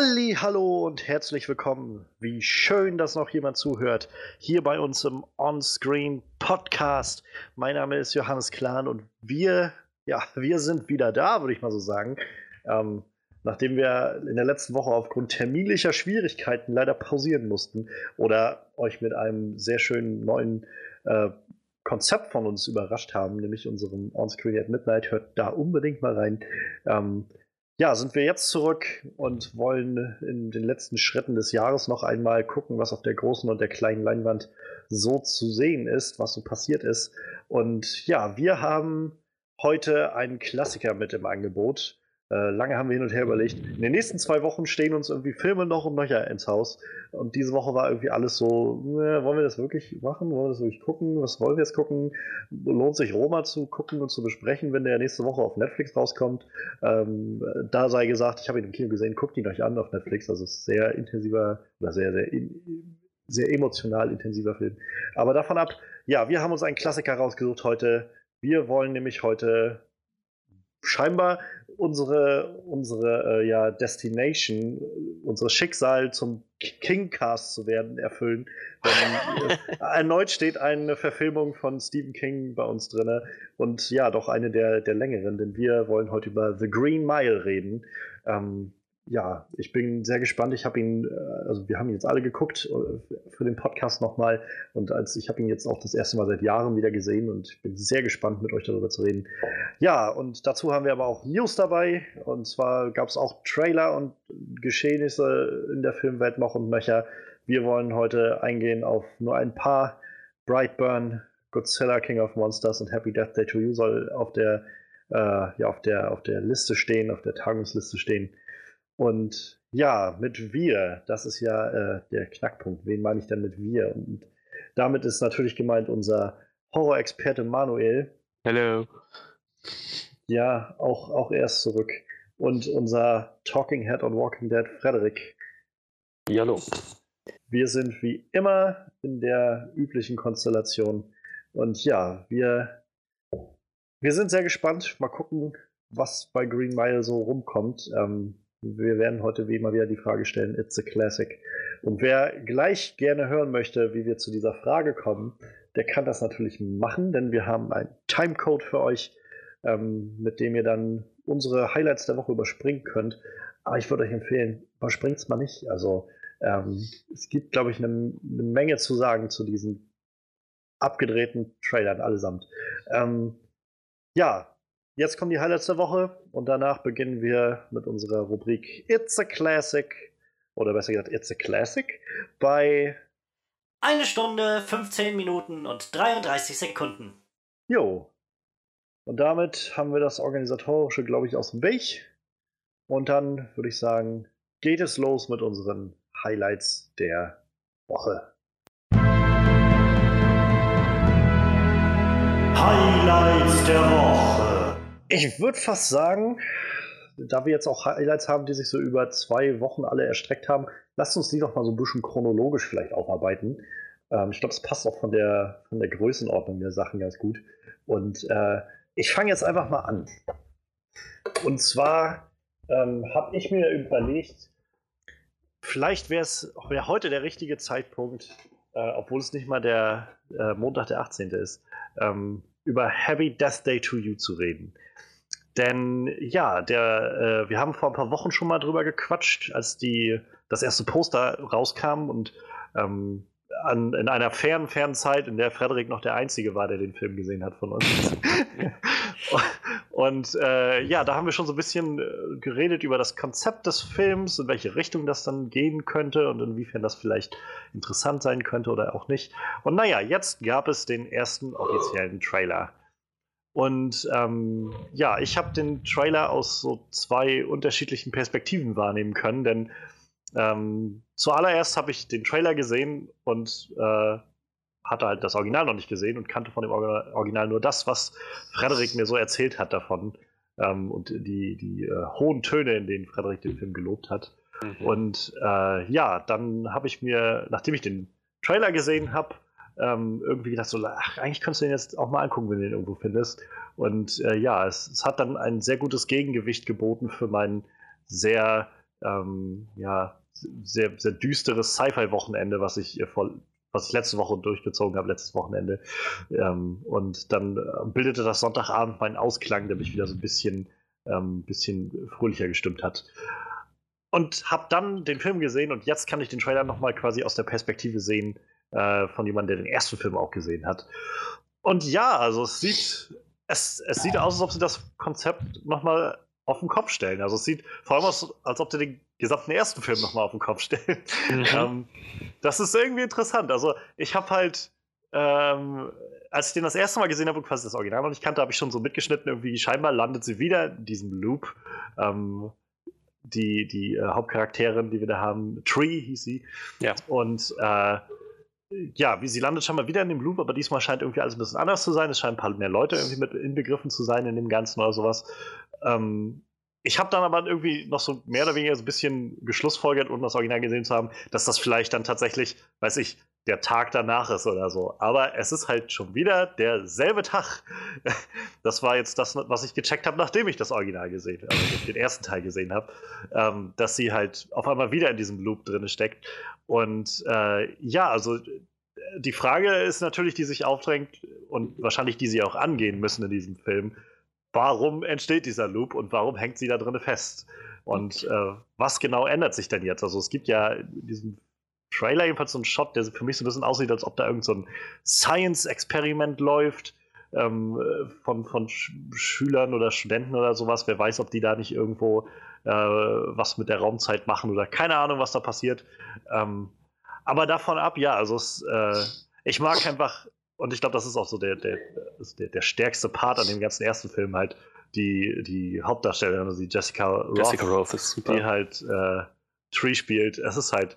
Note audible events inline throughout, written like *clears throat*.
Halli, hallo und herzlich willkommen. Wie schön, dass noch jemand zuhört. Hier bei uns im On-Screen Podcast. Mein Name ist Johannes Klahn und wir, ja, wir sind wieder da, würde ich mal so sagen. Ähm, nachdem wir in der letzten Woche aufgrund terminlicher Schwierigkeiten leider pausieren mussten oder euch mit einem sehr schönen neuen äh, Konzept von uns überrascht haben, nämlich unserem On-Screen at Midnight, hört da unbedingt mal rein. Ähm, ja, sind wir jetzt zurück und wollen in den letzten Schritten des Jahres noch einmal gucken, was auf der großen und der kleinen Leinwand so zu sehen ist, was so passiert ist. Und ja, wir haben heute einen Klassiker mit im Angebot. Äh, lange haben wir hin und her überlegt. In den nächsten zwei Wochen stehen uns irgendwie Filme noch und nöcher ins Haus. Und diese Woche war irgendwie alles so, äh, wollen wir das wirklich machen? Wollen wir das wirklich gucken? Was wollen wir jetzt gucken? Lohnt sich Roma zu gucken und zu besprechen, wenn der nächste Woche auf Netflix rauskommt? Ähm, da sei gesagt, ich habe ihn im Kino gesehen, guckt ihn euch an auf Netflix. Also ist sehr intensiver oder sehr, sehr, sehr emotional intensiver Film. Aber davon ab, ja, wir haben uns einen Klassiker rausgesucht heute. Wir wollen nämlich heute scheinbar unsere, unsere äh, ja, Destination, unser Schicksal zum King-Cast zu werden, erfüllen. Denn, äh, erneut steht eine Verfilmung von Stephen King bei uns drin und ja, doch eine der, der längeren, denn wir wollen heute über The Green Mile reden. Ähm, ja, ich bin sehr gespannt. Ich habe ihn, äh, also wir haben ihn jetzt alle geguckt äh, für den Podcast nochmal und als ich habe ihn jetzt auch das erste Mal seit Jahren wieder gesehen und ich bin sehr gespannt, mit euch darüber zu reden. Ja, und dazu haben wir aber auch News dabei und zwar gab es auch Trailer und Geschehnisse in der Filmwelt noch und nöcher. Wir wollen heute eingehen auf nur ein paar. Brightburn, Godzilla, King of Monsters und Happy Death Day to You soll auf der, äh, ja, auf der, auf der Liste stehen, auf der Tagungsliste stehen. Und ja, mit wir, das ist ja äh, der Knackpunkt. Wen meine ich denn mit wir? Und damit ist natürlich gemeint unser Horror-Experte Manuel. Hallo. Ja, auch, auch er ist zurück. Und unser Talking Head on Walking Dead, Frederik. Hallo. Wir sind wie immer in der üblichen Konstellation. Und ja, wir, wir sind sehr gespannt. Mal gucken, was bei Green Mile so rumkommt. Ähm, wir werden heute wie immer wieder die Frage stellen, it's a classic. Und wer gleich gerne hören möchte, wie wir zu dieser Frage kommen, der kann das natürlich machen, denn wir haben einen Timecode für euch, ähm, mit dem ihr dann unsere Highlights der Woche überspringen könnt. Aber ich würde euch empfehlen, überspringt es mal nicht. Also ähm, es gibt, glaube ich, eine, eine Menge zu sagen zu diesen abgedrehten Trailern allesamt. Ähm, ja, Jetzt kommen die Highlights der Woche und danach beginnen wir mit unserer Rubrik It's a Classic oder besser gesagt It's a Classic bei eine Stunde, 15 Minuten und 33 Sekunden. Jo. Und damit haben wir das Organisatorische, glaube ich, aus dem Weg. Und dann würde ich sagen, geht es los mit unseren Highlights der Woche. Highlights der Woche. Ich würde fast sagen, da wir jetzt auch Highlights haben, die sich so über zwei Wochen alle erstreckt haben, lasst uns die doch mal so ein bisschen chronologisch vielleicht aufarbeiten. Ähm, ich glaube, es passt auch von der, von der Größenordnung der Sachen ganz gut. Und äh, ich fange jetzt einfach mal an. Und zwar ähm, habe ich mir überlegt, vielleicht wäre es wär heute der richtige Zeitpunkt, äh, obwohl es nicht mal der äh, Montag der 18. ist, ähm, über Happy Death Day to You zu reden. Denn ja, der, äh, wir haben vor ein paar Wochen schon mal drüber gequatscht, als die, das erste Poster rauskam und ähm, an, in einer fernen, fernen Zeit, in der Frederik noch der Einzige war, der den Film gesehen hat von uns. *laughs* *laughs* und äh, ja, da haben wir schon so ein bisschen äh, geredet über das Konzept des Films, in welche Richtung das dann gehen könnte und inwiefern das vielleicht interessant sein könnte oder auch nicht. Und naja, jetzt gab es den ersten offiziellen Trailer. Und ähm, ja, ich habe den Trailer aus so zwei unterschiedlichen Perspektiven wahrnehmen können, denn ähm, zuallererst habe ich den Trailer gesehen und äh, hatte halt das Original noch nicht gesehen und kannte von dem Original nur das, was Frederik mir so erzählt hat davon ähm, und die, die äh, hohen Töne, in denen Frederik den Film gelobt hat. Mhm. Und äh, ja, dann habe ich mir, nachdem ich den Trailer gesehen habe, ähm, irgendwie gedacht, so, ach, eigentlich könntest du den jetzt auch mal angucken, wenn du den irgendwo findest. Und äh, ja, es, es, hat dann ein sehr gutes Gegengewicht geboten für meinen sehr ähm, ja, sehr, sehr düsteres Sci-Fi-Wochenende, was ich vor, was ich letzte Woche durchgezogen habe, letztes Wochenende. Ähm, und dann äh, bildete das Sonntagabend meinen Ausklang, der mich wieder so ein bisschen, ähm, bisschen fröhlicher gestimmt hat. Und habe dann den Film gesehen und jetzt kann ich den Trailer nochmal quasi aus der Perspektive sehen äh, von jemandem, der den ersten Film auch gesehen hat. Und ja, also es sieht, es, es sieht aus, als ob sie das Konzept nochmal auf den Kopf stellen. Also es sieht vor allem aus, als ob sie den gesamten ersten Film nochmal auf den Kopf stellen. Mhm. ähm, das ist irgendwie interessant. Also ich habe halt, ähm, als ich den das erste Mal gesehen habe und quasi das Original noch nicht kannte, habe ich schon so mitgeschnitten, irgendwie scheinbar landet sie wieder in diesem Loop. Ähm, die die äh, Hauptcharakterin, die wir da haben, Tree hieß sie. Ja. Und äh, ja, wie sie landet schon mal wieder in dem Loop, aber diesmal scheint irgendwie alles ein bisschen anders zu sein. Es scheinen ein paar mehr Leute irgendwie mit inbegriffen zu sein in dem Ganzen oder sowas. Ähm, ich habe dann aber irgendwie noch so mehr oder weniger so ein bisschen geschlussfolgert, ohne das Original gesehen zu haben, dass das vielleicht dann tatsächlich, weiß ich, der Tag danach ist oder so. Aber es ist halt schon wieder derselbe Tag. *laughs* Das war jetzt das, was ich gecheckt habe, nachdem ich das Original gesehen habe, also den ersten Teil gesehen habe, ähm, dass sie halt auf einmal wieder in diesem Loop drin steckt. Und äh, ja, also die Frage ist natürlich, die sich aufdrängt und wahrscheinlich die sie auch angehen müssen in diesem Film warum entsteht dieser Loop und warum hängt sie da drin fest? Und äh, was genau ändert sich denn jetzt? Also es gibt ja in diesem Trailer jedenfalls so einen Shot, der für mich so ein bisschen aussieht, als ob da irgend so ein Science-Experiment läuft ähm, von, von Sch Schülern oder Studenten oder sowas. Wer weiß, ob die da nicht irgendwo äh, was mit der Raumzeit machen oder keine Ahnung, was da passiert. Ähm, aber davon ab, ja, also es, äh, ich mag einfach und ich glaube, das ist auch so der, der, der, der, stärkste Part an dem ganzen ersten Film halt. Die, die Hauptdarstellerin, also die Jessica Roth, Jessica Roth ist super. die halt äh, Tree spielt. Es ist halt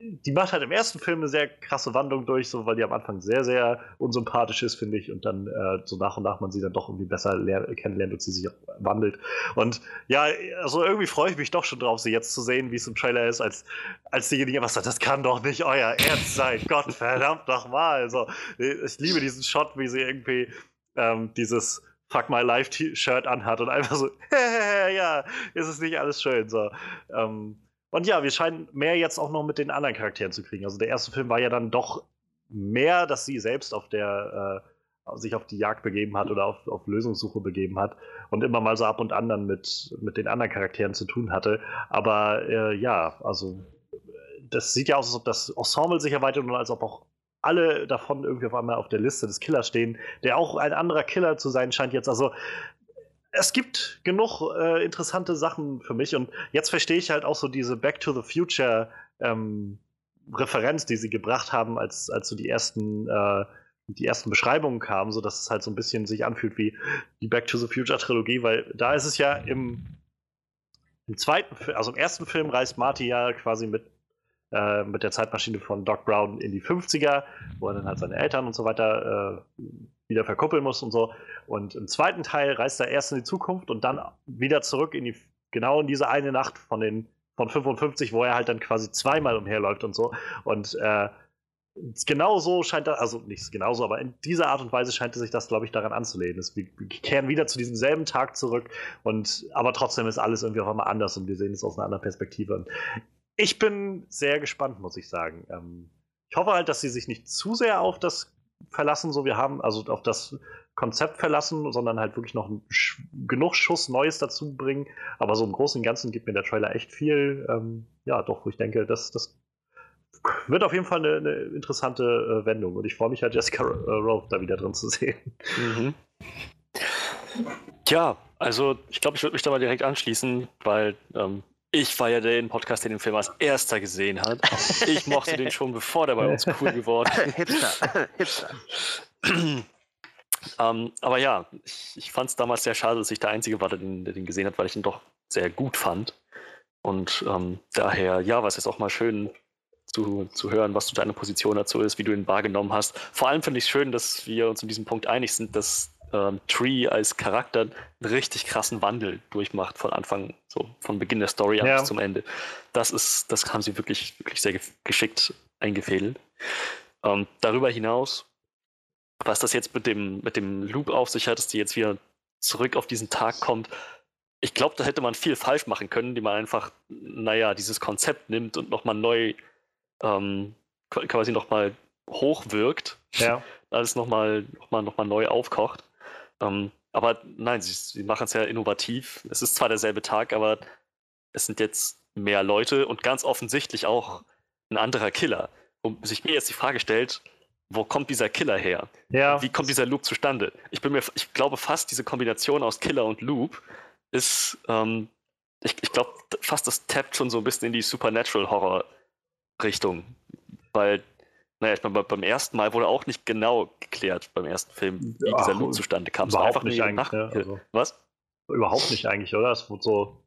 die macht halt im ersten Film eine sehr krasse Wandlung durch, so, weil die am Anfang sehr, sehr unsympathisch ist, finde ich, und dann äh, so nach und nach man sie dann doch irgendwie besser kennenlernt und sie sich wandelt. Und ja, also irgendwie freue ich mich doch schon drauf, sie jetzt zu sehen, wie es im Trailer ist, als, als diejenige was sagt, das kann doch nicht euer Ernst sein, *laughs* Gott verdammt nochmal. Also, ich liebe diesen Shot, wie sie irgendwie ähm, dieses Fuck My Life T-Shirt anhat und einfach so, *laughs* ja, ist es nicht alles schön, so. Ähm, und ja, wir scheinen mehr jetzt auch noch mit den anderen Charakteren zu kriegen. Also der erste Film war ja dann doch mehr, dass sie selbst auf der äh, sich auf die Jagd begeben hat oder auf, auf Lösungssuche begeben hat und immer mal so ab und an dann mit, mit den anderen Charakteren zu tun hatte. Aber äh, ja, also das sieht ja aus, als ob das Ensemble sich erweitert und als ob auch alle davon irgendwie auf einmal auf der Liste des Killers stehen, der auch ein anderer Killer zu sein scheint jetzt. Also es gibt genug äh, interessante Sachen für mich und jetzt verstehe ich halt auch so diese Back to the Future ähm, Referenz, die sie gebracht haben, als, als so die ersten, äh, die ersten Beschreibungen kamen, so dass es halt so ein bisschen sich anfühlt wie die Back to the Future Trilogie, weil da ist es ja im, im zweiten, also im ersten Film reist Marty ja quasi mit äh, mit der Zeitmaschine von Doc Brown in die 50er, wo er dann halt seine Eltern und so weiter äh, wieder verkuppeln muss und so. Und im zweiten Teil reist er erst in die Zukunft und dann wieder zurück in die, genau in diese eine Nacht von den, von 55, wo er halt dann quasi zweimal umherläuft und so. Und äh, genau so scheint das, also nicht genauso, aber in dieser Art und Weise scheint sich das, glaube ich, daran anzulehnen. wir, wir kehren wieder zu diesem selben Tag zurück und aber trotzdem ist alles irgendwie auf einmal anders und wir sehen es aus einer anderen Perspektive. Und ich bin sehr gespannt, muss ich sagen. Ähm, ich hoffe halt, dass sie sich nicht zu sehr auf das verlassen, so wir haben, also auf das Konzept verlassen, sondern halt wirklich noch Sch genug Schuss Neues dazu bringen. Aber so im Großen und Ganzen gibt mir der Trailer echt viel. Ähm, ja, doch, wo ich denke, das, das wird auf jeden Fall eine, eine interessante äh, Wendung. Und ich freue mich halt, Jessica äh, Roth da wieder drin zu sehen. Mhm. Tja, also ich glaube, ich würde mich da mal direkt anschließen, weil ähm, ich war ja der Podcast, der den Film als erster gesehen hat. Ich mochte den schon, bevor der bei uns cool geworden ist. *laughs* Hipster. *laughs* Hipster. ähm, aber ja, ich, ich fand es damals sehr schade, dass ich der Einzige war, der den, der den gesehen hat, weil ich ihn doch sehr gut fand. Und ähm, daher, ja, war es jetzt auch mal schön zu, zu hören, was du deine Position dazu ist, wie du ihn wahrgenommen hast. Vor allem finde ich es schön, dass wir uns in diesem Punkt einig sind, dass ähm, Tree als Charakter einen richtig krassen Wandel durchmacht von Anfang, so von Beginn der Story ja. bis zum Ende. Das ist, das haben sie wirklich, wirklich sehr geschickt eingefädelt. Ähm, darüber hinaus, was das jetzt mit dem, mit dem Loop auf sich hat, dass die jetzt wieder zurück auf diesen Tag kommt, ich glaube, da hätte man viel falsch machen können, indem man einfach, naja, dieses Konzept nimmt und nochmal neu, ähm, quasi nochmal hochwirkt. Ja. *laughs* Alles nochmal noch mal, noch mal neu aufkocht. Ähm, aber nein, sie, sie machen es ja innovativ. Es ist zwar derselbe Tag, aber es sind jetzt mehr Leute und ganz offensichtlich auch ein anderer Killer. Wo sich mir jetzt die Frage stellt, wo kommt dieser Killer her? Ja. Wie kommt dieser Loop zustande? Ich bin mir, ich glaube fast diese Kombination aus Killer und Loop ist, ähm, ich, ich glaube fast das tappt schon so ein bisschen in die Supernatural Horror Richtung, weil naja, ich meine, beim ersten Mal wurde auch nicht genau geklärt beim ersten Film, wie dieser Loop zustande kam. Es war einfach nicht eigentlich. Ne? Also, Was? Überhaupt nicht eigentlich, oder? Es wurde so.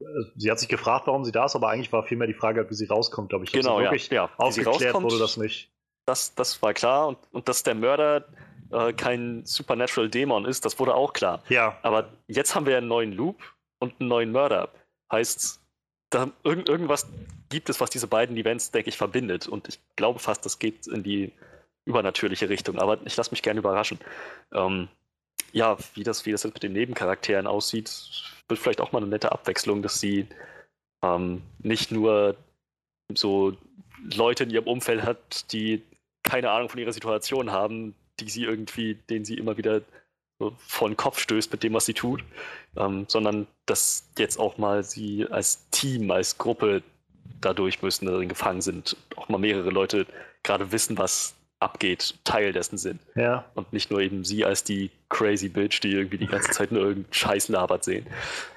Äh, sie hat sich gefragt, warum sie da ist, aber eigentlich war vielmehr die Frage, wie sie rauskommt, glaube ich. Genau, so ja. ja. Aufgeklärt wurde das nicht das, das war klar. Und, und dass der Mörder äh, kein Supernatural Dämon ist, das wurde auch klar. Ja. Aber jetzt haben wir einen neuen Loop und einen neuen Mörder. Heißt, da irgend, irgendwas gibt es, was diese beiden Events, denke ich, verbindet. Und ich glaube fast, das geht in die übernatürliche Richtung. Aber ich lasse mich gerne überraschen. Ähm, ja, wie das, wie das jetzt mit den Nebencharakteren aussieht, wird vielleicht auch mal eine nette Abwechslung, dass sie ähm, nicht nur so Leute in ihrem Umfeld hat, die keine Ahnung von ihrer Situation haben, die sie irgendwie, denen sie immer wieder so vor den Kopf stößt mit dem, was sie tut, ähm, sondern dass jetzt auch mal sie als Team, als Gruppe dadurch müssen, darin gefangen sind, auch mal mehrere Leute gerade wissen, was abgeht, Teil dessen sind. Ja. Und nicht nur eben sie als die crazy Bitch, die irgendwie die ganze Zeit nur irgendeinen Scheiß labert sehen.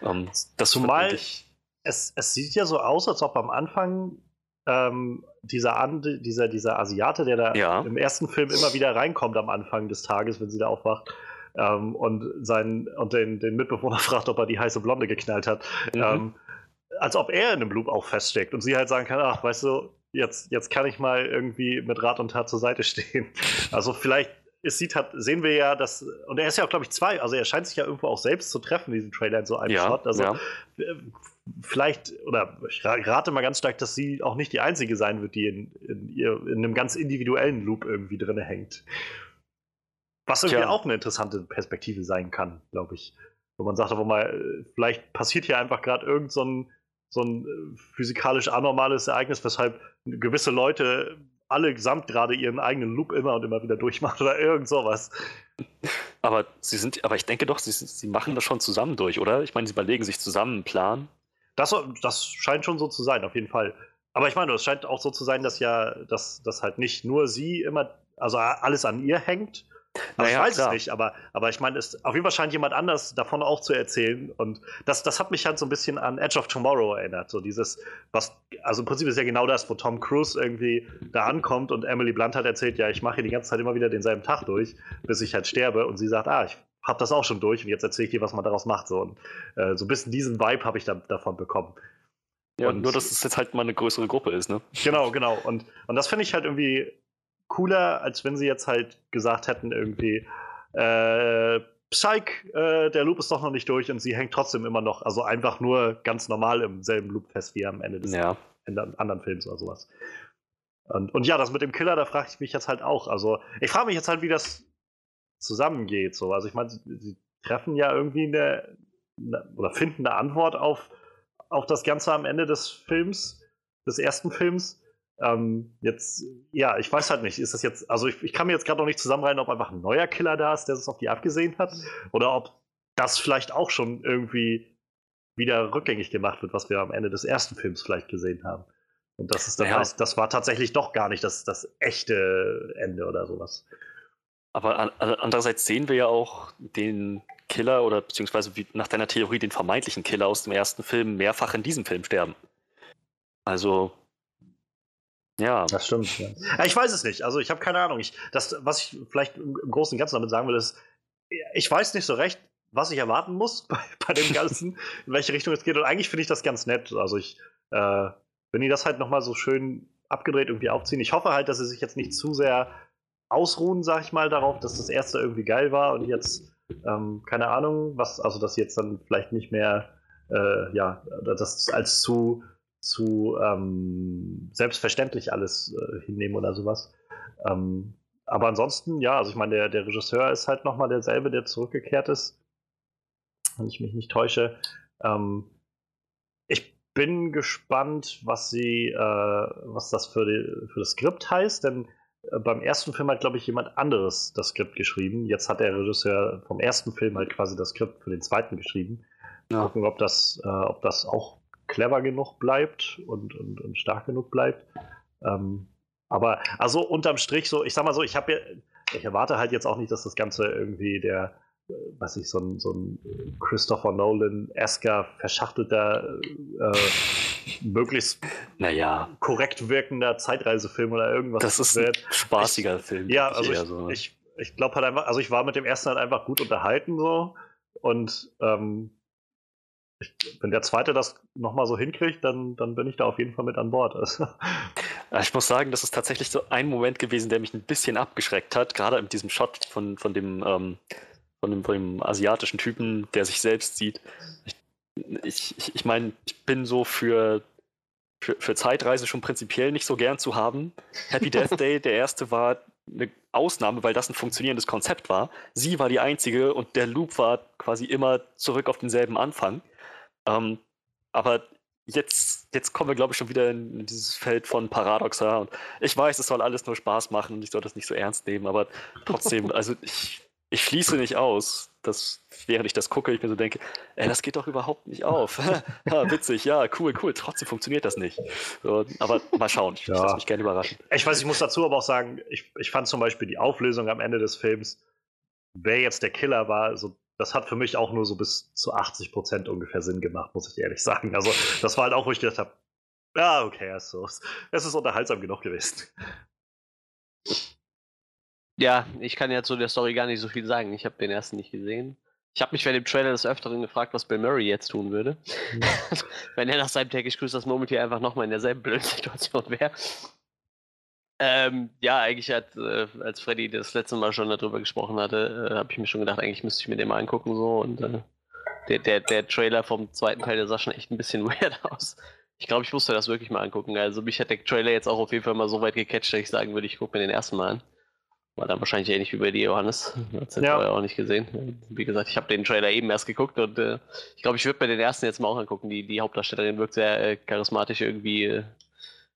Ähm, das Zumal es, es sieht ja so aus, als ob am Anfang ähm, dieser, And, dieser, dieser Asiate, der da ja. im ersten Film immer wieder reinkommt am Anfang des Tages, wenn sie da aufwacht. Ähm, und seinen, und den, den Mitbewohner *laughs* fragt, ob er die heiße Blonde geknallt hat. Mhm. Ähm, als ob er in dem Loop auch feststeckt und sie halt sagen kann, ach, weißt du, jetzt, jetzt kann ich mal irgendwie mit Rat und Tat zur Seite *laughs* stehen. Also vielleicht es sieht hat, sehen wir ja, dass, und er ist ja auch, glaube ich, zwei, also er scheint sich ja irgendwo auch selbst zu treffen, diesen Trailer in so einem ja, Shot. Also ja. Äh, vielleicht, oder ich rate mal ganz stark, dass sie auch nicht die einzige sein wird, die in, in, ihr, in einem ganz individuellen Loop irgendwie drin hängt. Was irgendwie Tja. auch eine interessante Perspektive sein kann, glaube ich. Wo man sagt, aber mal, vielleicht passiert hier einfach gerade irgend so ein, so ein äh, physikalisch anormales Ereignis, weshalb gewisse Leute alle gesamt gerade ihren eigenen Loop immer und immer wieder durchmachen *laughs* oder irgend sowas. Aber sie sind, aber ich denke doch, sie, sie machen das schon zusammen durch, oder? Ich meine, sie überlegen sich zusammen einen Plan. Das, das scheint schon so zu sein, auf jeden Fall. Aber ich meine, es scheint auch so zu sein, dass ja, dass, dass halt nicht nur sie immer, also alles an ihr hängt, naja, ich weiß klar. es nicht, aber, aber ich meine, es auf jeden Fall scheint jemand anders davon auch zu erzählen. Und das, das hat mich halt so ein bisschen an Edge of Tomorrow erinnert. So dieses, was, also im Prinzip ist ja genau das, wo Tom Cruise irgendwie da ankommt und Emily Blunt hat erzählt, ja, ich mache hier die ganze Zeit immer wieder denselben Tag durch, bis ich halt sterbe. Und sie sagt, ah, ich habe das auch schon durch und jetzt erzähle ich dir, was man daraus macht. So, und äh, so ein bisschen diesen Vibe habe ich da, davon bekommen. Ja, und nur, dass es jetzt halt mal eine größere Gruppe ist, ne? Genau, genau. Und, und das finde ich halt irgendwie cooler, als wenn sie jetzt halt gesagt hätten, irgendwie, äh, Psych, äh, der Loop ist doch noch nicht durch und sie hängt trotzdem immer noch, also einfach nur ganz normal im selben Loop fest wie am Ende des ja. anderen Films oder sowas. Und, und ja, das mit dem Killer, da frage ich mich jetzt halt auch. Also, ich frage mich jetzt halt, wie das zusammengeht. So. Also, ich meine, sie, sie, treffen ja irgendwie eine, eine, oder finden eine Antwort auf, auf das Ganze am Ende des Films, des ersten Films. Ähm, jetzt, ja, ich weiß halt nicht, ist das jetzt, also ich, ich kann mir jetzt gerade noch nicht zusammenreihen, ob einfach ein neuer Killer da ist, der es auf die abgesehen hat, oder ob das vielleicht auch schon irgendwie wieder rückgängig gemacht wird, was wir am Ende des ersten Films vielleicht gesehen haben. Und das ist dann ja. heißt, das war tatsächlich doch gar nicht das, das echte Ende oder sowas. Aber andererseits sehen wir ja auch den Killer oder beziehungsweise nach deiner Theorie den vermeintlichen Killer aus dem ersten Film mehrfach in diesem Film sterben. Also ja. Das stimmt. Ja. ja. ich weiß es nicht. Also ich habe keine Ahnung. Ich, das, was ich vielleicht im Großen und Ganzen damit sagen will, ist, ich weiß nicht so recht, was ich erwarten muss *laughs* bei, bei dem Ganzen, *laughs* in welche Richtung es geht. Und eigentlich finde ich das ganz nett. Also ich, äh, wenn die das halt nochmal so schön abgedreht irgendwie aufziehen. Ich hoffe halt, dass sie sich jetzt nicht zu sehr ausruhen, sag ich mal, darauf, dass das erste irgendwie geil war und jetzt, ähm, keine Ahnung, was, also dass sie jetzt dann vielleicht nicht mehr, äh, ja, das als zu zu ähm, selbstverständlich alles äh, hinnehmen oder sowas. Ähm, aber ansonsten, ja, also ich meine, der, der Regisseur ist halt nochmal derselbe, der zurückgekehrt ist. wenn ich mich nicht täusche. Ähm, ich bin gespannt, was sie, äh, was das für, die, für das Skript heißt, denn äh, beim ersten Film hat, glaube ich, jemand anderes das Skript geschrieben. Jetzt hat der Regisseur vom ersten Film halt quasi das Skript für den zweiten geschrieben. Ja. Gucken, ob das, äh, ob das auch clever genug bleibt und, und, und stark genug bleibt. Ähm, aber also unterm Strich so, ich sag mal so, ich habe ja, ich erwarte halt jetzt auch nicht, dass das Ganze irgendwie der, äh, was ich, so ein, so ein Christopher Nolan-esker, verschachtelter, äh, möglichst naja. korrekt wirkender Zeitreisefilm oder irgendwas. Das ist ein spaßiger ich, Film. Ja, also ich, so. ich, ich glaube halt einfach, also ich war mit dem ersten halt einfach gut unterhalten so und ähm, ich, wenn der zweite das nochmal so hinkriegt, dann, dann bin ich da auf jeden Fall mit an Bord. *laughs* Ich muss sagen, das ist tatsächlich so ein Moment gewesen, der mich ein bisschen abgeschreckt hat, gerade mit diesem Shot von, von, dem, ähm, von, dem, von dem asiatischen Typen, der sich selbst sieht. Ich, ich, ich meine, ich bin so für, für, für Zeitreise schon prinzipiell nicht so gern zu haben. Happy Death Day, der erste war eine Ausnahme, weil das ein funktionierendes Konzept war. Sie war die einzige und der Loop war quasi immer zurück auf denselben Anfang. Ähm, aber jetzt, jetzt kommen wir, glaube ich, schon wieder in dieses Feld von Paradoxa. Und ich weiß, es soll alles nur Spaß machen und ich soll das nicht so ernst nehmen, aber trotzdem, *laughs* also ich, ich schließe nicht aus, dass während ich das gucke, ich mir so denke, ey, das geht doch überhaupt nicht auf. *laughs* ja, witzig, ja, cool, cool. Trotzdem funktioniert das nicht. So, aber mal schauen, ich ja. lasse mich gerne überraschen. Ich weiß, ich muss dazu aber auch sagen, ich, ich fand zum Beispiel die Auflösung am Ende des Films, wer jetzt der Killer war, so das hat für mich auch nur so bis zu 80 Prozent ungefähr Sinn gemacht, muss ich ehrlich sagen. Also, das war halt auch, wo ich gedacht habe, ja, okay, es ist, es ist unterhaltsam genug gewesen. Ja, ich kann ja zu der Story gar nicht so viel sagen. Ich habe den ersten nicht gesehen. Ich habe mich bei dem Trailer des Öfteren gefragt, was Bill Murray jetzt tun würde. Mhm. *laughs* Wenn er nach seinem täglich grüßt das Murmeltier einfach nochmal in derselben blöden Situation wäre. Ähm, ja, eigentlich hat, äh, als Freddy das letzte Mal schon darüber gesprochen hatte, äh, habe ich mir schon gedacht, eigentlich müsste ich mir den mal angucken so und äh, der, der, der Trailer vom zweiten Teil, der sah schon echt ein bisschen *laughs* weird aus. Ich glaube, ich musste das wirklich mal angucken. Also mich hat der Trailer jetzt auch auf jeden Fall mal so weit gecatcht, dass ich sagen würde, ich gucke mir den ersten Mal an. War dann wahrscheinlich ähnlich wie bei dir, Johannes. Hat ja. vorher auch nicht gesehen. Wie gesagt, ich habe den Trailer eben erst geguckt und äh, ich glaube, ich würde mir den ersten jetzt mal auch angucken. Die, die Hauptdarstellerin wirkt sehr äh, charismatisch irgendwie.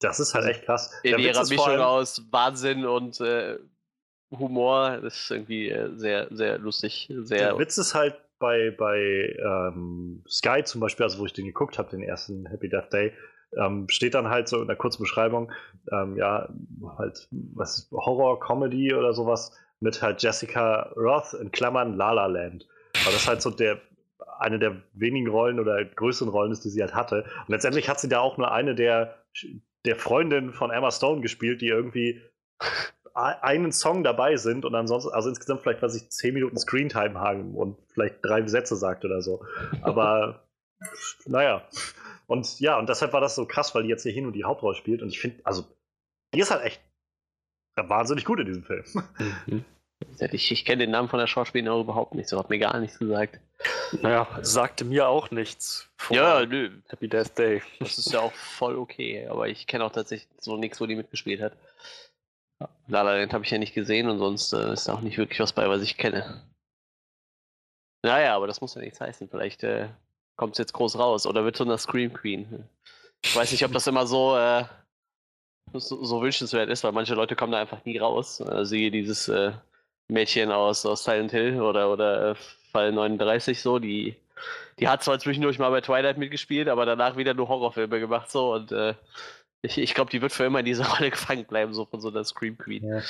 Das ist halt echt krass. In ihrer Mischung aus Wahnsinn und äh, Humor, das ist irgendwie äh, sehr, sehr lustig. Sehr Der Witz ist halt bei, bei ähm, Sky zum Beispiel, also wo ich den geguckt habe, den ersten Happy Death Day, ähm, steht dann halt so in der kurzen Beschreibung, ähm, ja, halt, was Horror, Comedy oder sowas mit halt Jessica Roth in Klammern La La Land. Weil das halt so der, eine der wenigen Rollen oder größeren Rollen ist, die sie halt hatte. Und letztendlich hat sie da auch nur eine der der Freundin von Emma Stone gespielt, die irgendwie einen Song dabei sind und ansonsten, also insgesamt vielleicht, was ich, zehn Minuten Screentime haben und vielleicht drei Sätze sagt oder so. Aber *laughs* naja. Und ja, und deshalb war das so krass, weil die jetzt hier hin und die Hauptrolle spielt. Und ich finde, also, die ist halt echt wahnsinnig gut in diesem Film. Mhm. Ich, ich kenne den Namen von der Schauspielerin auch überhaupt nicht, so hat mir gar nichts gesagt. Naja, sagte mir auch nichts. Ja, nö. Happy Death Day. Das ist ja auch voll okay, aber ich kenne auch tatsächlich so nichts, wo die mitgespielt hat. La La Land habe ich ja nicht gesehen und sonst äh, ist auch nicht wirklich was bei, was ich kenne. Naja, aber das muss ja nichts heißen. Vielleicht äh, kommt es jetzt groß raus oder wird so eine Scream Queen. Ich weiß nicht, ob das immer so, äh, so, so, wünschenswert ist, weil manche Leute kommen da einfach nie raus. Äh, siehe dieses äh, Mädchen aus, aus Silent Hill oder, oder äh, Fall 39 so, die, die hat zwar zwischendurch mal bei Twilight mitgespielt, aber danach wieder nur Horrorfilme gemacht so und äh, ich, ich glaube, die wird für immer in dieser *laughs* Rolle gefangen bleiben, so von so einer Scream Queen. Ja.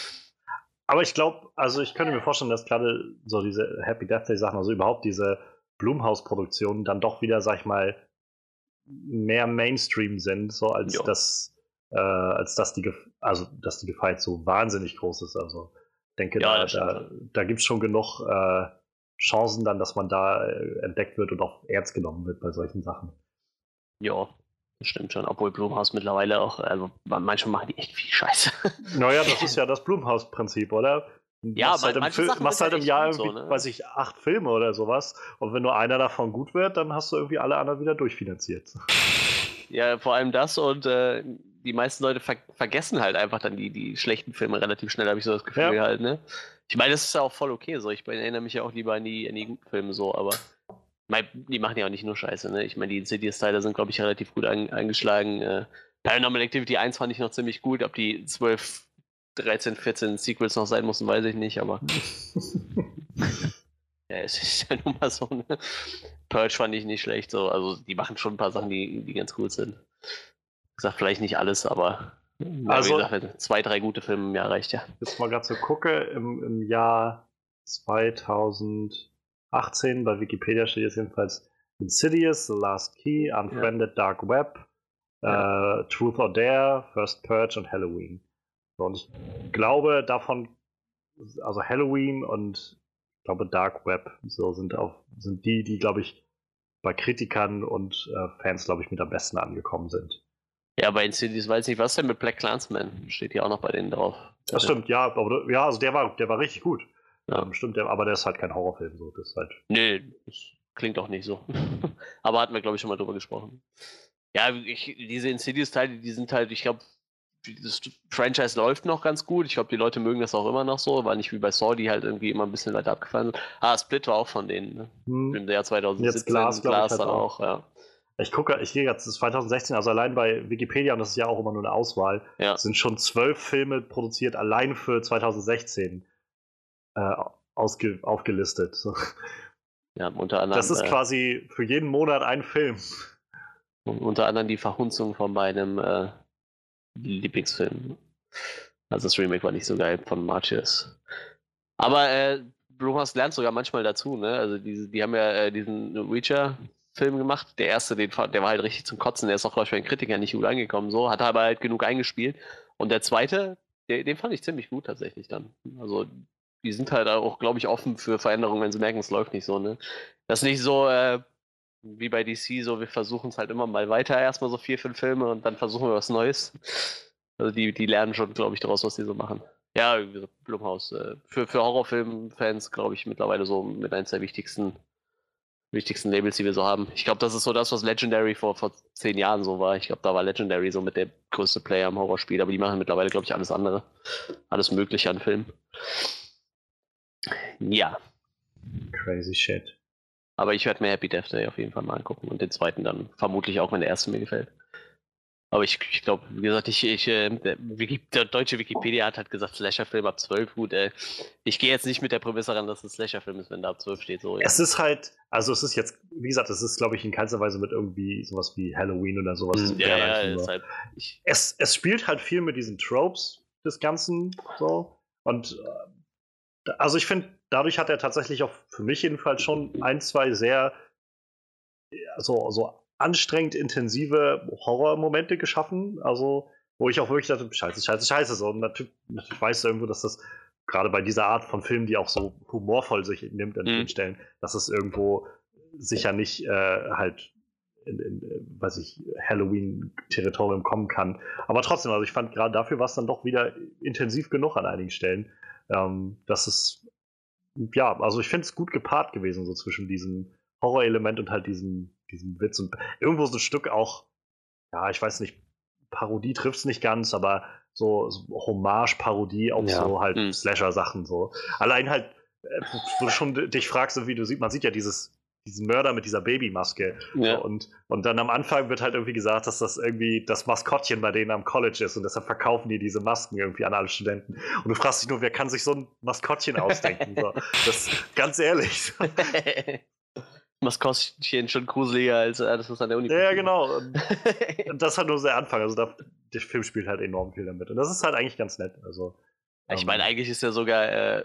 Aber ich glaube, also ich könnte mir vorstellen, dass gerade so diese Happy Death Day Sachen, also überhaupt diese Blumhouse-Produktionen dann doch wieder, sag ich mal, mehr Mainstream sind, so als jo. das, äh, als dass die, also dass die Gefahr jetzt so wahnsinnig groß ist. Also denke, ja, da, da, da gibt es schon genug äh, Chancen dann, dass man da äh, entdeckt wird und auch ernst genommen wird bei solchen Sachen. Ja, das stimmt schon. Obwohl Blumhaus mittlerweile auch, also manchmal machen die echt viel Scheiße. *laughs* Naja, das *laughs* ist ja das Blumhaus-Prinzip, oder? Ja, machst halt im, Film, machst halt im Jahr so, ne? weiß ich, acht Filme oder sowas. Und wenn nur einer davon gut wird, dann hast du irgendwie alle anderen wieder durchfinanziert. Ja, vor allem das und äh, die meisten Leute ver vergessen halt einfach dann die, die schlechten Filme relativ schnell, habe ich so das Gefühl ja. halt, ne? Ich meine, das ist ja auch voll okay so. Ich erinnere mich ja auch lieber an die, an die guten Filme so, aber mein, die machen ja auch nicht nur Scheiße, ne? Ich meine, die Insidious-Teile sind, glaube ich, relativ gut ein, eingeschlagen. Äh, Paranormal Activity 1 fand ich noch ziemlich gut. Ob die 12, 13, 14 Sequels noch sein mussten, weiß ich nicht, aber. *laughs* ja, es ist ja nun mal so, ne? Purge fand ich nicht schlecht, so. Also, die machen schon ein paar Sachen, die, die ganz cool sind. Ich sag vielleicht nicht alles, aber. ja, Also- wie gesagt, zwei, drei gute Filme im Jahr reicht ja. Jetzt mal gerade so gucke, im, im Jahr 2018, bei Wikipedia steht jetzt jedenfalls Insidious, The Last Key, Unfriended Dark Web, äh, Truth or Dare, First Purge und Halloween. Und ich glaube davon, also Halloween und ich glaube Dark Web so sind auch sind die, die glaube ich bei Kritikern und äh, Fans glaube ich mit am besten angekommen sind. Ja, bei Insidious weiß ich nicht, was denn mit Black Clansman? Steht hier auch noch bei denen drauf. Das stimmt, ja, aber ja, also der war, der war richtig gut. Ja. Ähm, stimmt, der, aber der ist halt kein Horrorfilm, so das ist halt. Nee, das klingt auch nicht so. *laughs* Aber hatten wir, glaube ich, schon mal drüber gesprochen. Ja, ich, diese Insidious-Teile, die sind halt, ich glaube, das Franchise läuft noch ganz gut. Ich glaube, die Leute mögen das auch immer noch so. War nicht wie bei Saw, die halt irgendwie immer ein bisschen weiter abgefallen sind. Ah, Split war auch von denen. Ne? Hm. Im Jahr 2017. Jetzt ich, Glass halt dann auch. auch, ja. Ich gucke, ich gehe jetzt, das ist 2016, also allein bei Wikipedia, und das ist ja auch immer nur eine Auswahl, Ja. sind schon zwölf Filme produziert, allein für 2016 äh, aufgelistet. Ja. Unter anderem, Das ist äh, quasi für jeden Monat ein Film. unter anderem die Verhunzung von meinem äh, Lieblingsfilm. Also das Remake war nicht so geil von Marches. Aber äh, Blumhouse lernt sogar manchmal dazu, ne? Also diese, die haben ja äh, diesen Reacher-Film gemacht. Der erste, den, der war halt richtig zum Kotzen. Der ist auch, glaube ich, bei den Kritikern nicht gut angekommen. So, hat aber halt genug eingespielt. Und der zweite, der, den fand ich ziemlich gut tatsächlich dann. Also die sind halt auch, glaube ich, offen für Veränderungen, wenn sie merken, es läuft nicht so, ne? Das ist nicht so, äh, wie bei DC, so wir versuchen es halt immer mal weiter, erstmal so vier, fünf Filme und dann versuchen wir was Neues. Also die, die lernen schon, glaube ich, daraus, was die so machen. Ja, Blumhaus. Äh, für, für Horrorfilm-Fans, glaube ich, mittlerweile so mit eins der wichtigsten, wichtigsten Labels, die wir so haben. Ich glaube, das ist so das, was Legendary vor, vor zehn Jahren so war. Ich glaube, da war Legendary so mit der größte Player im Horrorspiel, aber die machen mittlerweile, glaube ich, alles andere. Alles Mögliche an Filmen. Ja, Crazy shit. aber ich werde mir Happy Death Day auf jeden Fall mal angucken und den zweiten dann vermutlich auch, wenn der erste mir gefällt. Aber ich, ich glaube, wie gesagt, ich, ich, äh, der, deutsche Wikipedia hat halt gesagt, Slasher-Film ab 12. Gut, äh, ich gehe jetzt nicht mit der Prämisse ran, dass es Slasher-Film ist, wenn da ab 12 steht. So, ja. Es ist halt, also es ist jetzt, wie gesagt, es ist, glaube ich, in keinster Weise mit irgendwie sowas wie Halloween oder sowas. Hm, ja, ja, deshalb, ich, es, es spielt halt viel mit diesen Tropes des Ganzen so. Und äh, also ich finde, dadurch hat er tatsächlich auch für mich jedenfalls schon ein, zwei sehr so, so anstrengend intensive Horrormomente geschaffen. Also, wo ich auch wirklich dachte, scheiße, scheiße, scheiße. So, und natürlich, natürlich weißt du irgendwo, dass das gerade bei dieser Art von Filmen, die auch so humorvoll sich nimmt an Mhm. vielen Stellen, dass es irgendwo sicher nicht äh, halt in, in äh, weiß ich, Halloween-Territorium kommen kann. Aber trotzdem, also ich fand gerade dafür war es dann doch wieder intensiv genug an einigen Stellen. Ähm, dass es, ja, also ich finde es gut gepaart gewesen, so zwischen diesem Horrorelement und halt diesem, diesem Witz und irgendwo so ein Stück auch, ja, ich weiß nicht, Parodie trifft es nicht ganz, aber so, so Hommage, Parodie auf Ja. so halt Mhm. Slasher-Sachen so. Allein halt, äh, wo du schon dich fragst, so wie du siehst, man sieht ja dieses, diesen Mörder mit dieser Babymaske. ja. Und, und dann am Anfang wird halt irgendwie gesagt, dass das irgendwie das Maskottchen bei denen am College ist und deshalb verkaufen die diese Masken irgendwie an alle Studenten. Und du fragst dich nur, wer kann sich so ein Maskottchen ausdenken? so. *laughs* Das ganz ehrlich. *laughs* Maskottchen schon gruseliger als alles, was an der Uni ja, ja, genau. *laughs* Und, das hat nur so der Anfang. Also da, der Film spielt halt enorm viel damit. Und das ist halt eigentlich ganz nett. Also, Ich ähm, meine, eigentlich ist ja sogar, äh,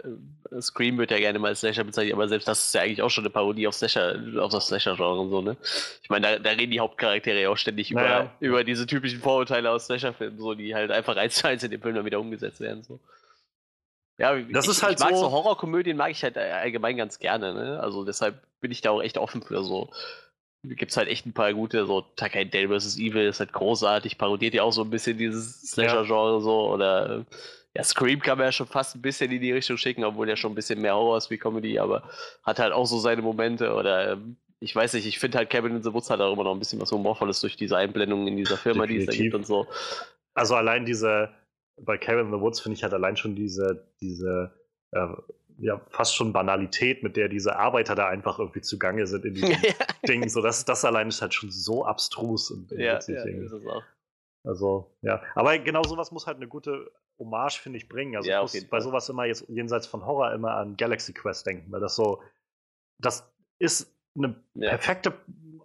Scream wird ja gerne mal als Slasher bezeichnet, aber selbst das ist ja eigentlich auch schon eine Parodie auf Slasher, auf das Slasher-Genre und so, ne? Ich meine, da, da reden die Hauptcharaktere ja auch ständig Naja. über, über diese typischen Vorurteile aus Slasher-Filmen, so, die halt einfach eins zu eins in dem Film dann wieder umgesetzt werden, so. Ja, Das ich, ist halt ich mag so, so- Horrorkomödien mag ich halt allgemein ganz gerne, ne? Also deshalb bin ich da auch echt offen für so. Gibt's halt echt ein paar gute, so Takai Day vs. Evil ist halt großartig, parodiert ja auch so ein bisschen dieses Slasher-Genre so, oder ja, Scream kann man ja schon fast ein bisschen in die Richtung schicken, obwohl der schon ein bisschen mehr Horror ist wie Comedy, aber hat halt auch so seine Momente oder ähm, ich weiß nicht, ich finde halt Cabin in the Woods hat auch immer noch ein bisschen was Humorvolles durch diese Einblendungen in dieser Firma, die es da Definitiv. gibt und so. also allein diese, bei Cabin in the Woods finde ich halt allein schon diese, diese, äh, ja, fast schon Banalität, mit der diese Arbeiter da einfach irgendwie zugange sind in diesem *laughs* Ding. So, das, das allein ist halt schon so abstrus und, ja, witzig ja, irgendwie. ist es auch. Also, ja. Aber genau sowas muss halt eine gute Hommage, finde ich, bringen. Also, Ja, ich muss bei sowas immer jetzt jenseits von Horror immer an Galaxy Quest denken, weil das so, das ist eine Ja. perfekte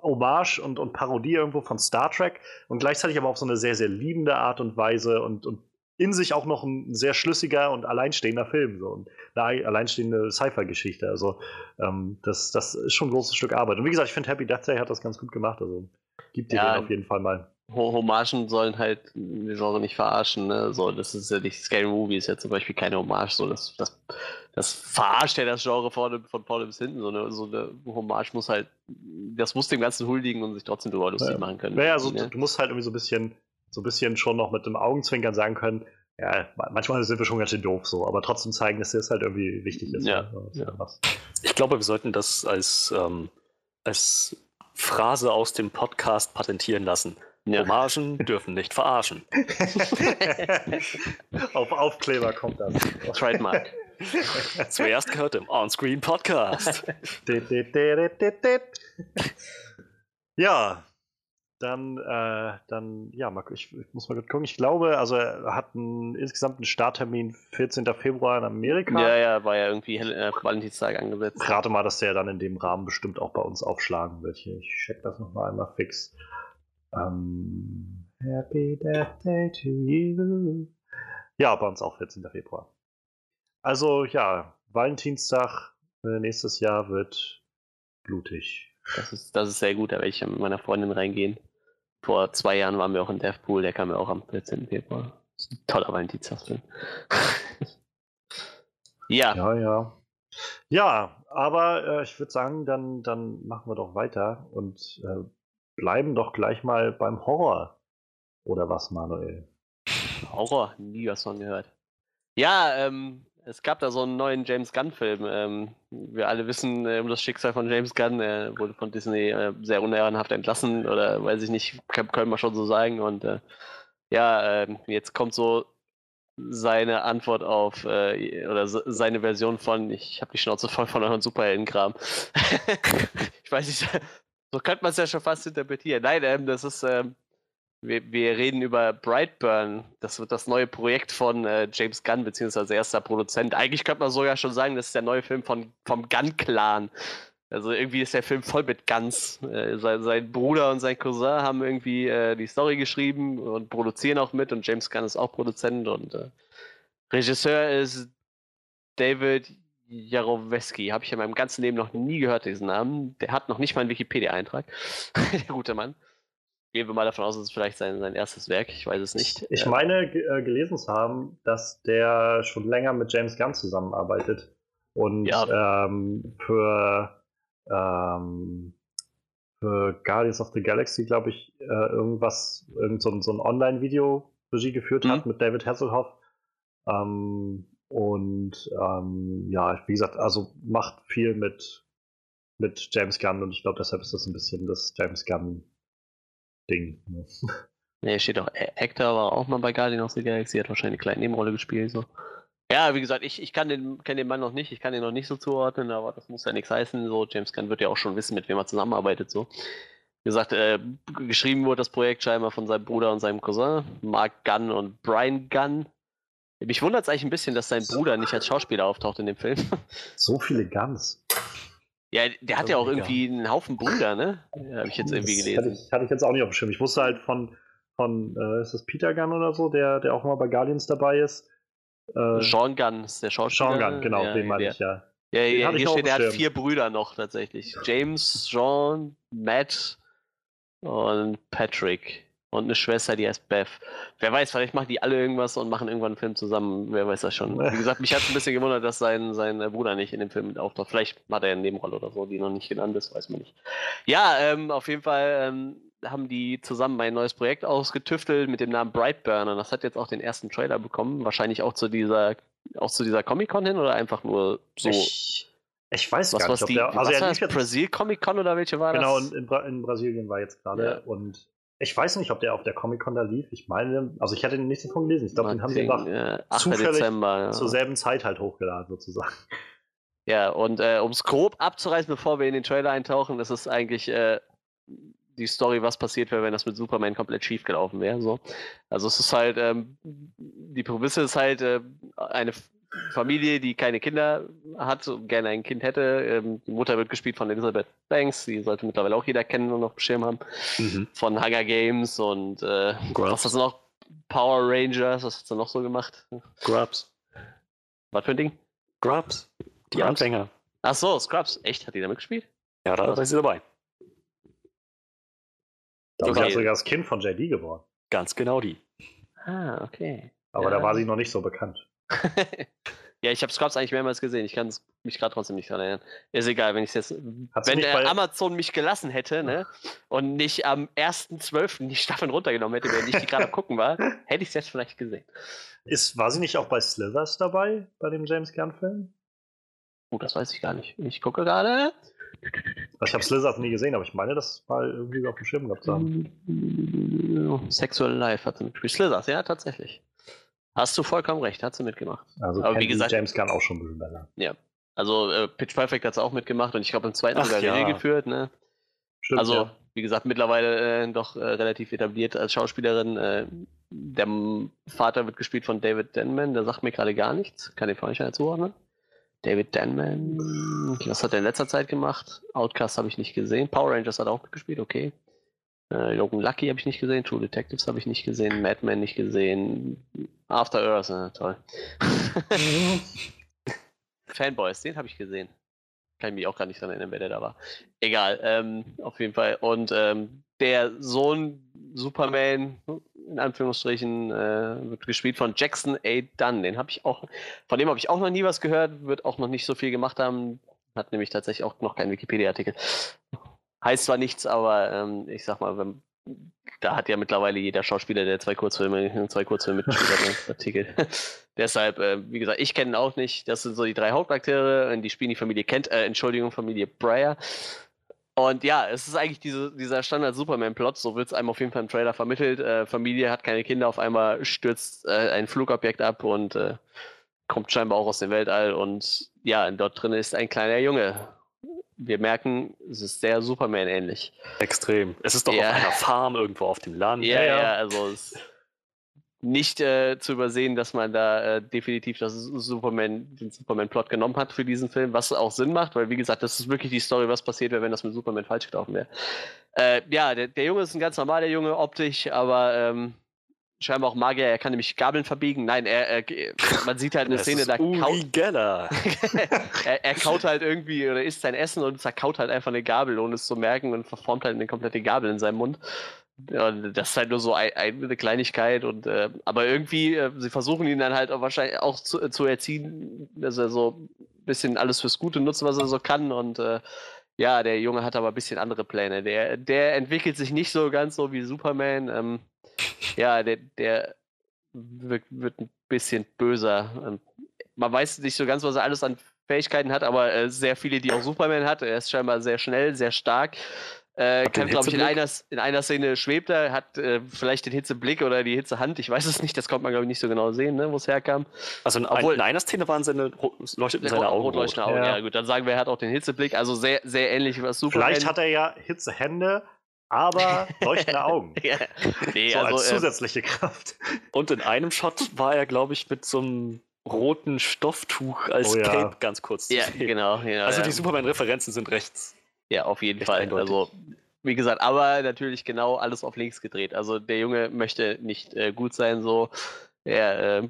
Hommage und, und Parodie irgendwo von Star Trek und gleichzeitig aber auf so eine sehr, sehr liebende Art und Weise und, und in sich auch noch ein sehr schlüssiger und alleinstehender Film. So. Und eine alleinstehende Sci-Fi-Geschichte. Also, ähm, das, das ist schon ein großes Stück Arbeit. Und wie gesagt, ich finde Happy Death Day hat das ganz gut gemacht. Also, gibt dir Ja. den auf jeden Fall mal. Ho- Hommagen sollen halt die Genre nicht verarschen, ne? So, das ist ja nicht Scary Movie ist ja zum Beispiel keine Hommage, so das, das, das verarscht ja das Genre vorne, von vorne bis hinten. So eine, so eine Hommage muss halt, das muss dem Ganzen huldigen und sich trotzdem drüber lustig Ja. machen können. Naja, also, ne? du musst halt irgendwie so ein bisschen, so ein bisschen schon noch mit dem Augenzwinkern sagen können, ja, manchmal sind wir schon ganz schön doof so, aber trotzdem zeigen, dass das halt irgendwie wichtig ist. Ja, ist ja. was. Ich glaube, wir sollten das als, ähm, als Phrase aus dem Podcast patentieren lassen. Ja. Hommagen dürfen nicht verarschen. *laughs* Auf Aufkleber kommt das. Trademark. *laughs* Zuerst gehört im Onscreen Podcast. Ja, dann, äh, dann, ja, mal, ich, ich muss mal gut gucken. Ich glaube, also er hat einen, insgesamt einen Starttermin 14. Februar in Amerika. Ja, ja, war ja irgendwie äh, Valentinstag angesetzt. Ich rate mal, dass der dann in dem Rahmen bestimmt auch bei uns aufschlagen wird. Hier, ich check das nochmal einmal fix. Ähm, Happy Death Day to you. Ja, bei uns auch 14. Februar. Also ja, Valentinstag äh, nächstes Jahr wird blutig. Das ist, das ist sehr gut, da werde ich mit meiner Freundin reingehen. Vor zwei Jahren waren wir auch in Deathpool, der kam ja auch am 14. Februar. Toller Valentinstagsfilm. *laughs* ja, Ja, ja. Ja, aber äh, ich würde sagen, dann, dann machen wir doch weiter und äh, bleiben doch gleich mal beim Horror. Oder was, Manuel? Horror, nie was von gehört. Ja, ähm, es gab da so einen neuen James Gunn-Film. Ähm, wir alle wissen äh, um das Schicksal von James Gunn. Er wurde von Disney äh, sehr unehrenhaft entlassen oder weiß ich nicht, kann, können wir schon so sagen. Und äh, ja, ähm, jetzt kommt so seine Antwort auf äh, oder se- seine Version von ich habe die Schnauze voll von euren Superheldenkram. *laughs* ich weiß nicht, so könnte man es ja schon fast interpretieren. Nein, ähm, das ist ähm, wir, wir reden über Brightburn. Das wird das neue Projekt von äh, James Gunn, beziehungsweise erster Produzent. Eigentlich könnte man sogar schon sagen, das ist der neue Film von, vom Gunn-Clan. Also irgendwie ist der Film voll mit Guns. Äh, sein, sein Bruder und sein Cousin haben irgendwie äh, die Story geschrieben und produzieren auch mit und James Gunn ist auch Produzent und äh, Regisseur ist David Jarowski. Habe ich in meinem ganzen Leben noch nie gehört, diesen Namen. Der hat noch nicht mal einen Wikipedia-Eintrag. *laughs* der gute Mann. Gehen wir mal davon aus, es ist vielleicht sein, sein erstes Werk. Ich weiß es nicht. Ich Äh, meine, äh, gelesen zu haben, dass der schon länger mit James Gunn zusammenarbeitet und Ja. ähm, für, ähm, für Guardians of the Galaxy, glaube ich, äh, irgendwas, irgend so, ein- so ein Online-Video Regie geführt hat Mhm. mit David Hasselhoff. Ähm, und ähm, ja, wie gesagt, also macht viel mit, mit James Gunn und ich glaube, deshalb ist das ein bisschen das James Gunn-Ding. Ne? Nee, steht auch, A- Actor war auch mal bei Guardian of the Galaxy, hat wahrscheinlich eine kleine Nebenrolle gespielt. So. Ja, wie gesagt, ich, ich kann den, kenn den Mann noch nicht, ich kann ihn noch nicht so zuordnen, aber das muss ja nichts heißen. So, James Gunn wird ja auch schon wissen, mit wem er zusammenarbeitet. So. Wie gesagt, äh, geschrieben wurde das Projekt scheinbar von seinem Bruder und seinem Cousin, Mark Gunn und Brian Gunn. Mich wundert es eigentlich ein bisschen, dass sein Bruder nicht als Schauspieler auftaucht in dem Film. So viele Guns. Ja, der hat ja auch irgendwie einen Haufen Brüder, ne? Habe ich jetzt irgendwie gelesen. Hatte ich, hatte ich jetzt auch nicht auf dem Schirm. Ich wusste halt von, von äh, ist das Peter Gunn oder so, der, der auch mal bei Guardians dabei ist. Äh, Sean Gunn ist der Schauspieler. Sean Gunn, genau, Ja, den meine der- ich ja. Ja, ja hier steht, er dem hat vier Brüder noch tatsächlich. James, Sean, Matt und Patrick. Und eine Schwester, die heißt Beth. Wer weiß, vielleicht machen die alle irgendwas und machen irgendwann einen Film zusammen. Wer weiß das schon. Wie gesagt, mich hat es ein bisschen gewundert, dass sein, sein äh, Bruder nicht in dem Film mit auftaucht. Vielleicht hat er eine Nebenrolle oder so, die noch nicht genannt ist, weiß man nicht. Ja, ähm, auf jeden Fall ähm, haben die zusammen ein neues Projekt ausgetüftelt mit dem Namen Brightburn. Und das hat jetzt auch den ersten Trailer bekommen. Wahrscheinlich auch zu dieser, auch zu dieser Comic-Con hin oder einfach nur so. Ich, ich weiß Was gar nicht, ob die? der. Also was war das? Brasil Comic Con oder welche war genau, das? in, in, in Brasilien war jetzt gerade. Ja. Und ich weiß nicht, ob der auf der Comic-Con da lief. Ich meine, also ich hatte nichts davon gelesen. Ich glaube, den haben sie einfach äh, 8. zufällig Dezember. Ja. zur selben Zeit halt hochgeladen, sozusagen. Ja, und äh, um es grob abzureißen, bevor wir in den Trailer eintauchen, das ist eigentlich äh, die Story, was passiert wäre, wenn das mit Superman komplett schief gelaufen wäre. So. Also es ist halt, ähm, die Prämisse ist halt äh, eine Familie, die keine Kinder hat und gerne ein Kind hätte. Ähm, die Mutter wird gespielt von Elizabeth Banks, die sollte mittlerweile auch jeder kennen und noch Schirm haben. Mhm. Von Hunger Games und äh, was hast du noch? Power Rangers, was hast du noch so gemacht? Grubs. Was für ein Ding? Grubs. Die Grubs? Anfänger. Ach so, Scrubs. Echt? Hat die da mitgespielt? Ja, da ist sie dabei. Da ist Okay. ja sogar das Kind von JD geworden. Ganz genau die. Ah, okay. Aber Ja. da war sie noch nicht so bekannt. *laughs* ja, ich habe Scrubs eigentlich mehrmals gesehen. Ich kann es- mich gerade trotzdem nicht dran erinnern. Ist egal, wenn ich jetzt. Hat sie Wenn bei- Amazon mich gelassen hätte, ne? Und nicht am 1.12. die Staffeln runtergenommen hätte, während ich die gerade gucken war, hätte ich es jetzt vielleicht gesehen. Ist, war sie nicht auch bei Slithers dabei, bei dem James Gunn-Film? Oh, das weiß ich gar nicht. Ich gucke gerade. Also ich habe Slithers nie gesehen, aber ich meine, das mal irgendwie auf dem Schirm gehabt zu haben. Sexual Life hat sie mitgespielt. Slithers, ja, tatsächlich. Hast du vollkommen recht, hat sie mitgemacht. Also Aber wie gesagt- James Gunn auch schon ein bisschen besser. Also äh, Pitch Perfect hat sie auch mitgemacht und ich glaube im zweiten Ach sogar ja. Regie geführt, ne? Stimmt, also, ja. wie gesagt, mittlerweile äh, doch äh, relativ etabliert als Schauspielerin. Äh, der Vater wird gespielt von David Denman, der sagt mir gerade gar nichts. Kann den vorhin schon zuordnen. David Denman, was hat er in letzter Zeit gemacht? Outcast habe ich nicht gesehen. Power Rangers hat er auch mitgespielt, okay. Äh, Logan Lucky habe ich nicht gesehen. True Detectives habe ich nicht gesehen. Madman nicht gesehen. After Earth, äh, toll. *laughs* Fanboys, den habe ich gesehen. Kann ich mich auch gar nicht dran erinnern, wer der da war. Egal, ähm, auf jeden Fall. Und ähm, der Sohn Superman, in Anführungsstrichen, äh, wird gespielt von Jackson A. Dunn. Den habe ich auch, von dem habe ich auch noch nie was gehört, wird auch noch nicht so viel gemacht haben. Hat nämlich tatsächlich auch noch keinen Wikipedia-Artikel. Heißt zwar nichts, aber ähm, ich sag mal, wenn, da hat ja mittlerweile jeder Schauspieler, der zwei Kurzfilme, *laughs* zwei Kurzfilme mitgespielt hat, einen Artikel. *laughs* Deshalb, äh, wie gesagt, ich kenne ihn auch nicht. Das sind so die drei und die spielen die Familie Kent, äh, Entschuldigung, Familie Breyer. Und ja, es ist eigentlich diese, dieser Standard-Superman-Plot, so wird es einem auf jeden Fall im Trailer vermittelt. Äh, Familie hat keine Kinder, auf einmal stürzt äh, ein Flugobjekt ab und äh, kommt scheinbar auch aus dem Weltall. Und ja, dort drin ist ein kleiner Junge. Wir merken, es ist sehr Superman-ähnlich. Extrem. Es ist doch Ja. auf einer Farm irgendwo auf dem Land. Ja, ja, also es ist nicht äh, zu übersehen, dass man da äh, definitiv das Superman, den Superman-Plot genommen hat für diesen Film, was auch Sinn macht, weil wie gesagt, das ist wirklich die Story, was passiert wäre, wenn das mit Superman falsch gelaufen wäre. Äh, ja, der, der Junge ist ein ganz normaler Junge, optisch, aber ähm, scheinbar auch Magier, er kann nämlich Gabeln verbiegen. Nein, er, er man sieht halt eine *laughs* Szene, da kaut, Geller. *laughs* er, er kaut halt irgendwie oder isst sein Essen und zerkaut halt einfach eine Gabel, ohne es zu merken und verformt halt eine komplette Gabel in seinem Mund. Ja, das ist halt nur so ein, ein, eine Kleinigkeit und äh, aber irgendwie, äh, sie versuchen ihn dann halt auch wahrscheinlich auch zu, äh, zu erziehen, dass er so ein bisschen alles fürs Gute nutzt, was er so kann und äh, ja, der Junge hat aber ein bisschen andere Pläne. Der, der entwickelt sich nicht so ganz so wie Superman. Ähm, ja, der, der wird, wird ein bisschen böser. Man weiß nicht so ganz, was er alles an Fähigkeiten hat, aber äh, sehr viele, die auch Superman hat. Er ist scheinbar sehr schnell, sehr stark. Äh, kann, glaube ich, in einer, in einer Szene schwebt er, hat äh, vielleicht den Hitzeblick oder die Hitzehand. Ich weiß es nicht, das konnte man, glaube ich, nicht so genau sehen, ne, wo es herkam. Also in, Obwohl- in einer Szene waren seine, leuchteten seine Augen rot rot. leuchtende Augen. Ja. Ja. gut, dann sagen wir, er hat auch den Hitzeblick. Also sehr, sehr ähnlich was Superman. Vielleicht hat er ja Hitzehände, aber leuchtende *laughs* Augen. ja. Nee, so also, als äh, zusätzliche Kraft. Und in einem Shot war er, glaube ich, mit so einem roten Stofftuch als Oh ja. Cape ganz kurz zu ja, sehen. genau. Ja, Also ja. die Superman-Referenzen sind rechts. Ja, auf jeden Echt Fall. eindeutig. Also, wie gesagt, aber natürlich genau alles auf links gedreht. Also der Junge möchte nicht äh, gut sein, so. Er äh,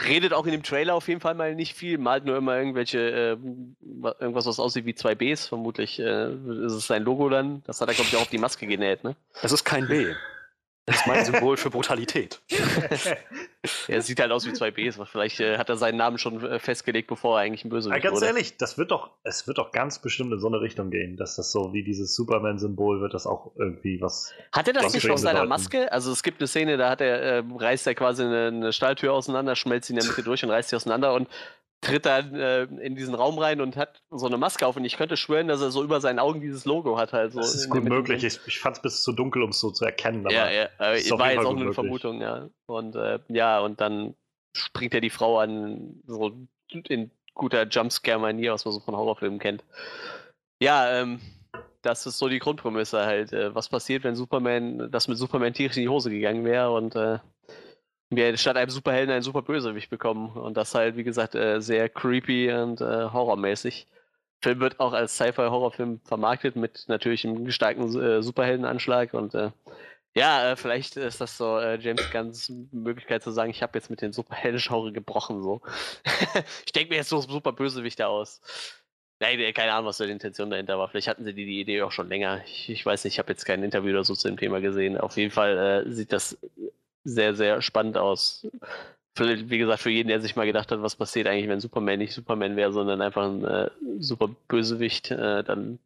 redet auch in dem Trailer auf jeden Fall mal nicht viel, malt nur immer irgendwelche, äh, wa- irgendwas, was aussieht wie zwei Bs. Vermutlich äh, ist es sein Logo dann. Das hat er, glaube ich, auch auf die Maske genäht, ne? Das ist kein B. Das ist mein *laughs* Symbol für Brutalität. Es *laughs* sieht halt aus wie zwei Bs. aber Vielleicht äh, hat er seinen Namen schon äh, festgelegt, bevor er eigentlich ein Ja, Bösewicht ganz wurde. ehrlich, das wird doch, es wird doch ganz bestimmt in so eine Richtung gehen, dass das so wie dieses Superman-Symbol wird das auch irgendwie was. Hat er das nicht auf seiner? Maske? Also es gibt eine Szene, da hat er, äh, reißt er quasi eine, eine Stahltür auseinander, schmelzt sie in der Mitte durch und reißt sie auseinander und tritt dann äh, in diesen Raum rein und hat so eine Maske auf und ich könnte schwören, dass er so über seinen Augen dieses Logo hat halt so. Das ist gut möglich. Ich, ich fand es bis zu dunkel, um es so zu erkennen. Aber Ja, ja, war jetzt auch nur eine möglich. Vermutung, ja. Und äh, ja, und dann springt er die Frau an, so in guter Jumpscare-Manier, was man so von Horrorfilmen kennt. Ja, ähm, das ist so die Grundprämisse halt. Äh, was passiert, wenn Superman, das mit Superman tierisch in die Hose gegangen wäre und äh, wir statt einem Superhelden einen Superbösewicht bekommen. Und das halt, wie gesagt, äh, sehr creepy und äh, horrormäßig. Film wird auch als Sci-Fi-Horrorfilm vermarktet mit natürlich einem gestärkten äh, Superheldenanschlag und äh, ja, äh, vielleicht ist das so äh, James Gunns Möglichkeit zu sagen, ich habe jetzt mit den Superhelden-Genre gebrochen. So. *laughs* ich denke mir jetzt so super Bösewichte aus. Nein, keine Ahnung, was die Intention dahinter war. Vielleicht hatten sie die, die Idee auch schon länger. Ich, ich weiß nicht, ich habe jetzt kein Interview oder so zu dem Thema gesehen. Auf jeden Fall sieht das sehr, sehr spannend aus. Für, wie gesagt, für jeden, der sich mal gedacht hat, was passiert eigentlich, wenn Superman nicht Superman wäre, sondern einfach ein äh, super Bösewicht, äh, dann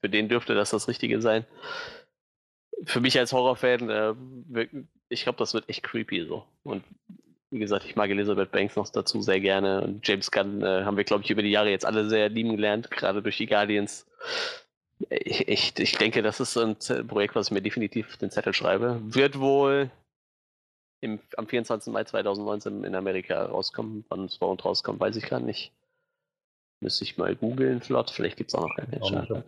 für den dürfte das das Richtige sein für mich als Horrorfan, äh, ich glaube, das wird echt creepy so. Und wie gesagt, ich mag Elizabeth Banks noch dazu sehr gerne. Und James Gunn äh, haben wir, glaube ich, über die Jahre jetzt alle sehr lieben gelernt, gerade durch die Guardians. Ich, ich, ich denke, das ist ein Projekt, was ich mir definitiv den Zettel schreibe. Wird wohl im, am 24. Mai 2019 in Amerika rauskommen. Wann es bei uns rauskommt, weiß ich gerade nicht. Müsste ich mal googeln, flott. Vielleicht gibt es auch noch keinen Headshot.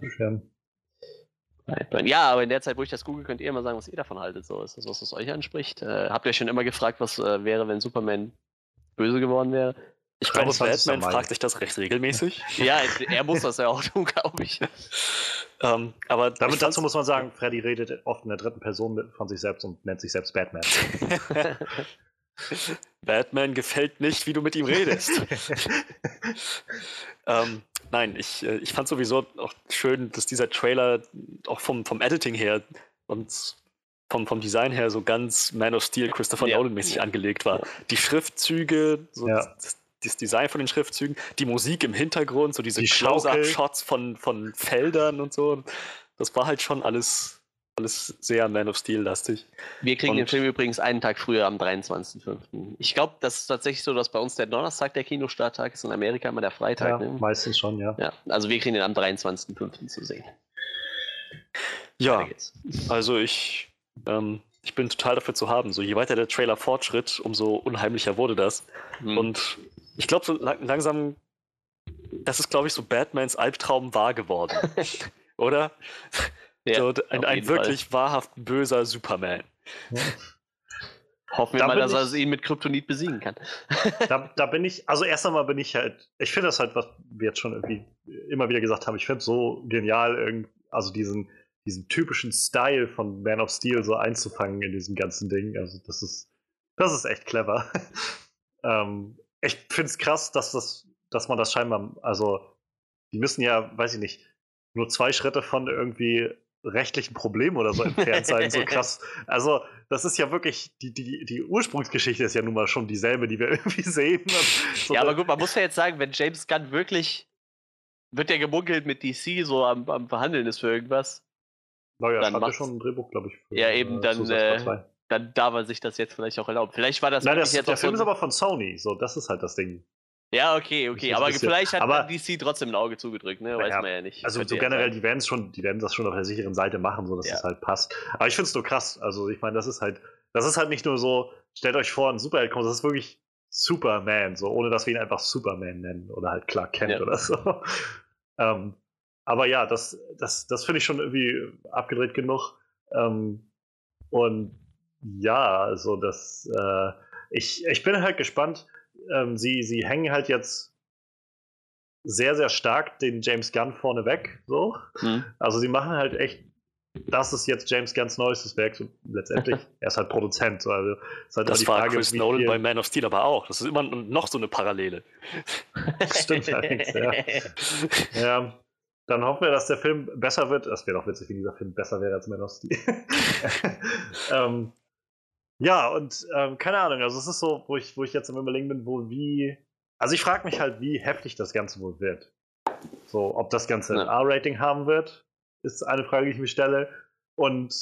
Ja, aber in der Zeit, wo ich das google, könnt ihr immer sagen, was ihr davon haltet. So, ist das was, was euch anspricht? Äh, habt ihr euch schon immer gefragt, was äh, wäre, wenn Superman böse geworden wäre? Ich glaube, Batman fragt sich das recht regelmäßig. *laughs* ja, er muss das ja auch tun, glaube ich. ähm, aber Damit dazu muss man sagen, Freddy redet oft in der dritten Person von sich selbst und nennt sich selbst Batman. *laughs* Batman gefällt nicht, wie du mit ihm redest. *laughs* ähm, nein, ich, äh, ich fand sowieso auch schön, dass dieser Trailer auch vom, vom Editing her und vom, vom Design her so ganz Man of Steel, Christopher ja. Nolan-mäßig angelegt war. Die Schriftzüge, so ja. das, das, Design von den Schriftzügen, die Musik im Hintergrund, so diese die Close-Up-Shots von, von Feldern und so. Das war halt schon alles alles sehr Man of Steel-lastig. Wir kriegen und den Film übrigens einen Tag früher am 23.05. Ich glaube, das ist tatsächlich so, dass bei uns der Donnerstag der Kinostarttag ist, in Amerika immer der Freitag. Ja, ne? meistens schon, ja. ja. Also wir kriegen den am 23.05. zu sehen. Ja, also ich, ähm, ich bin total dafür zu haben. So, je weiter der Trailer fortschritt, umso unheimlicher wurde das. Mhm. Und ich glaube, so lang langsam, das ist, glaube ich, so Batmans Albtraum wahr geworden. *laughs* Oder? Ja, so, ein, ein wirklich Fall. wahrhaft böser Superman. Ja. Hoffen wir da mal, dass er ihn mit Kryptonit besiegen kann. da, *laughs* da, bin ich, also erst einmal bin ich halt, ich finde das halt, was wir jetzt schon irgendwie immer wieder gesagt haben, ich finde es so genial, also diesen, diesen typischen Style von Man of Steel so einzufangen in diesem ganzen Ding. Also das ist, das ist echt clever. *laughs* ähm, ich finde es krass, dass das, dass man das scheinbar, also die müssen ja, weiß ich nicht, nur zwei Schritte von irgendwie rechtlichen Problem oder so entfernt sein. so krass. Also, das ist ja wirklich, die, die, die Ursprungsgeschichte ist ja nun mal schon dieselbe, die wir *laughs* irgendwie sehen. So ja, aber gut, man muss ja jetzt sagen, wenn James Gunn wirklich, wird ja gemunkelt mit DC so am, am Verhandeln ist für irgendwas. Naja, dann hatte schon ein Drehbuch, glaube ich. Für, ja, eben, äh, dann, äh, dann darf er sich das jetzt vielleicht auch erlauben. Vielleicht war das. Nein, das, jetzt der Film so ist aber von Sony, so, das ist halt das Ding. Ja, okay, okay. Aber vielleicht hat aber, DC trotzdem ein Auge zugedrückt, ne? Weiß ja, man ja nicht. Also so generell, die werden schon, die werden das schon auf der sicheren Seite machen, so dass ja. es halt passt. Aber ich finde es nur krass. Also ich meine, das ist halt, das ist halt nicht nur so, stellt euch vor, ein Superheld kommt, das ist wirklich Superman, so, ohne dass wir ihn einfach Superman nennen oder halt Clark Kent ja. oder so. *laughs* ähm, aber ja, das, das, das finde ich schon irgendwie abgedreht genug. Ähm, und ja, also das, äh, ich, ich bin halt gespannt, ähm, sie, sie hängen halt jetzt sehr, sehr stark den James Gunn vorne weg. So. Mhm. Also sie machen halt echt, das ist jetzt James Gunns neuestes Werk. So letztendlich, *laughs* er ist halt Produzent. So. Also, ist halt das war Frage, Chris Nolan bei Man of Steel aber auch. Das ist immer noch so eine Parallele. *laughs* Stimmt allerdings, ja. *laughs* ja. Dann hoffen wir, dass der Film besser wird. Das wäre doch witzig, wenn dieser Film besser wäre als Man of Steel. ähm, ja, und ähm, keine Ahnung, also es ist so, wo ich, wo ich jetzt im Überlegen bin, wo wie. Also ich frage mich halt, wie heftig das Ganze wohl wird. So, ob das Ganze ein R-Rating haben wird, ist eine Frage, die ich mir stelle. Und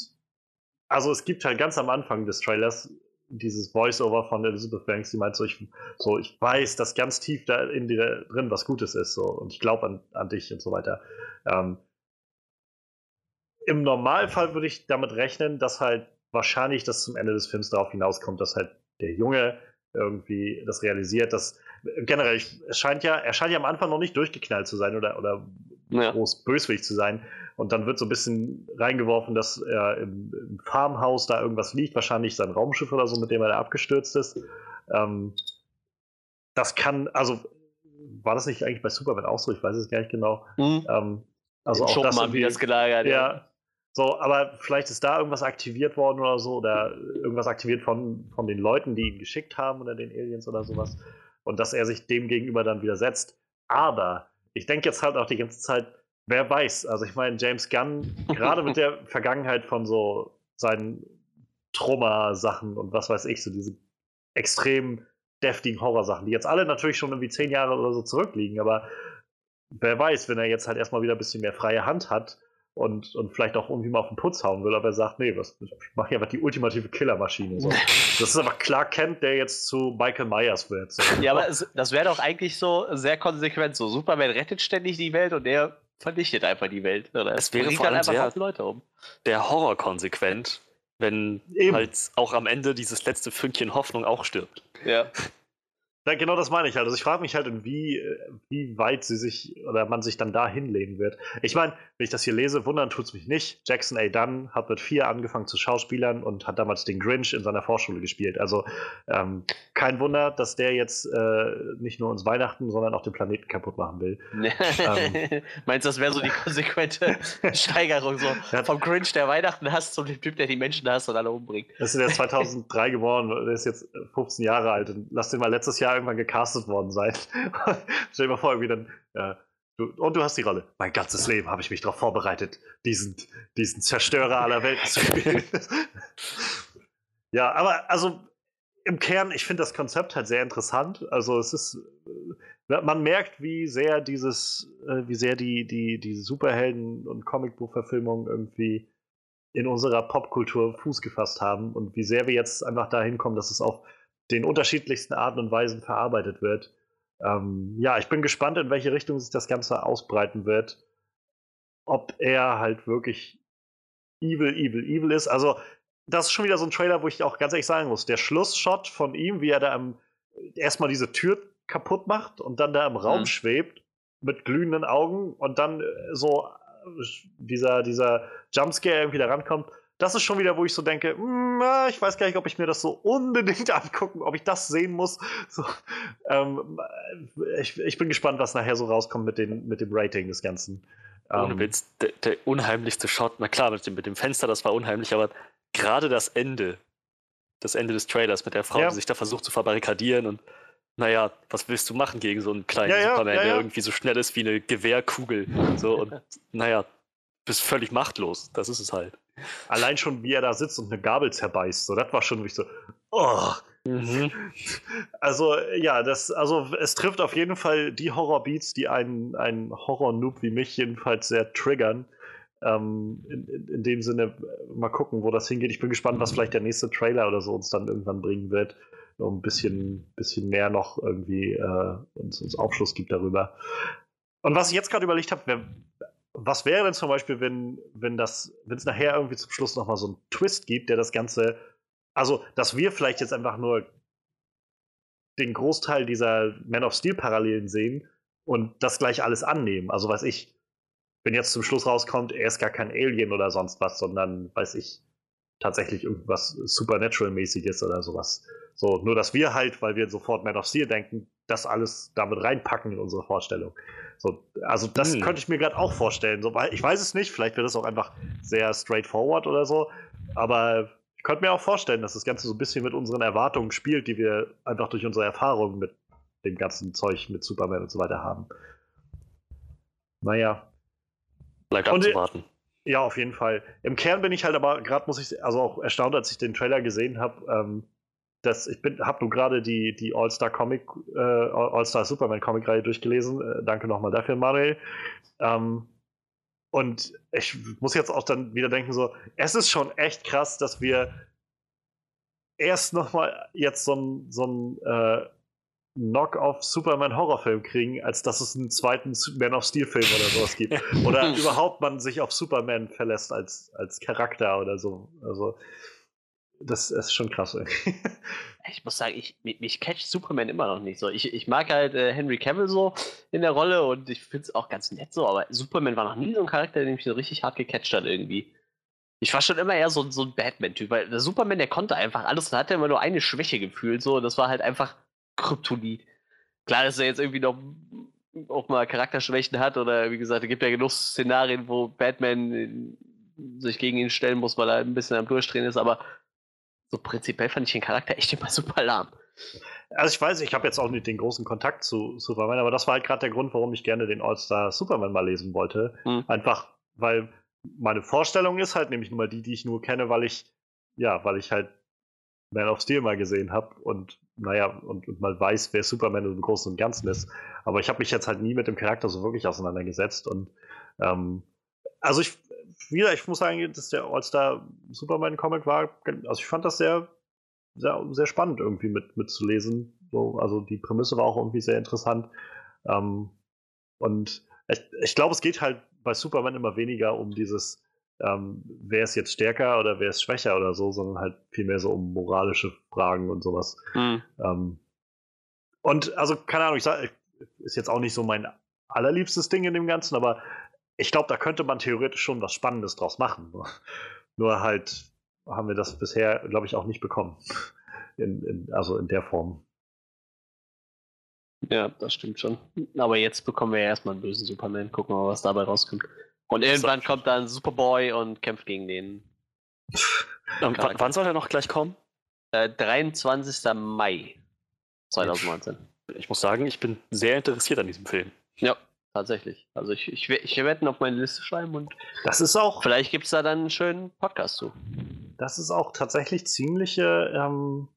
also es gibt halt ganz am Anfang des Trailers dieses Voice-Over von Elizabeth Banks, die meint so ich, so, ich weiß, dass ganz tief da in dir drin was Gutes ist, so, und ich glaube an, an dich und so weiter. Ähm, Im Normalfall würde ich damit rechnen, dass halt wahrscheinlich, dass zum Ende des Films darauf hinauskommt, dass halt der Junge irgendwie das realisiert, dass generell, ich, es scheint ja, er scheint ja am Anfang noch nicht durchgeknallt zu sein oder, oder Ja. groß böswillig zu sein. Und dann wird so ein bisschen reingeworfen, dass er im, im Farmhaus da irgendwas liegt, wahrscheinlich sein Raumschiff oder so, mit dem er da abgestürzt ist. Ähm, das kann, also war das nicht eigentlich bei Superman auch so? Ich weiß es gar nicht genau. Hm. Ähm, also Im auch das irgendwie- das gelagert. ja. So, aber vielleicht ist da irgendwas aktiviert worden oder so, oder irgendwas aktiviert von, von den Leuten, die ihn geschickt haben oder den Aliens oder sowas. Und dass er sich dem gegenüber dann widersetzt. Aber ich denke jetzt halt auch die ganze Zeit, wer weiß, also ich meine, James Gunn, gerade mit der *laughs* Vergangenheit von so seinen Trauma-Sachen und was weiß ich, so diese extrem deftigen Horrorsachen, die jetzt alle natürlich schon irgendwie zehn Jahre oder so zurückliegen, aber wer weiß, wenn er jetzt halt erstmal wieder ein bisschen mehr freie Hand hat und, und vielleicht auch irgendwie mal auf den Putz hauen will, aber er sagt, nee, was, ich mache hier einfach die ultimative Killermaschine. So. *laughs* Das ist aber Clark Kent, der jetzt zu Michael Myers wird. So. Ja, aber es, das wäre doch eigentlich so sehr konsequent. So, Superman rettet ständig die Welt und er vernichtet einfach die Welt. Oder? Es wäre vor dann allem einfach sehr- Leute um. Der Horror konsequent, wenn Eben. halt auch am Ende dieses letzte Fünkchen Hoffnung auch stirbt. Ja. *laughs* Ja, genau das meine ich halt. Also ich frage mich halt, wie, äh, wie weit sie sich oder man sich dann da hinlehnen wird. Ich meine, wenn ich das hier lese, wundern tut es mich nicht. Jackson A. Dunn hat mit vier angefangen zu Schauspielern und hat damals den Grinch in seiner Vorschule gespielt. Also ähm, kein Wunder, dass der jetzt äh, nicht nur uns Weihnachten, sondern auch den Planeten kaputt machen will. Ähm. *laughs* Meinst du, das wäre so die konsequente *laughs* Steigerung so vom Cringe, der Weihnachten hasst, zum Typ, der die Menschen hasst und alle umbringt? Das ist ja 2003 geboren, der ist jetzt 15 Jahre alt und lass den mal letztes Jahr irgendwann gecastet worden sein. *laughs* Stell dir mal vor, irgendwie dann, ja, du, und du hast die Rolle. Mein ganzes Leben habe ich mich darauf vorbereitet, diesen, diesen Zerstörer aller Welten zu *laughs* spielen. ja, aber also im Kern, ich finde das Konzept halt sehr interessant. Also es ist, äh, man merkt, wie sehr dieses, äh, wie sehr die, die, die Superhelden- und Comicbuchverfilmungen irgendwie in unserer Popkultur Fuß gefasst haben und wie sehr wir jetzt einfach dahin kommen, dass es auf den unterschiedlichsten Arten und Weisen verarbeitet wird. Ähm, ja, ich bin gespannt, in welche Richtung sich das Ganze ausbreiten wird. Ob er halt wirklich evil, evil, evil ist. Also, das ist schon wieder so ein Trailer, wo ich auch ganz ehrlich sagen muss, der Schlussshot von ihm, wie er da am, erstmal diese Tür kaputt macht und dann da im Raum Mhm. schwebt mit glühenden Augen und dann äh, so äh, dieser, dieser Jumpscare irgendwie da rankommt. Das ist schon wieder, wo ich so denke, "Hm, na, ich weiß gar nicht, ob ich mir das so unbedingt *laughs* angucken, ob ich das sehen muss. So, ähm, ich, ich bin gespannt, was nachher so rauskommt mit, den, mit dem Rating des Ganzen. Ohne Ähm, Witz, der, der unheimlichste Shot, na klar, mit dem, mit dem Fenster, das war unheimlich, aber gerade das Ende, das Ende des Trailers mit der Frau, Ja. die sich da versucht zu verbarrikadieren und naja, was willst du machen gegen so einen kleinen Ja, Superman, ja, der irgendwie so schnell ist wie eine Gewehrkugel. So und naja, bist völlig machtlos. Das ist es halt. Allein schon, wie er da sitzt und eine Gabel zerbeißt. So, das war schon wirklich so. Oh. Mhm. Also, ja, das, also es trifft auf jeden Fall die Horrorbeats, die einen, einen Horror-Noob wie mich jedenfalls sehr triggern. Ähm, in, in, dem Sinne, mal gucken, wo das hingeht. Ich bin gespannt, was vielleicht der nächste Trailer oder so uns dann irgendwann bringen wird. Um ein bisschen, bisschen mehr noch irgendwie äh, uns, uns Aufschluss gibt darüber. Und was ich jetzt gerade überlegt habe, was wäre denn zum Beispiel, wenn, wenn das, wenn es nachher irgendwie zum Schluss nochmal so einen Twist gibt, der das Ganze, also, dass wir vielleicht jetzt einfach nur den Großteil dieser Man of Steel-Parallelen sehen und das gleich alles annehmen. Also, weiß ich, wenn jetzt zum Schluss rauskommt, er ist gar kein Alien oder sonst was, sondern, weiß ich, tatsächlich irgendwas Supernatural-mäßiges oder sowas. So, nur dass wir halt, weil wir sofort Man of Steel denken, das alles damit reinpacken in unsere Vorstellung. So, also das Hm. könnte ich mir gerade auch vorstellen. So, weil ich weiß es nicht, vielleicht wird es auch einfach sehr straightforward oder so, aber ich könnte mir auch vorstellen, dass das Ganze so ein bisschen mit unseren Erwartungen spielt, die wir einfach durch unsere Erfahrungen mit dem ganzen Zeug mit Superman und so weiter haben. Naja, Bleibt abzuwarten. Ja, auf jeden Fall. Im Kern bin ich halt aber gerade, muss ich, also auch erstaunt, als ich den Trailer gesehen habe, ähm, dass ich bin, habe nur gerade die, die All-Star Comic, äh, All-Star Superman Comic Reihe durchgelesen. Äh, danke nochmal dafür, Manuel. Ähm, und ich muss jetzt auch dann wieder denken, so, es ist schon echt krass, dass wir erst nochmal jetzt so ein, so ein äh, Knock-off-Superman-Horrorfilm kriegen, als dass es einen zweiten Man of Steel-Film oder sowas gibt. Oder *laughs* überhaupt man sich auf Superman verlässt als, als Charakter oder so. Also, das ist schon krass. Irgendwie. *laughs* Ich muss sagen, ich, mich, mich catcht Superman immer noch nicht so. Ich, ich mag halt äh, Henry Cavill so in der Rolle und ich finde es auch ganz nett so, aber Superman war noch nie so ein Charakter, der mich so richtig hart gecatcht hat irgendwie. Ich war schon immer eher so, so ein Batman-Typ, weil der Superman, der konnte einfach alles und hatte immer nur eine Schwäche gefühlt, so, das war halt einfach Kryptonit. Klar, dass er jetzt irgendwie noch auch mal Charakterschwächen hat oder wie gesagt, es gibt ja genug Szenarien, wo Batman äh, sich gegen ihn stellen muss, weil er ein bisschen am Durchdrehen ist, aber so prinzipiell fand ich den Charakter echt immer *laughs* super lahm. Also ich weiß, ich habe jetzt auch nicht den großen Kontakt zu Superman, aber das war halt gerade der Grund, warum ich gerne den All-Star Superman mal lesen wollte. Hm. Einfach, weil meine Vorstellung ist halt nämlich nur mal die, die ich nur kenne, weil ich, ja, weil ich halt Man of Steel mal gesehen habe und naja, und, und mal weiß, wer Superman im Großen und Ganzen ist. Aber ich habe mich jetzt halt nie mit dem Charakter so wirklich auseinandergesetzt und ähm, also ich, wieder, ich muss sagen, dass der All-Star Superman Comic war, also ich fand das sehr, sehr, sehr spannend irgendwie mit, mitzulesen. So, also die Prämisse war auch irgendwie sehr interessant. Ähm, und ich, ich glaube, es geht halt bei Superman immer weniger um dieses, ähm, wer ist jetzt stärker oder wer ist schwächer oder so, sondern halt vielmehr so um moralische Fragen und sowas. Mhm. Ähm, und also, keine Ahnung, ich sage, ist jetzt auch nicht so mein allerliebstes Ding in dem Ganzen, aber ich glaube, da könnte man theoretisch schon was Spannendes draus machen. *laughs* Nur halt haben wir das bisher, glaube ich, auch nicht bekommen. In, in, also in der Form. Ja, das stimmt schon. Aber jetzt bekommen wir ja erstmal einen bösen Superman. Gucken wir mal, was dabei rauskommt. Und irgendwann kommt dann Superboy und kämpft gegen den. Und wann soll er noch gleich kommen? Äh, 23. Mai 2019. Ich muss sagen, ich bin sehr interessiert an diesem Film. Ja, tatsächlich. Also ich, ich, ich werde ihn auf meine Liste schreiben und das ist auch. Vielleicht gibt es da dann einen schönen Podcast zu. Das ist auch tatsächlich ziemliche ähm,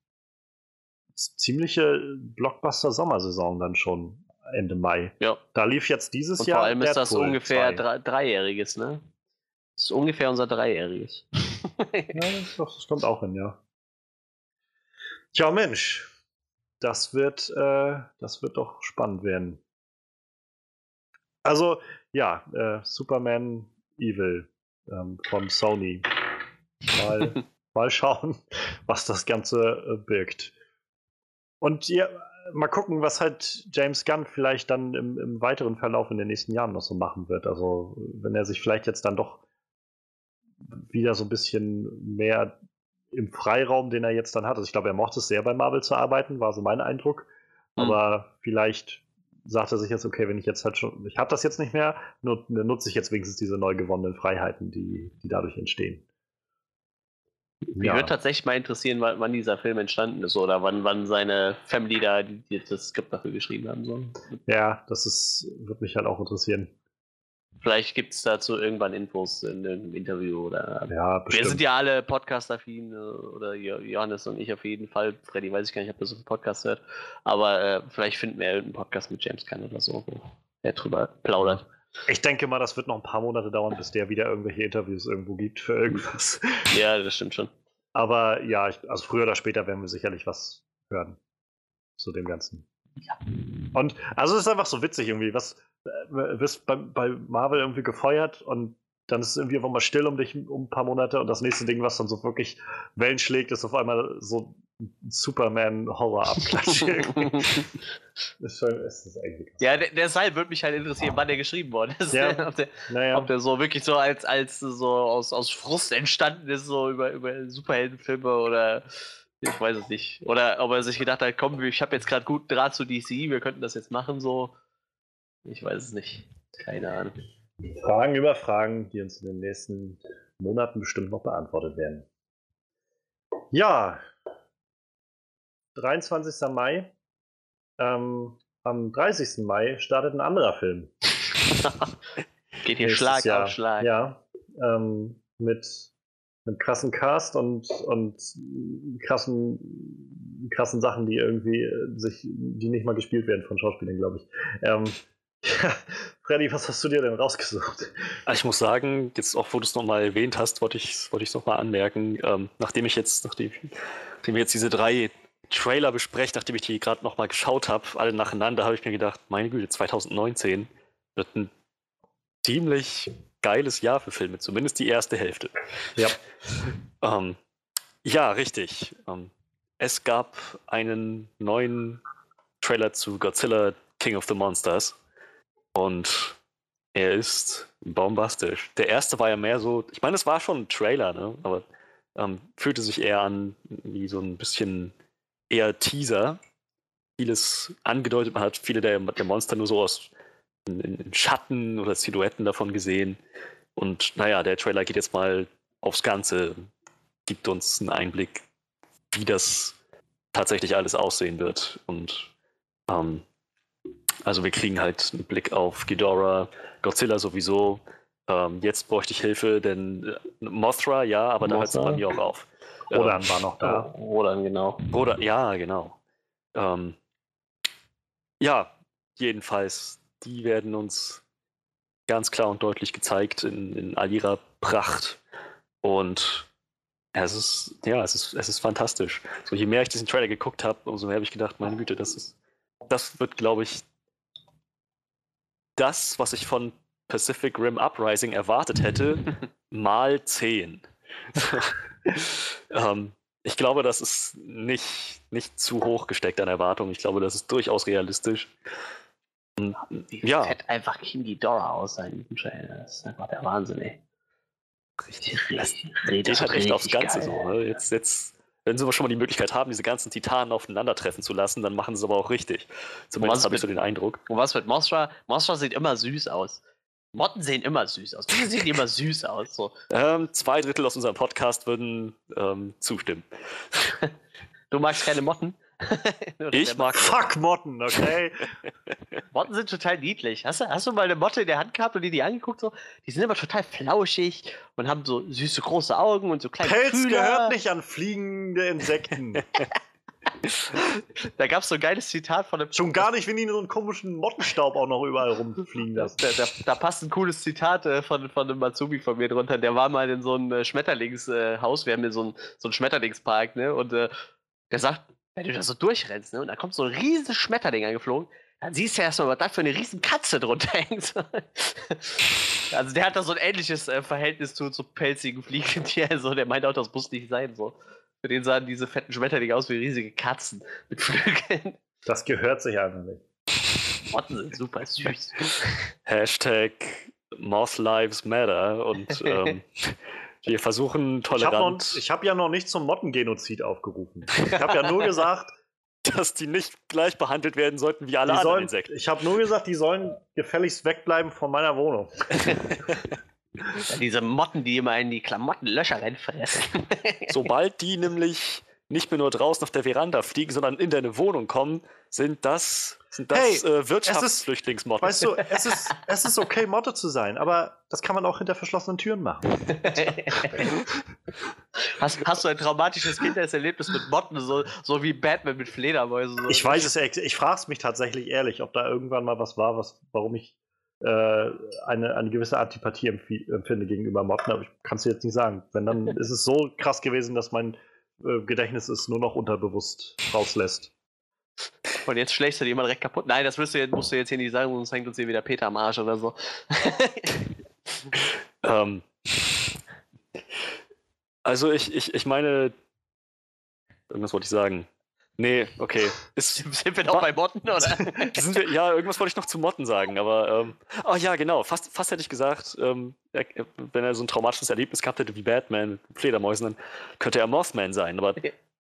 ziemliche Blockbuster-Sommersaison dann schon Ende Mai. Ja. Da lief jetzt dieses Und Jahr. Vor allem ist das ungefähr drei, dreijähriges, ne? Das ist ungefähr unser dreijähriges. *laughs* *laughs* ja, das kommt auch hin, ja. Tja, Mensch. Das wird, äh, das wird doch spannend werden. Also, ja, äh, Superman Evil ähm, von Sony. Mal, *laughs* mal schauen, was das Ganze äh, birgt. Und ja, mal gucken, was halt James Gunn vielleicht dann im, im, weiteren Verlauf in den nächsten Jahren noch so machen wird. Also, wenn er sich vielleicht jetzt dann doch wieder so ein bisschen mehr im Freiraum, den er jetzt dann hat. Also, ich glaube, er mochte es sehr bei Marvel zu arbeiten, war so mein Eindruck. Mhm. Aber vielleicht sagt er sich jetzt, okay, wenn ich jetzt halt schon, ich habe das jetzt nicht mehr, nur, nutze ich jetzt wenigstens diese neu gewonnenen Freiheiten, die, die dadurch entstehen. Mich ja. würde tatsächlich mal interessieren, wann, wann, dieser Film entstanden ist oder wann, wann seine Family da die, die das Skript dafür geschrieben haben soll. Ja, das ist, würde mich halt auch interessieren. Vielleicht gibt es dazu irgendwann Infos in irgendeinem Interview oder. Ja, bestimmt. Wir sind ja alle Podcast-affin äh, oder Johannes und ich auf jeden Fall. Freddy weiß ich gar nicht, ob er so einen Podcast hört. Aber äh, vielleicht finden wir irgendeinen Podcast mit James Gunn oder so, wo er drüber plaudert. Ich denke mal, das wird noch ein paar Monate dauern, bis der wieder irgendwelche Interviews irgendwo gibt für irgendwas. *laughs* Ja, das stimmt schon. Aber ja, ich, also früher oder später werden wir sicherlich was hören zu dem Ganzen. Ja. Und also es ist einfach so witzig irgendwie, was äh, wirst bei, bei Marvel irgendwie gefeuert und dann ist es irgendwie einfach mal still um dich um ein paar Monate und das nächste Ding, was dann so wirklich Wellen schlägt, ist auf einmal so Superman-Horror-Abklatsch. *laughs* ist ist eigentlich Ja, der, der Seil würde mich halt interessieren, wann der geschrieben worden ist. Ja. *laughs* ob, der, naja. ob der so wirklich so als, als so aus, aus Frust entstanden ist, so über, über Superheldenfilme oder ich weiß es nicht. Oder ob er sich gedacht hat, komm, ich habe jetzt gerade gut Draht zu DC, wir könnten das jetzt machen, so. Ich weiß es nicht. Keine Ahnung. Fragen über Fragen, die uns in den nächsten Monaten bestimmt noch beantwortet werden. Ja, 23. Mai. Ähm, am 30. Mai startet ein anderer Film. *laughs* Geht hier Schlag Jahr. auf Schlag. Ja, ähm, mit einem krassen Cast und, und krassen, krassen Sachen, die irgendwie äh, sich, die nicht mal gespielt werden von Schauspielern, glaube ich. Ähm, ja, *laughs* Freddy, was hast du dir denn rausgesucht? Ah, ich muss sagen, jetzt auch, wo du es nochmal erwähnt hast, wollte ich es wollte nochmal anmerken. Ähm, nachdem ich jetzt, nachdem, nachdem wir jetzt diese drei Trailer besprechen, nachdem ich die gerade nochmal geschaut habe, alle nacheinander, habe ich mir gedacht, meine Güte, 2019 wird ein ziemlich geiles Jahr für Filme, zumindest die erste Hälfte. Ja. *laughs* ähm, Ja, richtig. Ähm, es gab einen neuen Trailer zu Godzilla King of the Monsters. Und er ist bombastisch. Der erste war ja mehr so, ich meine, es war schon ein Trailer, ne? aber ähm, fühlte sich eher an wie so ein bisschen eher Teaser. Vieles angedeutet, man hat viele der, der Monster nur so aus in, in Schatten oder Silhouetten davon gesehen. Und naja, der Trailer geht jetzt mal aufs Ganze, gibt uns einen Einblick, wie das tatsächlich alles aussehen wird. Und ähm, also wir kriegen halt einen Blick auf Ghidorah, Godzilla sowieso. Ähm, jetzt bräuchte ich Hilfe, denn äh, Mothra, ja, aber da hört es bei mir auch auf. Rodan ähm, war noch da. Rodan, genau. Rodan, ja, genau. Ähm, ja, jedenfalls, die werden uns ganz klar und deutlich gezeigt in, in all ihrer Pracht. Und es ist, ja, es ist, es ist fantastisch. So, je mehr ich diesen Trailer geguckt habe, umso mehr habe ich gedacht, meine Güte, das ist, das wird, glaube ich, das, was ich von Pacific Rim Uprising erwartet hätte, *laughs* mal 10. *laughs* ähm, ich glaube, das ist nicht, nicht zu hoch gesteckt an Erwartungen. Ich glaube, das ist durchaus realistisch. Und, ja. fett einfach King Ghidorah aussah in diesem Trailer. Das ist einfach der Wahnsinn, ey. Richtig, richtig, geht halt echt aufs Ganze geil. so. Ne? Jetzt, jetzt, wenn sie schon mal die Möglichkeit haben, diese ganzen Titanen aufeinandertreffen zu lassen, dann machen sie es aber auch richtig. Zumindest habe ich so den Eindruck. Und was mit Mostra? Mostra sieht immer süß aus. Motten sehen immer süß aus. Die sehen immer süß aus. So. *laughs* Ähm, zwei Drittel aus unserem Podcast würden ähm, zustimmen. *laughs* du magst keine Motten? *laughs* ich mag Fuck Motten, okay? Motten sind total niedlich. Hast du, hast du mal eine Motte in der Hand gehabt und die die angeguckt? So? Die sind immer total flauschig und haben so süße große Augen und so kleine Pelz Fühler. gehört nicht an fliegende Insekten. Da gab es so ein geiles Zitat von dem. Schon gar nicht, wenn die in so einen komischen Mottenstaub auch noch überall rumfliegen lassen. Da, da, da, passt ein cooles Zitat äh, von, von einem Matsubi von mir drunter. Der war mal in so einem äh, Schmetterlingshaus. Äh, Wir haben hier so einen so Schmetterlingspark, ne? Und äh, der sagt, wenn du da so durchrennst, ne? Und da kommt so ein riesiges Schmetterling angeflogen, dann siehst du erstmal, was da für eine riesen Katze drunter *laughs* hängt. also der hat da so ein ähnliches äh, Verhältnis zu, zu pelzigen Fliegentieren. *laughs* So, der meint auch, das muss nicht sein. So. Für den sahen diese fetten Schmetterlinge aus wie riesige Katzen mit Flügeln. Das gehört sich einfach nicht. Motten sind super süß. *laughs* Hashtag Moth Lives Matter und ähm, *laughs* wir versuchen tolerant. Ich habe hab ja noch nicht zum Mottengenozid aufgerufen. Ich habe ja nur *laughs* gesagt, dass die nicht gleich behandelt werden sollten wie alle anderen sollen, Insekten. Ich habe nur gesagt, die sollen gefälligst wegbleiben von meiner Wohnung. Diese Motten, die immer in die Klamottenlöcher reinfressen. *laughs* Sobald die nämlich nicht mehr nur draußen auf der Veranda fliegen, sondern in deine Wohnung kommen, sind das, sind das hey, äh, Wirtschaftsflüchtlingsmotten. Weißt du, es ist, *laughs* es ist okay, Motte zu sein, aber das kann man auch hinter verschlossenen Türen machen. *laughs* hast, hast du ein traumatisches Kindheitserlebnis mit Motten, so, so wie Batman mit Fledermäusen? So? Ich weiß es, ich frage es mich tatsächlich ehrlich, ob da irgendwann mal was war, was, warum ich eine, eine gewisse Antipathie empfinde gegenüber Motten, aber ich kann es jetzt nicht sagen. Wenn dann *laughs* ist es so krass gewesen, dass mein äh, Gedächtnis es nur noch unterbewusst rauslässt. Und jetzt schlägst du dir mal direkt kaputt. Nein, das musst du, jetzt, musst du jetzt hier nicht sagen, sonst hängt uns hier wieder Peter am Arsch oder so. *laughs* ähm, also ich, ich, ich meine, irgendwas wollte ich sagen. Nee, okay. Ist, *laughs* sind wir noch bei Motten, oder? *laughs* sind wir, ja, irgendwas wollte ich noch zu Motten sagen, aber. Ähm, oh ja, genau. Fast, fast hätte ich gesagt, ähm, er, wenn er so ein traumatisches Erlebnis gehabt hätte wie Batman mit Fledermäusen, dann könnte er Mothman sein. Aber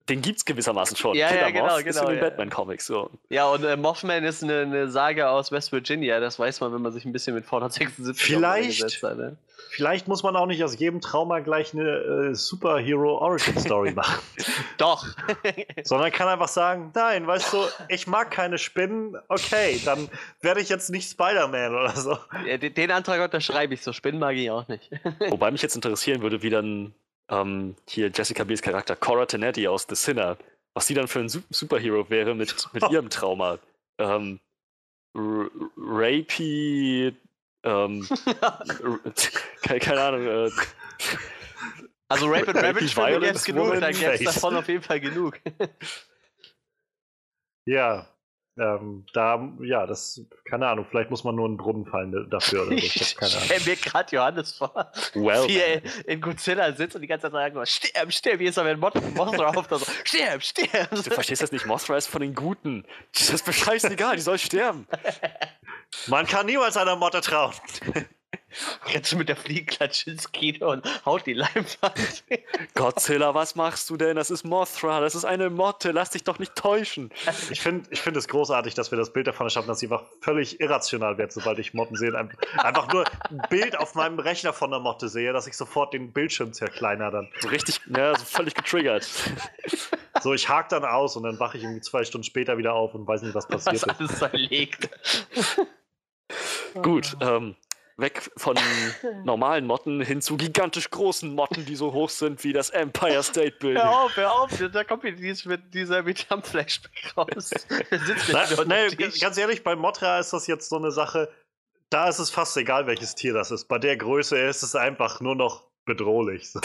den gibt es gewissermaßen schon. Ja, ja, genau, Moth genau. Ist in den ja. Batman-Comics. So. Ja, und äh, Mothman ist eine, eine, Sage aus West Virginia. Das weiß man, wenn man sich ein bisschen mit 476 Vielleicht, hat, ne? vielleicht muss man auch nicht aus jedem Trauma gleich eine äh, Superhero-Origin-Story *laughs* machen. Doch. *laughs* Sondern kann einfach sagen: Nein, weißt du, ich mag keine Spinnen. Okay, dann werde ich jetzt nicht Spider-Man oder so. Ja, den, den Antrag unterschreibe ich so. Spinnen mag ich auch nicht. Wobei mich jetzt interessieren würde, wie dann ähm, hier Jessica Biels Charakter Cora Tenetti aus The Sinner, was sie dann für ein Superhero wäre mit, *laughs* mit ihrem Trauma. Ähm, Rapey, ähm, *laughs* keine, keine, Ahnung. Äh, also Rape and Rabbit Filme gäbe es genug, dann gäbe es davon auf jeden Fall genug. ja, Ähm, da, ja, das, keine Ahnung, vielleicht muss man nur einen Brunnen fallen dafür oder so. Ich keine *laughs* Ahnung. stell mir gerade Johannes vor, Well, wie er in Godzilla sitzt und die ganze Zeit sagen nur, sterb, sterb, wie ist er, wenn Mod Mothra auf da so, *laughs* sterb, sterb. du verstehst das nicht. Mothra ist von den Guten. Das ist mir scheißegal, die soll sterben. *laughs* Man kann niemals einer Motte trauen. Rennst du mit der Fliegenklatsche ins Kino und haut die Leinwand. Godzilla, was machst du denn? Das ist Mothra, das ist eine Motte, lass dich doch nicht täuschen. Ich finde ich find es großartig, dass wir das Bild davon erschaffen, dass sie einfach völlig irrational wird, sobald ich Motten sehe. Ein- Einfach nur ein Bild auf meinem Rechner von der Motte sehe, dass ich sofort den Bildschirm zerkleiner dann. So richtig, ja, so völlig getriggert. So, ich hake dann aus und dann wache ich irgendwie zwei Stunden später wieder auf und weiß nicht, was passiert Was ist. alles zerlegt. Gut, ähm, weg von *laughs* normalen Motten hin zu gigantisch großen Motten, die so hoch sind wie das Empire State Building. Hör auf, hör auf, da kommt mir dies mit dieser Metam-Flashback raus. *laughs* Der sitzt Na, mit nee, ganz ehrlich, bei Mothra ist das jetzt so eine Sache, da ist es fast egal, welches Tier das ist. Bei der Größe ist es einfach nur noch bedrohlich. *laughs*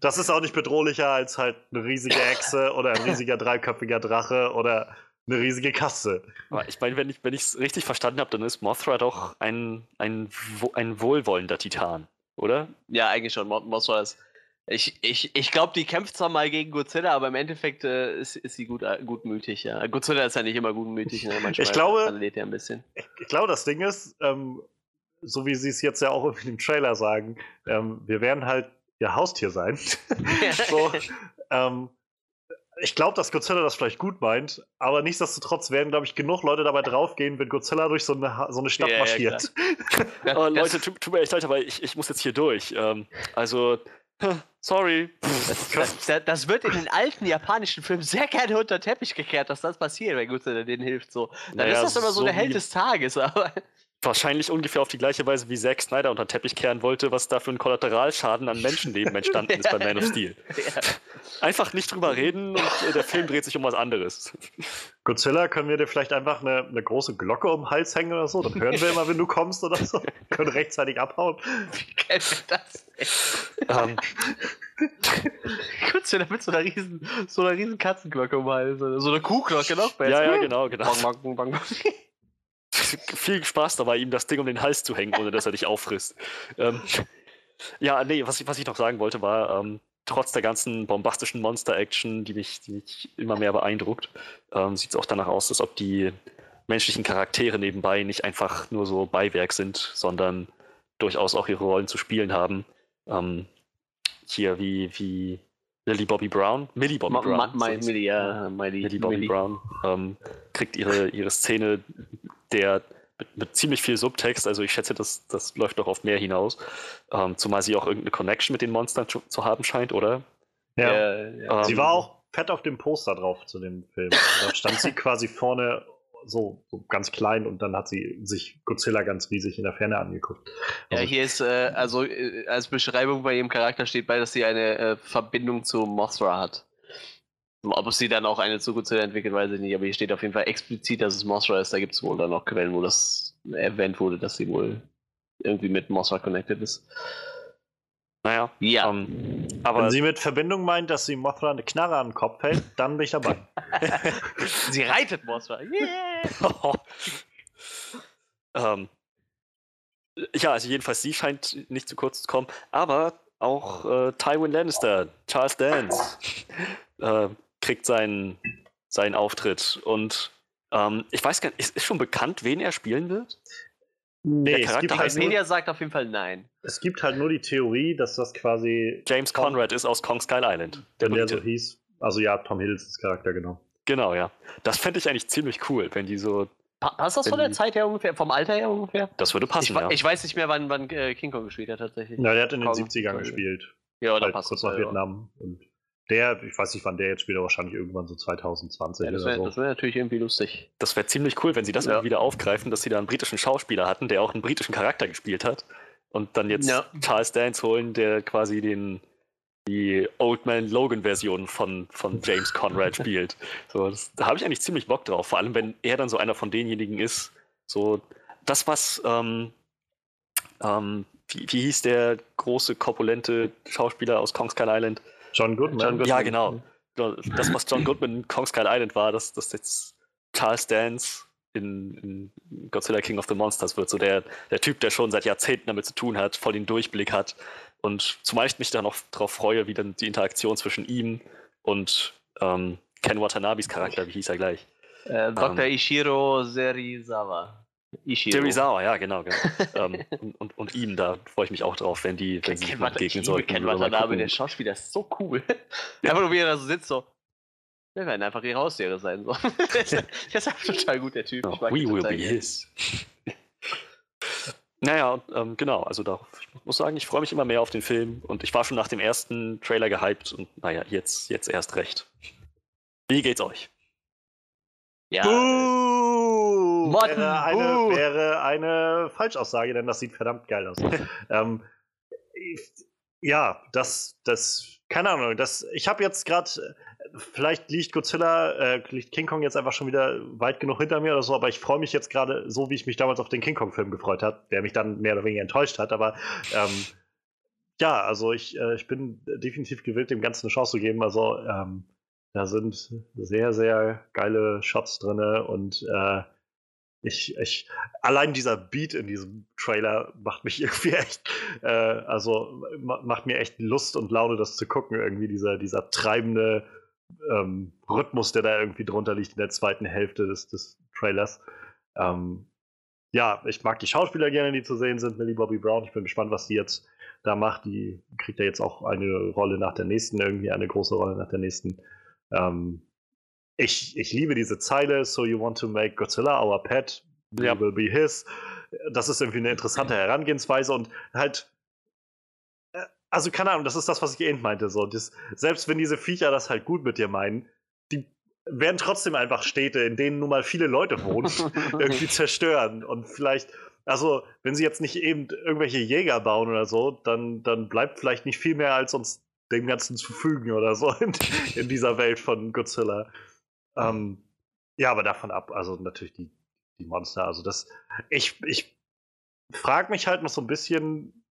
Das ist auch nicht bedrohlicher als halt eine riesige Echse oder ein riesiger dreiköpfiger Drache oder eine riesige Katze. Aber ich meine, wenn ich wenn es richtig verstanden habe, dann ist Mothra doch ein, ein, ein wohlwollender Titan, oder? Ja, eigentlich schon. Mo- Mothra ist. Ich, ich, ich glaube, die kämpft zwar mal gegen Godzilla, aber im Endeffekt äh, ist, ist sie gut, äh, gutmütig, ja. Godzilla ist ja nicht immer gutmütig, ne? Manchmal Ich glaube- verliert er ein bisschen. Ich glaube, das Ding ist, ähm, so wie sie es jetzt ja auch im Trailer sagen, ähm, wir werden halt ihr Haustier sein. *laughs* so, *laughs* ähm, ich glaube, dass Godzilla das vielleicht gut meint, aber nichtsdestotrotz werden, glaube ich, genug Leute dabei draufgehen, wenn Godzilla durch so eine, Ha- so eine Stadt Ja, ja, marschiert. *laughs* Oh, Das- Leute, tut, tut mir echt leid, aber ich, ich muss jetzt hier durch. Ähm, also, *laughs* sorry. Das, das, das wird in den alten japanischen Filmen sehr gerne unter den Teppich gekehrt, dass das passiert, wenn Godzilla denen hilft. So. Dann Naja, ist das immer so, so der Held des Tages. Aber Wahrscheinlich ungefähr auf die gleiche Weise, wie Zack Snyder unter den Teppich kehren wollte, was da für ein Kollateralschaden an Menschenleben entstanden ist bei Man of *laughs* Steel. ja. Einfach nicht drüber reden und äh, der Film dreht sich um was anderes. Godzilla, können wir dir vielleicht einfach eine, eine große Glocke um den Hals hängen oder so? Dann hören wir immer, wenn du kommst oder so. Können rechtzeitig abhauen. wie geil wird das? Ähm, Godzilla mit so einer riesen, so einer riesen Katzenglocke um den Hals. oder So eine Kuhglocke noch besser. ja, ja, genau, genau. Bang, bang, bang, bang. Viel Spaß dabei, ihm das Ding um den Hals zu hängen, ohne dass er dich auffrisst. Ähm, ja, nee, was ich, was ich noch sagen wollte, war, ähm, trotz der ganzen bombastischen Monster-Action, die mich, die mich immer mehr beeindruckt, ähm, sieht es auch danach aus, als ob die menschlichen Charaktere nebenbei nicht einfach nur so Beiwerk sind, sondern durchaus auch ihre Rollen zu spielen haben. Ähm, hier wie, wie Lily Bobby Brown, Millie Bobby Ma- Brown. ma- so Millie, ja, Miley. Millie Bobby Millie. Brown ähm, kriegt ihre, ihre Szene, der mit, mit ziemlich viel Subtext, also ich schätze, das, das läuft doch auf mehr hinaus, ähm, zumal sie auch irgendeine Connection mit den Monstern zu, zu haben scheint, oder? Ja. Ja, ja. Sie Ähm, war auch fett auf dem Poster drauf zu dem Film. Also da stand sie quasi vorne so, so ganz klein und dann hat sie sich Godzilla ganz riesig in der Ferne angeguckt. Ja, Also, hier ist, äh, also äh, als Beschreibung bei ihrem Charakter steht bei, dass sie eine äh, Verbindung zu Mothra hat. Ob sie dann auch eine zu Godzilla entwickelt, weiß ich nicht, aber hier steht auf jeden Fall explizit, dass es Mothra ist. Da gibt es wohl dann auch Quellen, wo das erwähnt wurde, dass sie wohl irgendwie mit Mothra connected ist. Naja, Ja. ähm, Wenn aber sie mit Verbindung meint, dass sie Mothra eine Knarre an den Kopf hält, dann bin ich dabei. *laughs* sie reitet Mothra. Yeah! *laughs* ähm, ja, also jedenfalls sie scheint nicht zu kurz zu kommen, aber auch äh, Tywin Lannister, Charles Dance, *laughs* äh, kriegt seinen, seinen Auftritt und ähm, ich weiß gar nicht, ist, ist schon bekannt, wen er spielen wird? Nee, Der es Charakter gibt, halt Wikipedia sagt auf jeden Fall nein. es gibt halt nur die Theorie, dass das quasi, James Tom- Conrad ist aus Kong Skull Island. Der der so hieß. Also ja, Tom Hiddlestons Charakter, genau. Genau, ja. Das fände ich eigentlich ziemlich cool, wenn die so. Pa passt das von der Zeit her ungefähr? Vom Alter her ungefähr? Das würde Ich, passen, we- ja. ich weiß nicht mehr, wann, wann äh, King Kong gespielt hat tatsächlich. Ja, der hat in den Kong- 70ern Kong- gespielt. Ja, da halt passt kurz das, nach ja, Vietnam. Und der, ich weiß nicht wann der jetzt spielt, aber wahrscheinlich irgendwann so 2020 Ja, das oder wäre so. das wär natürlich irgendwie lustig. Das wäre ziemlich cool, wenn sie das Ja. irgendwie wieder aufgreifen, dass sie da einen britischen Schauspieler hatten, der auch einen britischen Charakter gespielt hat. Und dann jetzt Ja. Charles Dance holen, der quasi den die Old Man Logan-Version von, von James Conrad *laughs* spielt. So, das, da habe ich eigentlich ziemlich Bock drauf, vor allem wenn er dann so einer von denjenigen ist. So, das, was ähm, ähm, wie, wie hieß der große, korpulente Schauspieler aus Kong Skull Island? John Goodman. John Goodman. Ja, genau. Das, was John Goodman in Kong Skull Island war, das, das jetzt Charles Dance in, in, Godzilla King of the Monsters wird. So der, der Typ, der schon seit Jahrzehnten damit zu tun hat, voll den Durchblick hat. Und zumal ich mich da noch drauf freue, wie dann die Interaktion zwischen ihm und ähm, Ken Watanabes Charakter, wie hieß er gleich? Äh, Dr. Ähm, Ishiro Serizawa. Ishiro. Serizawa, ja, genau. genau. *laughs* ähm, und, und, und, ihm, da freue ich mich auch drauf, wenn die, wenn sie sich begegnen sollten. Ken Watanabe, der Schauspieler ist so cool. *laughs* Einfach nur, wie er da so sitzt, so. Wir werden einfach ihre Haustiere sein. So. *laughs* der ist einfach total gut, der Typ. Oh, we will be his. naja, ähm, genau. Also da, ich muss sagen, ich freue mich immer mehr auf den Film und ich war schon nach dem ersten Trailer gehypt und naja, jetzt, jetzt erst recht. Wie geht's euch? Ja. Wäre eine, wäre eine Falschaussage, denn das sieht verdammt geil aus. *laughs* ähm, ja, das, das, keine Ahnung, das, ich habe jetzt gerade vielleicht liegt Godzilla, äh, liegt King Kong jetzt einfach schon wieder weit genug hinter mir oder so, aber ich freue mich jetzt gerade so, wie ich mich damals auf den King Kong-Film gefreut habe, der mich dann mehr oder weniger enttäuscht hat. Aber ähm, ja, also ich, äh, ich bin definitiv gewillt, dem Ganzen eine Chance zu geben. Also ähm, da sind sehr, sehr geile Shots drin und äh, ich, ich, allein dieser Beat in diesem Trailer macht mich *laughs* irgendwie echt, äh, also macht mir echt Lust und Laune, das zu gucken. Irgendwie dieser, dieser treibende, ähm, Rhythmus, der da irgendwie drunter liegt in der zweiten Hälfte des, des Trailers. Ähm, ja, ich mag die Schauspieler gerne, die zu sehen sind. Millie Bobby Brown. Ich bin gespannt, was die jetzt da macht. Die kriegt ja jetzt auch eine Rolle nach der nächsten, irgendwie eine große Rolle nach der nächsten. Ähm, ich, ich liebe diese Zeile, so you want to make Godzilla our pet, ja. will be his. Das ist irgendwie eine interessante Herangehensweise und halt also keine Ahnung, das ist das, was ich eben meinte. So. Das, selbst wenn diese Viecher das halt gut mit dir meinen, die werden trotzdem einfach Städte, in denen nun mal viele Leute wohnen, *laughs* irgendwie zerstören. Und vielleicht, also wenn sie jetzt nicht eben irgendwelche Jäger bauen oder so, dann, dann bleibt vielleicht nicht viel mehr, als uns dem Ganzen zu fügen oder so in, in dieser Welt von Godzilla. Ähm, ja, aber davon ab, also natürlich die, die Monster. Also das, ich, ich frage mich halt noch so ein bisschen,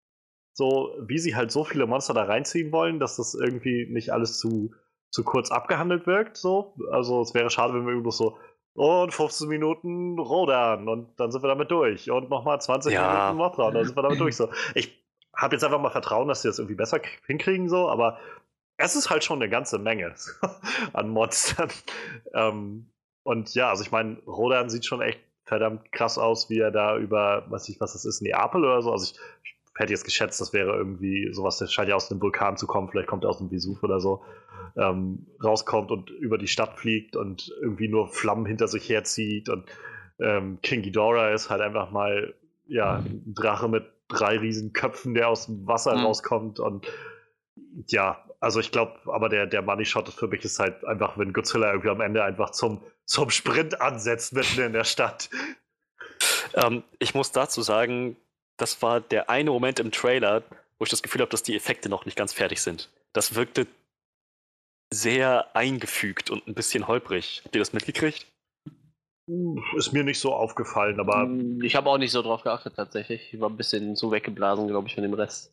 so wie sie halt so viele Monster da reinziehen wollen, dass das irgendwie nicht alles zu, zu kurz abgehandelt wirkt. So. Also es wäre schade, wenn wir irgendwo so und 15 Minuten Rodan und dann sind wir damit durch. Und nochmal 20 ja. Minuten Mothra und dann sind wir damit *clears throat* durch. So. Ich habe jetzt einfach mal Vertrauen, dass sie das irgendwie besser hinkriegen, so, aber es ist halt schon eine ganze Menge *laughs* an Monstern. ähm, und ja, also ich meine, Rodan sieht schon echt verdammt krass aus, wie er da über, weiß ich, was das ist, Neapel oder so. Also ich, ich hätte jetzt geschätzt, das wäre irgendwie sowas, das scheint ja aus einem Vulkan zu kommen, vielleicht kommt er aus dem Vesuv oder so, ähm, rauskommt und über die Stadt fliegt und irgendwie nur Flammen hinter sich herzieht und ähm, King Ghidorah ist halt einfach mal ja, ein Drache mit drei riesen Köpfen, der aus dem Wasser mhm. rauskommt und ja, also ich glaube, aber der, der Money Shot für mich ist halt einfach, wenn Godzilla irgendwie am Ende einfach zum, zum Sprint ansetzt mitten in der Stadt. Ähm, ich muss dazu sagen, das war der eine Moment im Trailer, wo ich das Gefühl habe, dass die Effekte noch nicht ganz fertig sind. Das wirkte sehr eingefügt und ein bisschen holprig. Habt ihr das mitgekriegt? Ist mir nicht so aufgefallen, aber. Mm, ich habe auch nicht so drauf geachtet, tatsächlich. Ich war ein bisschen so weggeblasen, glaube ich, von dem Rest.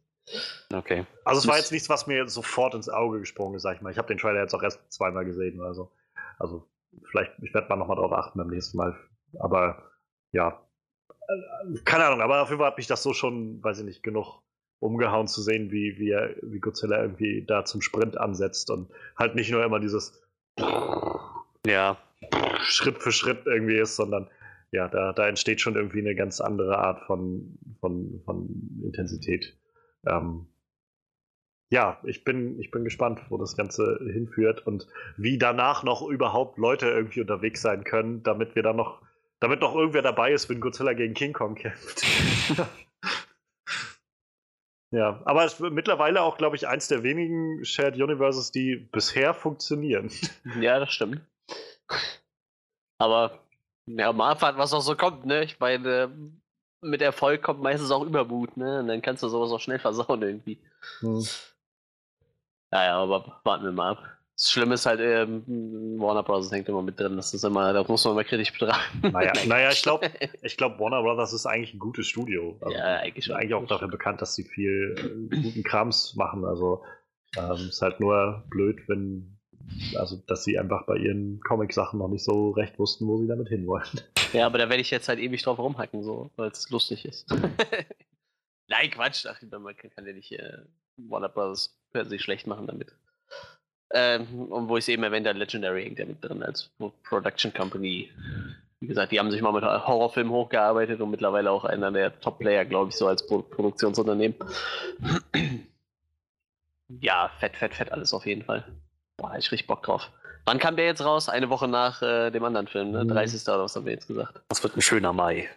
Okay. Also, es war jetzt nichts, was mir sofort ins Auge gesprungen ist, sag ich mal. Ich habe den Trailer jetzt auch erst zweimal gesehen oder so. Also, vielleicht, ich werde mal nochmal drauf achten beim nächsten Mal. Aber, ja, keine Ahnung, aber auf jeden Fall hat mich das so schon, weiß ich nicht, genug umgehauen zu sehen, wie, wie, wie Godzilla irgendwie da zum Sprint ansetzt und halt nicht nur immer dieses ja. Schritt für Schritt irgendwie ist, sondern ja, da, da entsteht schon irgendwie eine ganz andere Art von, von, von Intensität. Ähm, ja, ich bin, ich bin gespannt, wo das Ganze hinführt und wie danach noch überhaupt Leute irgendwie unterwegs sein können, damit wir dann noch damit noch irgendwer dabei ist, wenn Godzilla gegen King Kong kämpft. *laughs* ja, aber es wird mittlerweile auch, glaube ich, eins der wenigen Shared Universes, die bisher funktionieren. *laughs* Ja, das stimmt. Aber ja, mal abwarten, was auch so kommt, ne? Ich meine, mit Erfolg kommt meistens auch Übermut, ne? Und dann kannst du sowas auch schnell versauen irgendwie. Hm. Naja, aber warten wir mal ab. Das Schlimme ist halt, ähm, Warner Bros. hängt immer mit drin. Das ist immer, da muss man mal kritisch betrachten. Naja, *laughs* naja ich glaube, *laughs* ich glaub, Warner Bros. ist eigentlich ein gutes Studio. Also, ja, eigentlich schon. Eigentlich auch dafür bekannt, dass sie viel äh, guten Krams machen. Also ähm, ist halt nur blöd, wenn Also, dass sie einfach bei ihren Comic-Sachen noch nicht so recht wussten, wo sie damit hinwollen. Ja, aber da werde ich jetzt halt ewig drauf rumhacken, so, weil es lustig ist. *laughs* Nein, Quatsch. Ach, man kann, kann ja nicht äh, Warner Bros. per se schlecht machen damit. Ähm, und wo ich es eben erwähnt habe, Legendary hängt ja mit drin als Production Company. Wie gesagt, die haben sich mal mit Horrorfilmen hochgearbeitet und mittlerweile auch einer der Top-Player, glaube ich, so als Pro Produktionsunternehmen. *clears throat* ja, fett, fett, fett alles auf jeden Fall. Boah, ich richtig Bock drauf. Wann kam der jetzt raus? Eine Woche nach äh, dem anderen Film, ne? 30. oder was haben wir jetzt gesagt? Das wird ein schöner Mai.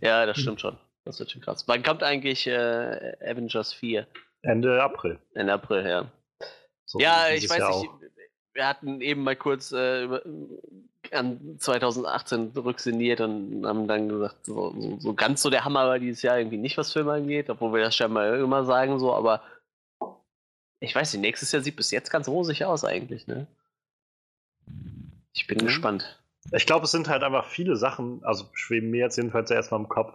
Ja, das stimmt schon. Das wird schon krass. Wann kommt eigentlich äh, Avengers 4? Ende April. Ende April, ja. So ja, ich weiß Jahr nicht. Wir hatten eben mal kurz äh, an 2018 rücksinniert und haben dann gesagt, so, so, so ganz so der Hammer war dieses Jahr irgendwie nicht, was Filme angeht, obwohl wir das scheinbar immer sagen, so, aber ich weiß nicht, nächstes Jahr sieht bis jetzt ganz rosig aus eigentlich, ne? Ich bin Mhm. gespannt. Ich glaube, es sind halt einfach viele Sachen, also schweben mir jetzt jedenfalls erstmal im Kopf,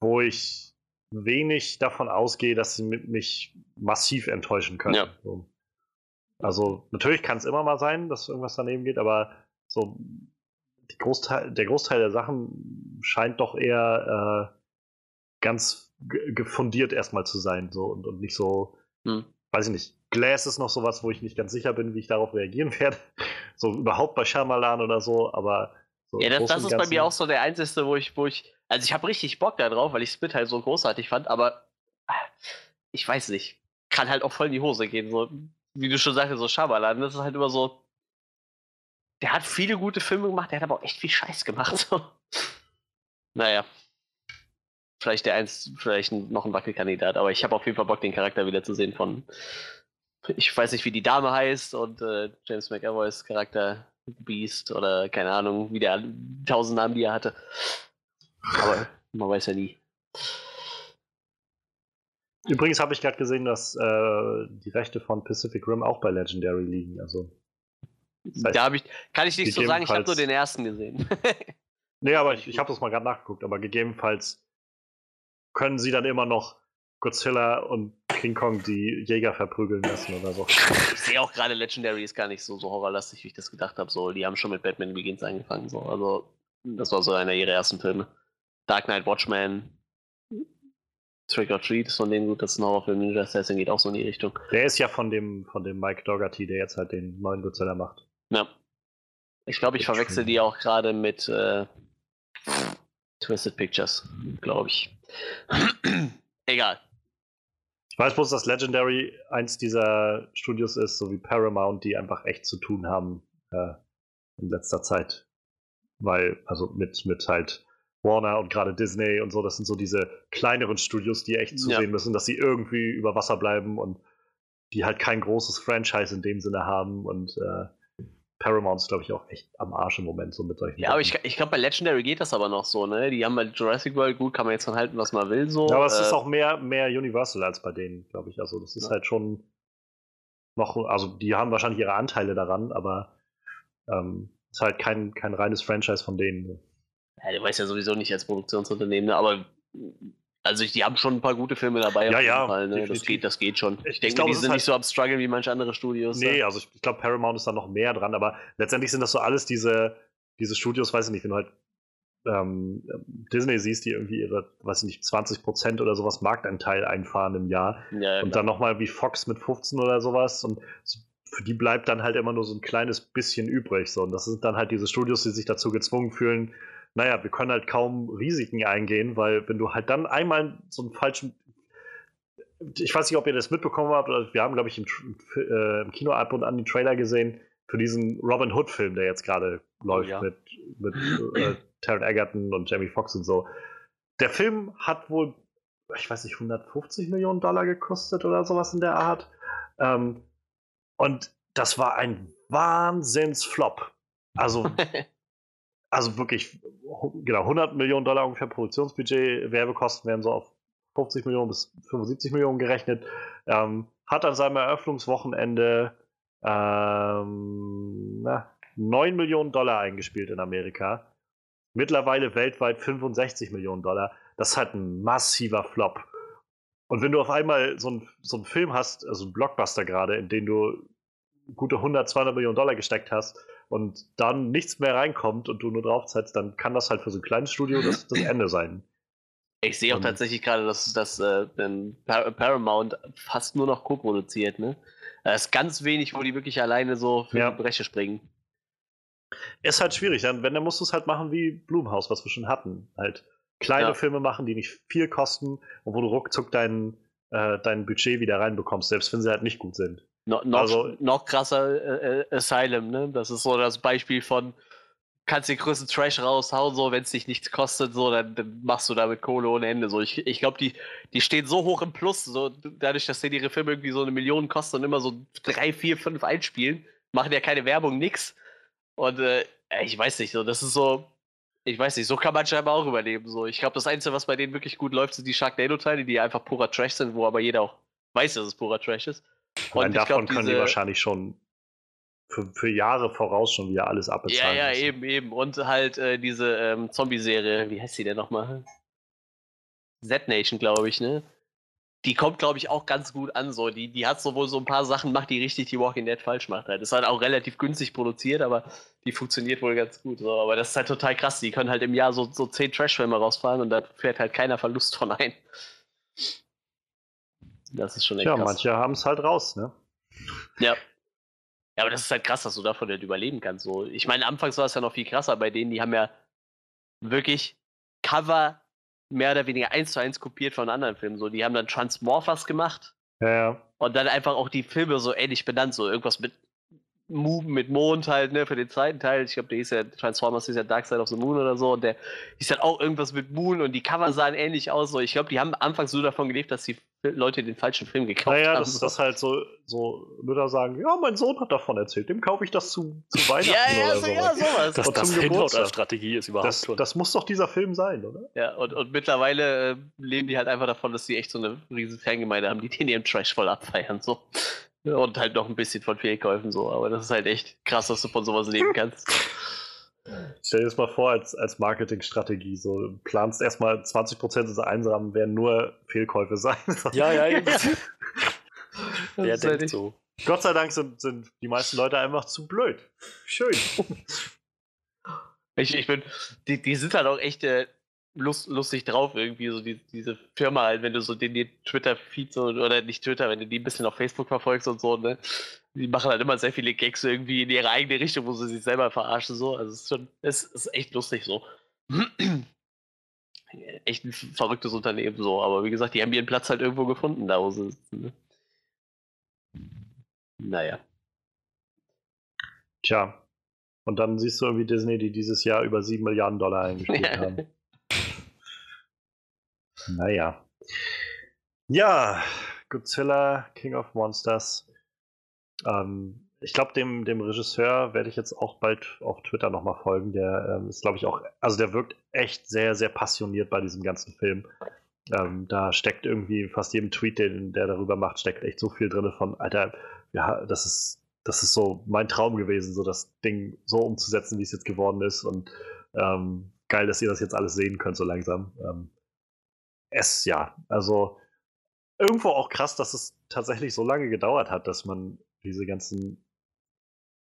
wo ich wenig davon ausgehe, dass sie mi- mich massiv enttäuschen können. Ja. So. Also natürlich kann es immer mal sein, dass irgendwas daneben geht, aber so Großteil, der Großteil der Sachen scheint doch eher äh, ganz ge- gefundiert erstmal zu sein so und, und nicht so, Hm. weiß ich nicht. Glass ist noch sowas, wo ich nicht ganz sicher bin, wie ich darauf reagieren *laughs* werde. So überhaupt bei Shyamalan oder so, aber so Ja, das, das ist bei mir auch so der einzige, wo ich, wo ich, also ich habe richtig Bock da drauf, weil ich Split halt so großartig fand, aber ah, ich weiß nicht, kann halt auch voll in die Hose gehen, so, wie du schon sagst, so Shyamalan, das ist halt immer so, der hat viele gute Filme gemacht, der hat aber auch echt viel Scheiß gemacht, *laughs* so. Naja. Vielleicht der eins, vielleicht noch ein Wackelkandidat, aber ich habe auf jeden Fall Bock, den Charakter wieder zu sehen von, ich weiß nicht, wie die Dame heißt und äh, James McAvoys Charakter Beast oder keine Ahnung, wie der tausend Namen, die er hatte. Aber man weiß ja nie. Übrigens habe ich gerade gesehen, dass äh, die Rechte von Pacific Rim auch bei Legendary liegen. Also, heißt, Da ich, kann ich nicht so sagen, ich habe nur den ersten gesehen. *laughs* nee, aber ich, ich habe das mal gerade nachgeguckt, aber gegebenenfalls können sie dann immer noch Godzilla und King Kong die Jäger verprügeln lassen oder so. ich sehe auch gerade Legendary ist gar nicht so, so horrorlastig, wie ich das gedacht habe. So, die haben schon mit Batman Begins angefangen. So. Also, das war so einer ihrer ersten Filme. Dark Knight Watchmen, Trick or Treat ist von denen gut, das ist ein Horrorfilm. Ninja Assassin geht auch so in die Richtung. Der ist ja von dem, von dem Mike Dougherty, der jetzt halt den neuen Godzilla macht. Ja. Ich glaube, ich verwechsel die auch gerade mit äh, Twisted Pictures, glaube ich. *clears throat* Egal. Ich weiß bloß, dass Legendary eins dieser Studios ist, so wie Paramount, die einfach echt zu tun haben äh, in letzter Zeit. Weil, also mit, mit halt Warner und gerade Disney und so, das sind so diese kleineren Studios, die echt zusehen Ja. müssen, dass sie irgendwie über Wasser bleiben und die halt kein großes Franchise in dem Sinne haben und äh, Paramount ist, glaube ich, auch echt am Arsch im Moment so mit solchen Ja, aber ich, Sachen. ich glaube, bei Legendary geht das aber noch so, ne? Die haben bei Jurassic World, gut, kann man jetzt von halten, was man will, so. Ja, aber es äh, ist auch mehr, mehr Universal als bei denen, glaube ich. Also das ist Ja. halt schon noch, also die haben wahrscheinlich ihre Anteile daran, aber ähm, ist halt kein, kein reines Franchise von denen. Ja, du weißt ja sowieso nicht als Produktionsunternehmen, ne? aber also ich, die haben schon ein paar gute Filme dabei. Ja, ja, Fall, ne? Das geht, das geht schon. Ich- Ich, denke, glaube, die sind halt- nicht so am struggeln wie manche andere Studios. Nee, ne? also ich, ich glaube, Paramount ist da noch mehr dran, aber letztendlich sind das so alles diese, diese Studios, weiß ich nicht, wenn du halt ähm, Disney siehst, die irgendwie ihre, weiß ich nicht, 20% oder sowas Marktanteil einfahren im Jahr. ja, ja, Und dann nochmal wie Fox mit 15 oder sowas. Und für die bleibt dann halt immer nur so ein kleines bisschen übrig. So. Und das sind dann halt diese Studios, die sich dazu gezwungen fühlen, naja, wir können halt kaum Risiken eingehen, weil wenn du halt dann einmal so einen falschen. Ich weiß nicht, ob ihr das mitbekommen habt, oder wir haben, glaube ich, im, äh, im Kino ab und an den Trailer gesehen für diesen Robin Hood-Film, der jetzt gerade läuft ja. mit, mit äh, Taron Egerton und Jamie Foxx und so. Der Film hat wohl, ich weiß nicht, 150 Millionen Dollar gekostet oder sowas in der Art. Ähm, und das war ein Wahnsinnsflop. Also, *laughs* also wirklich, genau, 100 Millionen Dollar ungefähr Produktionsbudget, Werbekosten werden so auf 50 Millionen bis 75 Millionen gerechnet. Ähm, hat an seinem Eröffnungswochenende ähm, na, 9 Millionen Dollar eingespielt in Amerika. Mittlerweile weltweit 65 Millionen Dollar. Das ist halt ein massiver Flop. Und wenn du auf einmal so einen so einen Film hast, also einen Blockbuster gerade, in den du gute 100, 200 Millionen Dollar gesteckt hast und dann nichts mehr reinkommt und du nur draufsetzt, dann kann das halt für so ein kleines Studio das, das Ende sein. Ich sehe auch Und- tatsächlich gerade, dass, dass äh, Par Paramount fast nur noch co-produziert, ne? Ist ganz wenig, wo die wirklich alleine so für Ja. die Bresche springen. Ist halt schwierig, dann, wenn, dann musst du es halt machen wie Blumhaus, was wir schon hatten. Halt kleine Ja. Filme machen, die nicht viel kosten und wo du ruckzuck dein, äh, dein Budget wieder reinbekommst, selbst wenn sie halt nicht gut sind. No, noch, Also- noch krasser äh, äh, Asylum, ne? Das ist so das Beispiel von, kannst den größten Trash raushauen, so, wenn es dich nichts kostet, so, dann, dann machst du damit Kohle ohne Ende. So, ich ich glaube, die, die stehen so hoch im Plus, so, dadurch, dass denen ihre Filme irgendwie so eine Million kosten und immer so drei, vier, fünf einspielen, machen ja keine Werbung, nix. Und äh, ich weiß nicht, so, das ist so, ich weiß nicht, so kann man scheinbar auch überleben. So. Ich glaube, das Einzige, was bei denen wirklich gut läuft, sind die Sharknado-Teile, die einfach purer Trash sind, wo aber jeder auch weiß, dass es purer Trash ist. Allein davon glaub, können die diese- wahrscheinlich schon für, für Jahre voraus schon wieder alles Ja, abbezahlen. ja, müssen. eben, eben. Und halt äh, diese ähm, Zombie-Serie, wie heißt die denn nochmal? Z-Nation, glaube ich, ne? Die kommt, glaube ich, auch ganz gut an. So. Die, die hat sowohl so ein paar Sachen macht, die richtig die Walking Dead falsch macht. Halt. Ist halt auch relativ günstig produziert, aber die funktioniert wohl ganz gut. So. Aber das ist halt total krass. Die können halt im Jahr so, so zehn Trash-Filme rausfahren und da fährt halt keiner Verlust von ein. Das ist schon echt Ja, krass. manche haben es halt raus, ne? Ja. Ja, aber das ist halt krass, dass du davon nicht überleben kannst. So. Ich meine, anfangs war es ja noch viel krasser bei denen, die haben ja wirklich Cover mehr oder weniger eins zu eins kopiert von anderen Filmen. So, die haben dann Transmorphers gemacht Ja, ja. und dann einfach auch die Filme so ähnlich benannt, so irgendwas mit Moon, mit Mond halt, ne, für den zweiten Teil. Ich glaube, der hieß ja Transformers hieß ja Dark Side of the Moon oder so und der hieß dann auch irgendwas mit Moon und die Cover sahen ähnlich aus. So, ich glaube, die haben anfangs so davon gelebt, dass die Leute den falschen Film gekauft Naja, haben. das, so. das halt so, so Mütter sagen, ja, mein Sohn hat davon erzählt, dem kaufe ich das zu, zu *laughs* Weihnachten ja, ja, oder so, so. ja, sowas. Dass Und das zum Hinhaut Geburtstag. als Strategie ist überhaupt Das, schon. das muss doch dieser Film sein, oder? Ja, und, und mittlerweile äh, leben die halt einfach davon, dass sie echt so eine riesen Fangemeinde haben, die den ihren Trash voll abfeiern. So. Ja, Und halt noch ein bisschen von Fehlkäufen so. Aber das ist halt echt krass, dass du von sowas leben kannst. Stell dir das mal vor als, als Marketingstrategie. So, du planst erstmal 20% dieser Einsamen werden nur Fehlkäufe sein. *laughs* ja, ja, eben. Der halt denkt echt- so. Gott sei Dank sind, sind die meisten Leute einfach zu blöd. Schön. *laughs* Ich, ich bin, die, die sind halt auch echt äh, lust, lustig drauf irgendwie, so die, diese Firma halt, wenn du so den, den Twitter-Feed so, oder nicht Twitter, wenn du die ein bisschen auf Facebook verfolgst und so, ne? Die machen halt immer sehr viele Gags irgendwie in ihre eigene Richtung, wo sie sich selber verarschen, so. Also es ist schon, es ist echt lustig so. *clears throat* echt ein verrücktes Unternehmen so, aber wie gesagt, die haben ihren Platz halt irgendwo gefunden, da wo sie sitzen, ne? Naja. Tja. Und dann siehst du irgendwie Disney, die dieses Jahr über 7 Milliarden Dollar *laughs* eingespielt haben. Naja. Ja, Godzilla, King of Monsters. Ähm, ich glaube, dem, dem Regisseur werde ich jetzt auch bald auf Twitter nochmal folgen. Der ähm, ist, glaube ich, auch, also der wirkt echt sehr, sehr passioniert bei diesem ganzen Film. Ähm, da steckt irgendwie fast jedem Tweet, den der darüber macht, steckt echt so viel drin von, Alter, ja, das ist, das ist so mein Traum gewesen, so das Ding so umzusetzen, wie es jetzt geworden ist. Und ähm, geil, dass ihr das jetzt alles sehen könnt, so langsam. Ähm, es, ja, also irgendwo auch krass, dass es tatsächlich so lange gedauert hat, dass man diese ganzen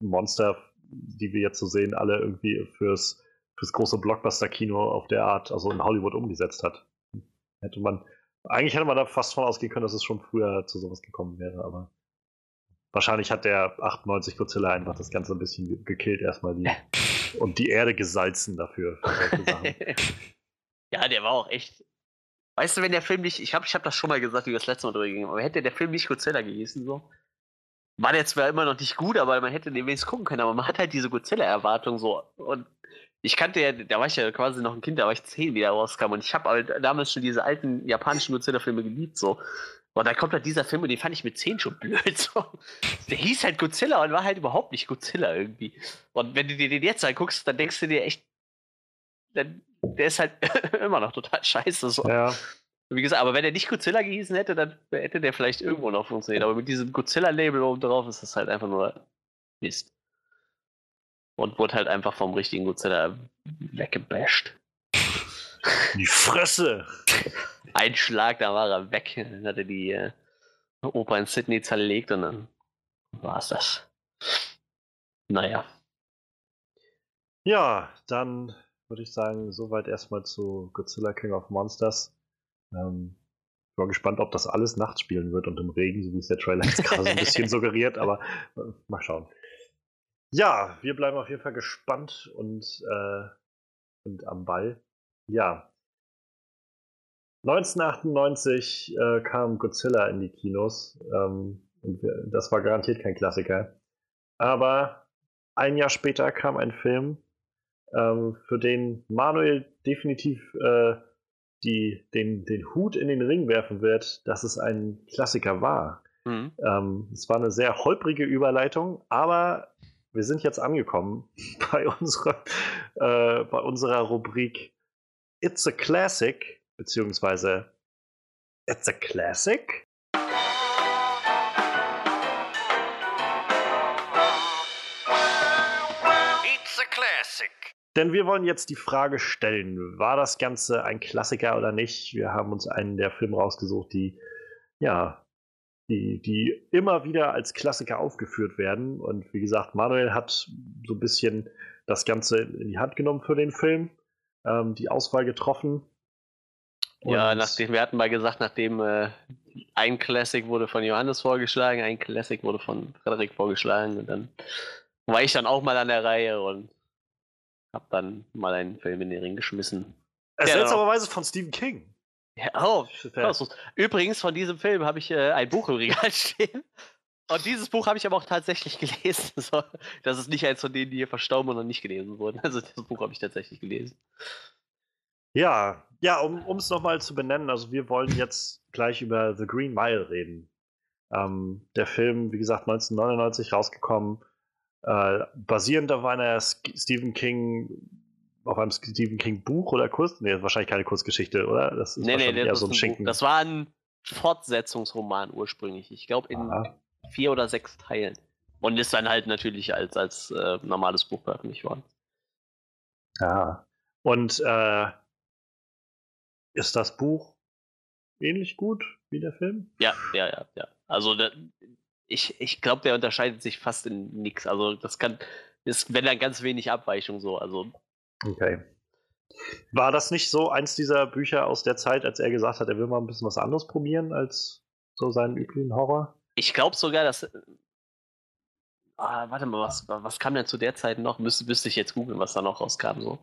Monster, die wir jetzt so sehen, alle irgendwie fürs, fürs große Blockbuster-Kino auf der Art, also in Hollywood umgesetzt hat. Hätte man, eigentlich hätte man da fast von ausgehen können, dass es schon früher zu sowas gekommen wäre, aber wahrscheinlich hat der 98 Godzilla einfach das Ganze ein bisschen ge- gekillt erstmal die, *laughs* und die Erde gesalzen dafür. *laughs* Ja, der war auch echt. Weißt du, wenn der Film nicht, ich habe ich hab das schon mal gesagt, wie wir das letzte Mal drüber gingen, aber hätte der Film nicht Godzilla gehießen, so, war der zwar immer noch nicht gut, aber man hätte den wenigstens gucken können, aber man hat halt diese Godzilla-Erwartung so. Und ich kannte ja, da war ich ja quasi noch ein Kind, da war ich zehn, wie der rauskam. Und ich habe halt damals schon diese alten japanischen Godzilla-Filme geliebt, so. Und dann kommt halt dieser Film und den fand ich mit 10 schon blöd. *laughs* So. Der hieß halt Godzilla und war halt überhaupt nicht Godzilla irgendwie. Und wenn du dir den jetzt anguckst, dann denkst du dir echt, dann, der ist halt *laughs* immer noch total scheiße. So. ja, Wie gesagt, aber wenn er nicht Godzilla gehießen hätte, dann hätte der vielleicht irgendwo noch funktioniert. Aber mit diesem Godzilla-Label oben drauf ist das halt einfach nur Mist. Und wurde halt einfach vom richtigen Godzilla weggebasht. die Fresse! *laughs* Ein Schlag, da war er weg. Dann hat er die äh, Oper in Sydney zerlegt und dann war es das. Naja. Ja, dann würde ich sagen, soweit erstmal zu Godzilla King of Monsters. Ähm, ich war gespannt, ob das alles nachts spielen wird und im Regen, so wie es der Trailer jetzt gerade so ein bisschen *laughs* suggeriert, aber äh, mal schauen. Ja, wir bleiben auf jeden Fall gespannt und, äh, und am Ball. Ja. 1998 äh, kam Godzilla in die Kinos. Ähm, und wir, das war garantiert kein Klassiker. Aber ein Jahr später kam ein Film, ähm, für den Manuel definitiv äh, die, den, den Hut in den Ring werfen wird, dass es ein Klassiker war. Mhm. Ähm, es war eine sehr holprige Überleitung, aber wir sind jetzt angekommen *laughs* bei unserer, äh, bei unserer Rubrik It's a Classic, beziehungsweise It's a Classic. Denn wir wollen jetzt die Frage stellen, war das Ganze ein Klassiker oder nicht? Wir haben uns einen der Filme rausgesucht, die ja die, die immer wieder als Klassiker aufgeführt werden. Und wie gesagt, Manuel hat so ein bisschen das Ganze in die Hand genommen für den Film, ähm, die Auswahl getroffen. Und ja, nachdem wir hatten mal gesagt, nachdem äh, ein Classic wurde von Johannes vorgeschlagen, ein Classic wurde von Frederik vorgeschlagen und dann war ich dann auch mal an der Reihe und habe dann mal einen Film in den Ring geschmissen. Seltsamerweise von Stephen King. Ja, oh, Übrigens, von diesem Film habe ich äh, ein Buch im Regal *laughs* stehen. Und dieses Buch habe ich aber auch tatsächlich *laughs* gelesen. So, das ist nicht eins von denen, die hier verstorben und noch nicht gelesen wurden. Also dieses Buch habe ich tatsächlich gelesen. Ja, ja, um es nochmal zu benennen, also wir wollen jetzt gleich über The Green Mile reden. Ähm, der Film, wie gesagt, 1999 rausgekommen, äh, basierend auf einer Stephen King auf einem Stephen King Buch oder Kurs? Nee, wahrscheinlich keine Kurzgeschichte, oder? Das ist nee, nee, eher so ein, Schinken. Das war ein Fortsetzungsroman ursprünglich. Ich glaube in Aha. vier oder sechs Teilen. Und ist dann halt natürlich als, als äh, normales Buch veröffentlicht worden. Ja. Und äh, ist das Buch ähnlich gut wie der Film? Ja, ja, ja, ja. Also der, ich, ich glaube, der unterscheidet sich fast in nichts. Also das kann, ist, wenn dann ganz wenig Abweichung so. Also Okay. War das nicht so eins dieser Bücher aus der Zeit, als er gesagt hat, er will mal ein bisschen was anderes probieren als so seinen üblichen Horror? Ich glaube sogar, dass. Ah, warte mal, was, was kam denn zu der Zeit noch? Müsste, müsste ich jetzt googeln, was da noch rauskam. So.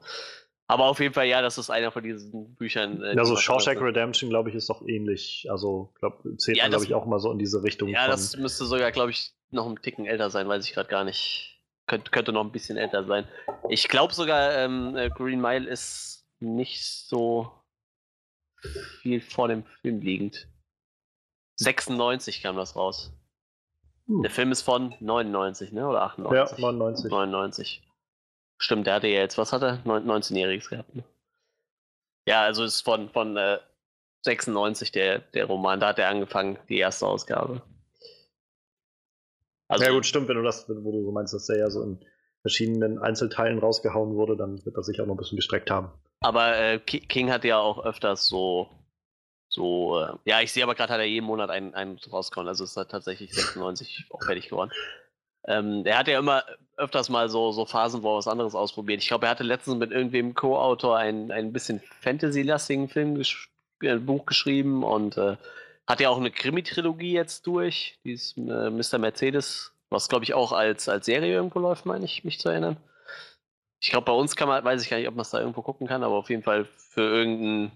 Aber auf jeden Fall, ja, das ist einer von diesen Büchern. Äh, also Shawshank Redemption, glaube ich, ist doch ähnlich. Also, glaub, zählt ja, glaube ich, auch mal so in diese Richtung. Ja, das müsste sogar, glaube ich, noch ein Ticken älter sein, weiß ich gerade gar nicht. Könnt, könnte noch ein bisschen älter sein. Ich glaube sogar, ähm, äh, Green Mile ist nicht so viel vor dem Film liegend. 96 kam das raus. Hm. Der Film ist von 99, ne? Oder 98? Ja, 99. 99. Stimmt, der hatte ja jetzt, was hat er? 19-Jähriges gehabt. Ne? Ja, also ist von, von äh, 96 der, der Roman. Da hat er angefangen, die erste Ausgabe. Also, ja gut, stimmt, wenn du das, wo du so meinst, dass der ja so in verschiedenen Einzelteilen rausgehauen wurde, dann wird er sich auch noch ein bisschen gestreckt haben. Aber äh, King hat ja auch öfters so, so, äh, ja, ich sehe aber gerade hat er jeden Monat einen, einen rausgehauen, also ist er tatsächlich 96 auch fertig geworden. Ähm, er hat ja immer öfters mal so, so Phasen, wo er was anderes ausprobiert. Ich glaube, er hatte letztens mit irgendwem Co-Autor ein, ein bisschen Fantasy-lastigen Film, äh, Buch geschrieben und äh, hat ja auch eine Krimi-Trilogie jetzt durch, dieses äh, Mr. Mercedes, was glaube ich auch als, als Serie irgendwo läuft, meine ich, mich zu erinnern. Ich glaube, bei uns kann man, weiß ich gar nicht, ob man es da irgendwo gucken kann, aber auf jeden Fall für irgendeinen,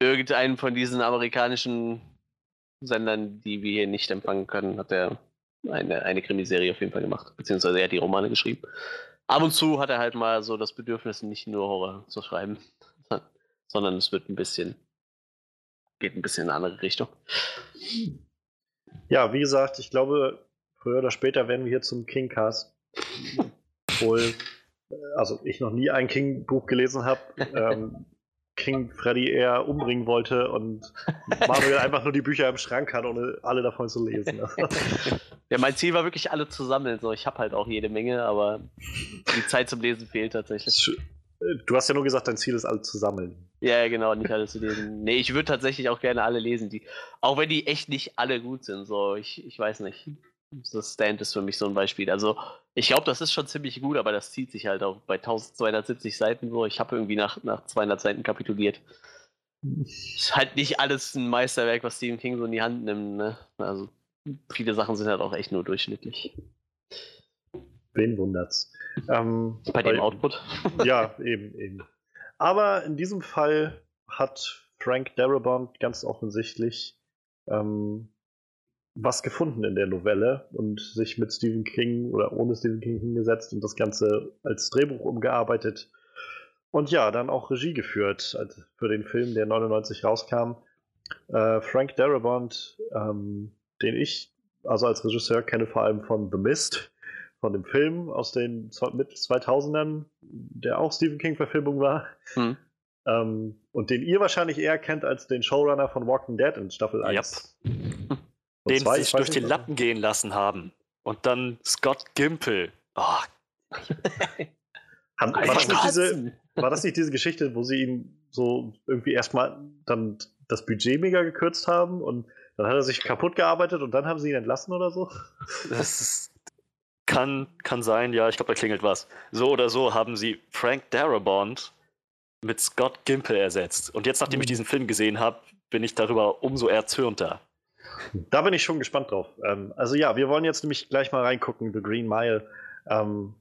irgendeinen von diesen amerikanischen Sendern, die wir hier nicht empfangen können, hat er eine, eine Krimiserie auf jeden Fall gemacht, beziehungsweise er hat die Romane geschrieben. Ab und zu hat er halt mal so das Bedürfnis, nicht nur Horror zu schreiben, *laughs* sondern es wird ein bisschen geht ein bisschen in eine andere Richtung. Ja, wie gesagt, ich glaube, früher oder später werden wir hier zum King-Cast. Obwohl, äh, also ich noch nie ein King-Buch gelesen habe. *laughs* Ähm, King Freddy eher umbringen wollte und *laughs* Manuel einfach nur die Bücher im Schrank hat, ohne alle davon zu lesen. *laughs* ja, mein Ziel war wirklich alle zu sammeln. So, ich habe halt auch jede Menge, aber die Zeit zum Lesen fehlt tatsächlich. Du hast ja nur gesagt, dein Ziel ist, alle zu sammeln. Ja, genau, nicht alle zu lesen. Nee, ich würde tatsächlich auch gerne alle lesen, die, auch wenn die echt nicht alle gut sind. So, ich, ich weiß nicht. The Stand ist für mich so ein Beispiel. Also, ich glaube, das ist schon ziemlich gut, aber das zieht sich halt auch bei 1270 Seiten so. Ich habe irgendwie nach, nach 200 Seiten kapituliert. Ist halt nicht alles ein Meisterwerk, was Stephen King so in die Hand nimmt. Ne? Also, viele Sachen sind halt auch echt nur durchschnittlich. Wen wundert's? Ähm, Bei dem Output. *laughs* Ja, eben, eben. Aber in diesem Fall hat Frank Darabont ganz offensichtlich ähm, was gefunden in der Novelle und sich mit Stephen King oder ohne Stephen King hingesetzt und das Ganze als Drehbuch umgearbeitet. Und ja, dann auch Regie geführt also für den Film, der 99 rauskam. Äh, Frank Darabont, ähm, den ich also als Regisseur kenne vor allem von The Mist, von dem Film aus den mit 2000ern, der auch Stephen King-Verfilmung war. Hm. Ähm, und den ihr wahrscheinlich eher kennt als den Showrunner von Walking Dead in Staffel 1. Yep. Den zwei, sich durch die Lappen gehen lassen haben. Und dann Scott Gimple. Oh. Haben, war, das nicht diese, war das nicht diese Geschichte, wo sie ihn so irgendwie erstmal dann das Budget mega gekürzt haben und dann hat er sich kaputt gearbeitet und dann haben sie ihn entlassen oder so? Das ist, kann, kann sein, ja, ich glaube, da klingelt was. So oder so haben sie Frank Darabont mit Scott Gimple ersetzt. Und jetzt, nachdem ich hm. diesen Film gesehen habe, bin ich darüber umso erzürnter. Da bin ich schon gespannt drauf. Ähm, also ja, wir wollen jetzt nämlich gleich mal reingucken, The Green Mile. Ähm,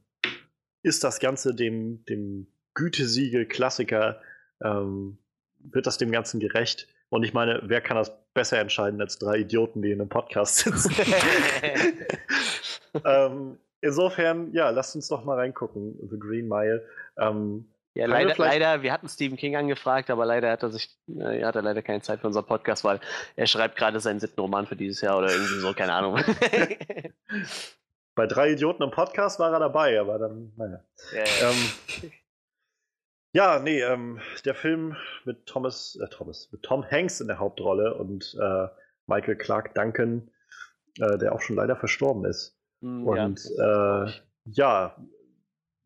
ist das Ganze dem, dem Gütesiegel Klassiker, ähm, wird das dem Ganzen gerecht? Und ich meine, wer kann das besser entscheiden als drei Idioten, die in einem Podcast sitzen? *laughs* *laughs* ähm, insofern, ja, lasst uns doch mal reingucken, The Green Mile. Ähm, ja, leider, wir leider, wir hatten Stephen King angefragt, aber leider hat er sich, äh, hat er leider keine Zeit für unseren Podcast, weil er schreibt gerade seinen siebten Roman für dieses Jahr oder irgendwie so, keine Ahnung. *laughs* Bei drei Idioten im Podcast war er dabei, aber dann, naja. Ja, ja. Ähm, ja nee, ähm, der Film mit Thomas, äh, Thomas, mit Tom Hanks in der Hauptrolle und äh, Michael Clark Duncan, äh, der auch schon leider verstorben ist. Mm, und ja, äh, ja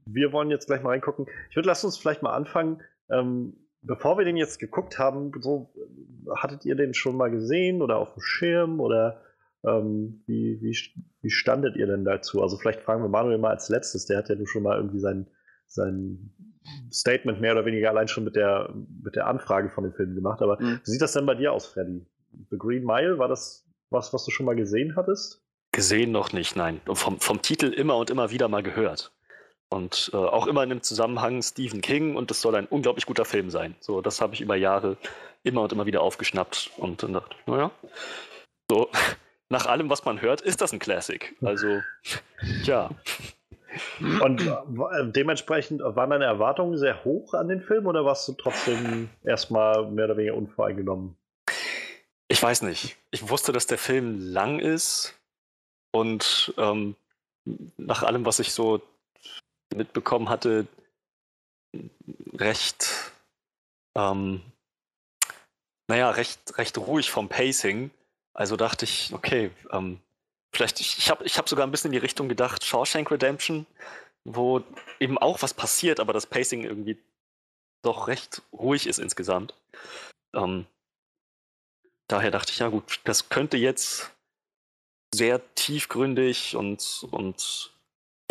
wir wollen jetzt gleich mal reingucken. Ich würde, lasst uns vielleicht mal anfangen. Ähm, bevor wir den jetzt geguckt haben, so, hattet ihr den schon mal gesehen oder auf dem Schirm oder ähm, wie, wie, wie standet ihr denn dazu? Also vielleicht fragen wir Manuel mal als letztes, der hat ja nun schon mal irgendwie sein, sein Statement mehr oder weniger allein schon mit der, mit der Anfrage von dem Film gemacht. Aber mhm. wie sieht das denn bei dir aus, Freddy? The Green Mile, war das was, was du schon mal gesehen hattest? Gesehen noch nicht, nein. Vom, vom Titel immer und immer wieder mal gehört. Und äh, auch immer in dem Zusammenhang Stephen King und das soll ein unglaublich guter Film sein. So, das habe ich über Jahre immer und immer wieder aufgeschnappt und dann dachte, naja, so, *laughs* nach allem, was man hört, ist das ein Classic. Also, ja. Und äh, dementsprechend waren deine Erwartungen sehr hoch an den Film oder warst du trotzdem erstmal mehr oder weniger unvoreingenommen? Ich weiß nicht. Ich wusste, dass der Film lang ist und ähm, nach allem, was ich so mitbekommen hatte, recht, ähm, naja, recht, recht ruhig vom Pacing. Also dachte ich, okay, ähm, vielleicht, ich, ich habe ich hab sogar ein bisschen in die Richtung gedacht, Shawshank Redemption, wo eben auch was passiert, aber das Pacing irgendwie doch recht ruhig ist insgesamt. Ähm, daher dachte ich, ja gut, das könnte jetzt sehr tiefgründig und, und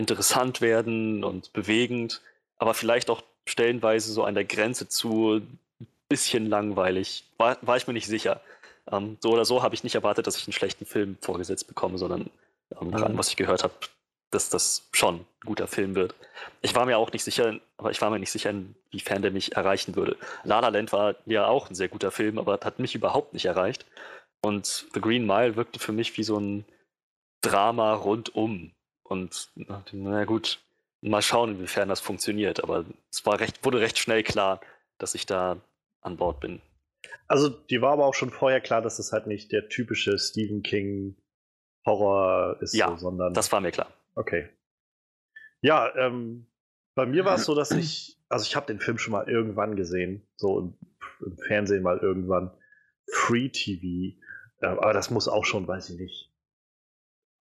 interessant werden und bewegend, aber vielleicht auch stellenweise so an der Grenze zu ein bisschen langweilig. War, war ich mir nicht sicher. Ähm, so oder so habe ich nicht erwartet, dass ich einen schlechten Film vorgesetzt bekomme, sondern ähm, nach allem, was ich gehört habe, dass das schon ein guter Film wird. Ich war mir auch nicht sicher, aber ich war mir nicht sicher, inwiefern der mich erreichen würde. La La Land war ja auch ein sehr guter Film, aber hat mich überhaupt nicht erreicht. Und The Green Mile wirkte für mich wie so ein Drama rundum. Und na gut, mal schauen, inwiefern das funktioniert. Aber es war recht, wurde recht schnell klar, dass ich da an Bord bin. Also, die war aber auch schon vorher klar, dass das halt nicht der typische Stephen King Horror ist, ja, so, sondern. Das war mir klar. Okay. Ja, ähm, bei mir war es so, dass ich, also ich habe den Film schon mal irgendwann gesehen, so im, im Fernsehen mal irgendwann. Free TV. Äh, aber das muss auch schon, weiß ich nicht,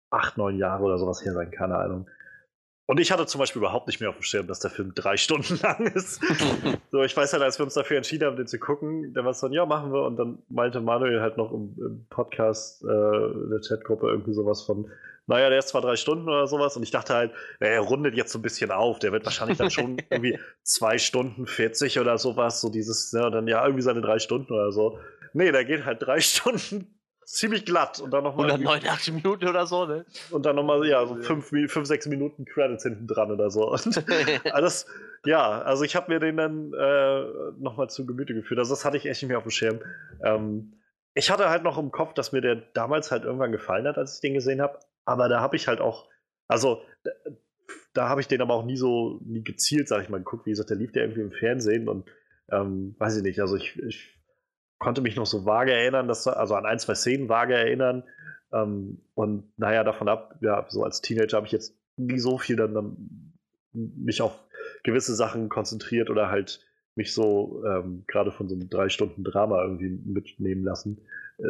acht, neun Jahre oder sowas her sein, keine Ahnung. Und ich hatte zum Beispiel überhaupt nicht mehr auf dem Schirm, dass der Film drei *laughs* Stunden lang ist. *laughs* so, ich weiß halt, als wir uns dafür entschieden haben, den zu gucken, dann war es dann, ja, machen wir. Und dann meinte Manuel halt noch im, im Podcast, äh, in der Chatgruppe irgendwie sowas von, naja, der ist zwar drei Stunden oder sowas und ich dachte halt, er rundet jetzt so ein bisschen auf, der wird wahrscheinlich dann schon *laughs* irgendwie zwei Stunden 40 oder sowas, so dieses, ja, dann ja, irgendwie seine drei Stunden oder so. Nee, der geht halt drei Stunden ziemlich glatt und dann nochmal. 189 Minuten oder so, ne? Und dann nochmal, ja, so fünf, fünf, sechs Minuten Credits hinten dran oder so. *laughs* *laughs* Und alles, ja, also ich habe mir den dann äh, nochmal zu Gemüte geführt. Also das hatte ich echt nicht mehr auf dem Schirm. Ähm, ich hatte halt noch im Kopf, dass mir der damals halt irgendwann gefallen hat, als ich den gesehen habe. Aber da habe ich halt auch, also da, da habe ich den aber auch nie so, nie gezielt, sag ich mal, geguckt. Wie gesagt, der lief ja irgendwie im Fernsehen und ähm, weiß ich nicht, also ich, ich konnte mich noch so vage erinnern, dass, also an ein, zwei Szenen vage erinnern. Ähm, und naja, davon ab, ja, so als Teenager habe ich jetzt nie so viel dann, dann mich auf gewisse Sachen konzentriert oder halt mich so ähm, gerade von so einem drei Stunden Drama irgendwie mitnehmen lassen. Äh,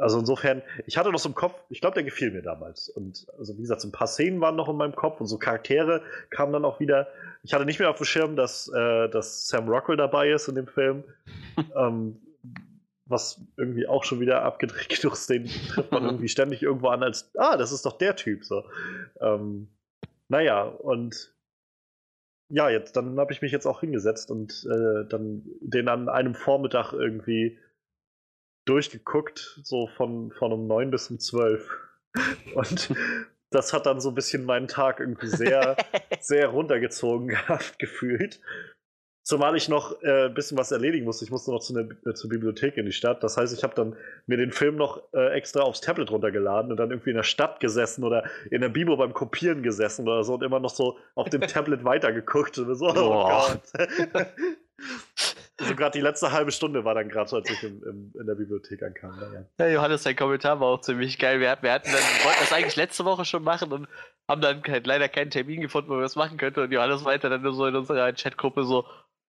also insofern, ich hatte noch so im Kopf, ich glaube, der gefiel mir damals. Und also wie gesagt, so ein paar Szenen waren noch in meinem Kopf und so Charaktere kamen dann auch wieder. Ich hatte nicht mehr auf dem Schirm, dass, äh, dass Sam Rockwell dabei ist in dem Film. *laughs* ähm, was irgendwie auch schon wieder abgedreht *laughs* den trifft man irgendwie ständig irgendwo an als, ah, das ist doch der Typ. So. Ähm, naja, und ja, jetzt, dann habe ich mich jetzt auch hingesetzt und äh, dann den an einem Vormittag irgendwie durchgeguckt, so von, von um neun bis um zwölf. *laughs* Und das hat dann so ein bisschen meinen Tag irgendwie sehr, *laughs* sehr runtergezogen gehabt, gefühlt. Zumal ich noch äh, ein bisschen was erledigen musste. Ich musste noch zu ne, äh, zur Bibliothek in die Stadt. Das heißt, ich habe dann mir den Film noch äh, extra aufs Tablet runtergeladen und dann irgendwie in der Stadt gesessen oder in der Bibel beim Kopieren gesessen oder so und immer noch so auf dem *laughs* Tablet weitergeguckt. Und so, oh, oh Gott. *laughs* also gerade die letzte halbe Stunde war dann gerade so, als ich im, im, in der Bibliothek ankam. Ja. ja, Johannes, dein Kommentar war auch ziemlich geil. Wir, wir hatten dann, wollten das eigentlich letzte Woche schon machen und haben dann kein, leider keinen Termin gefunden, wo wir das machen könnten. Und Johannes meinte dann nur so in unserer Chatgruppe so,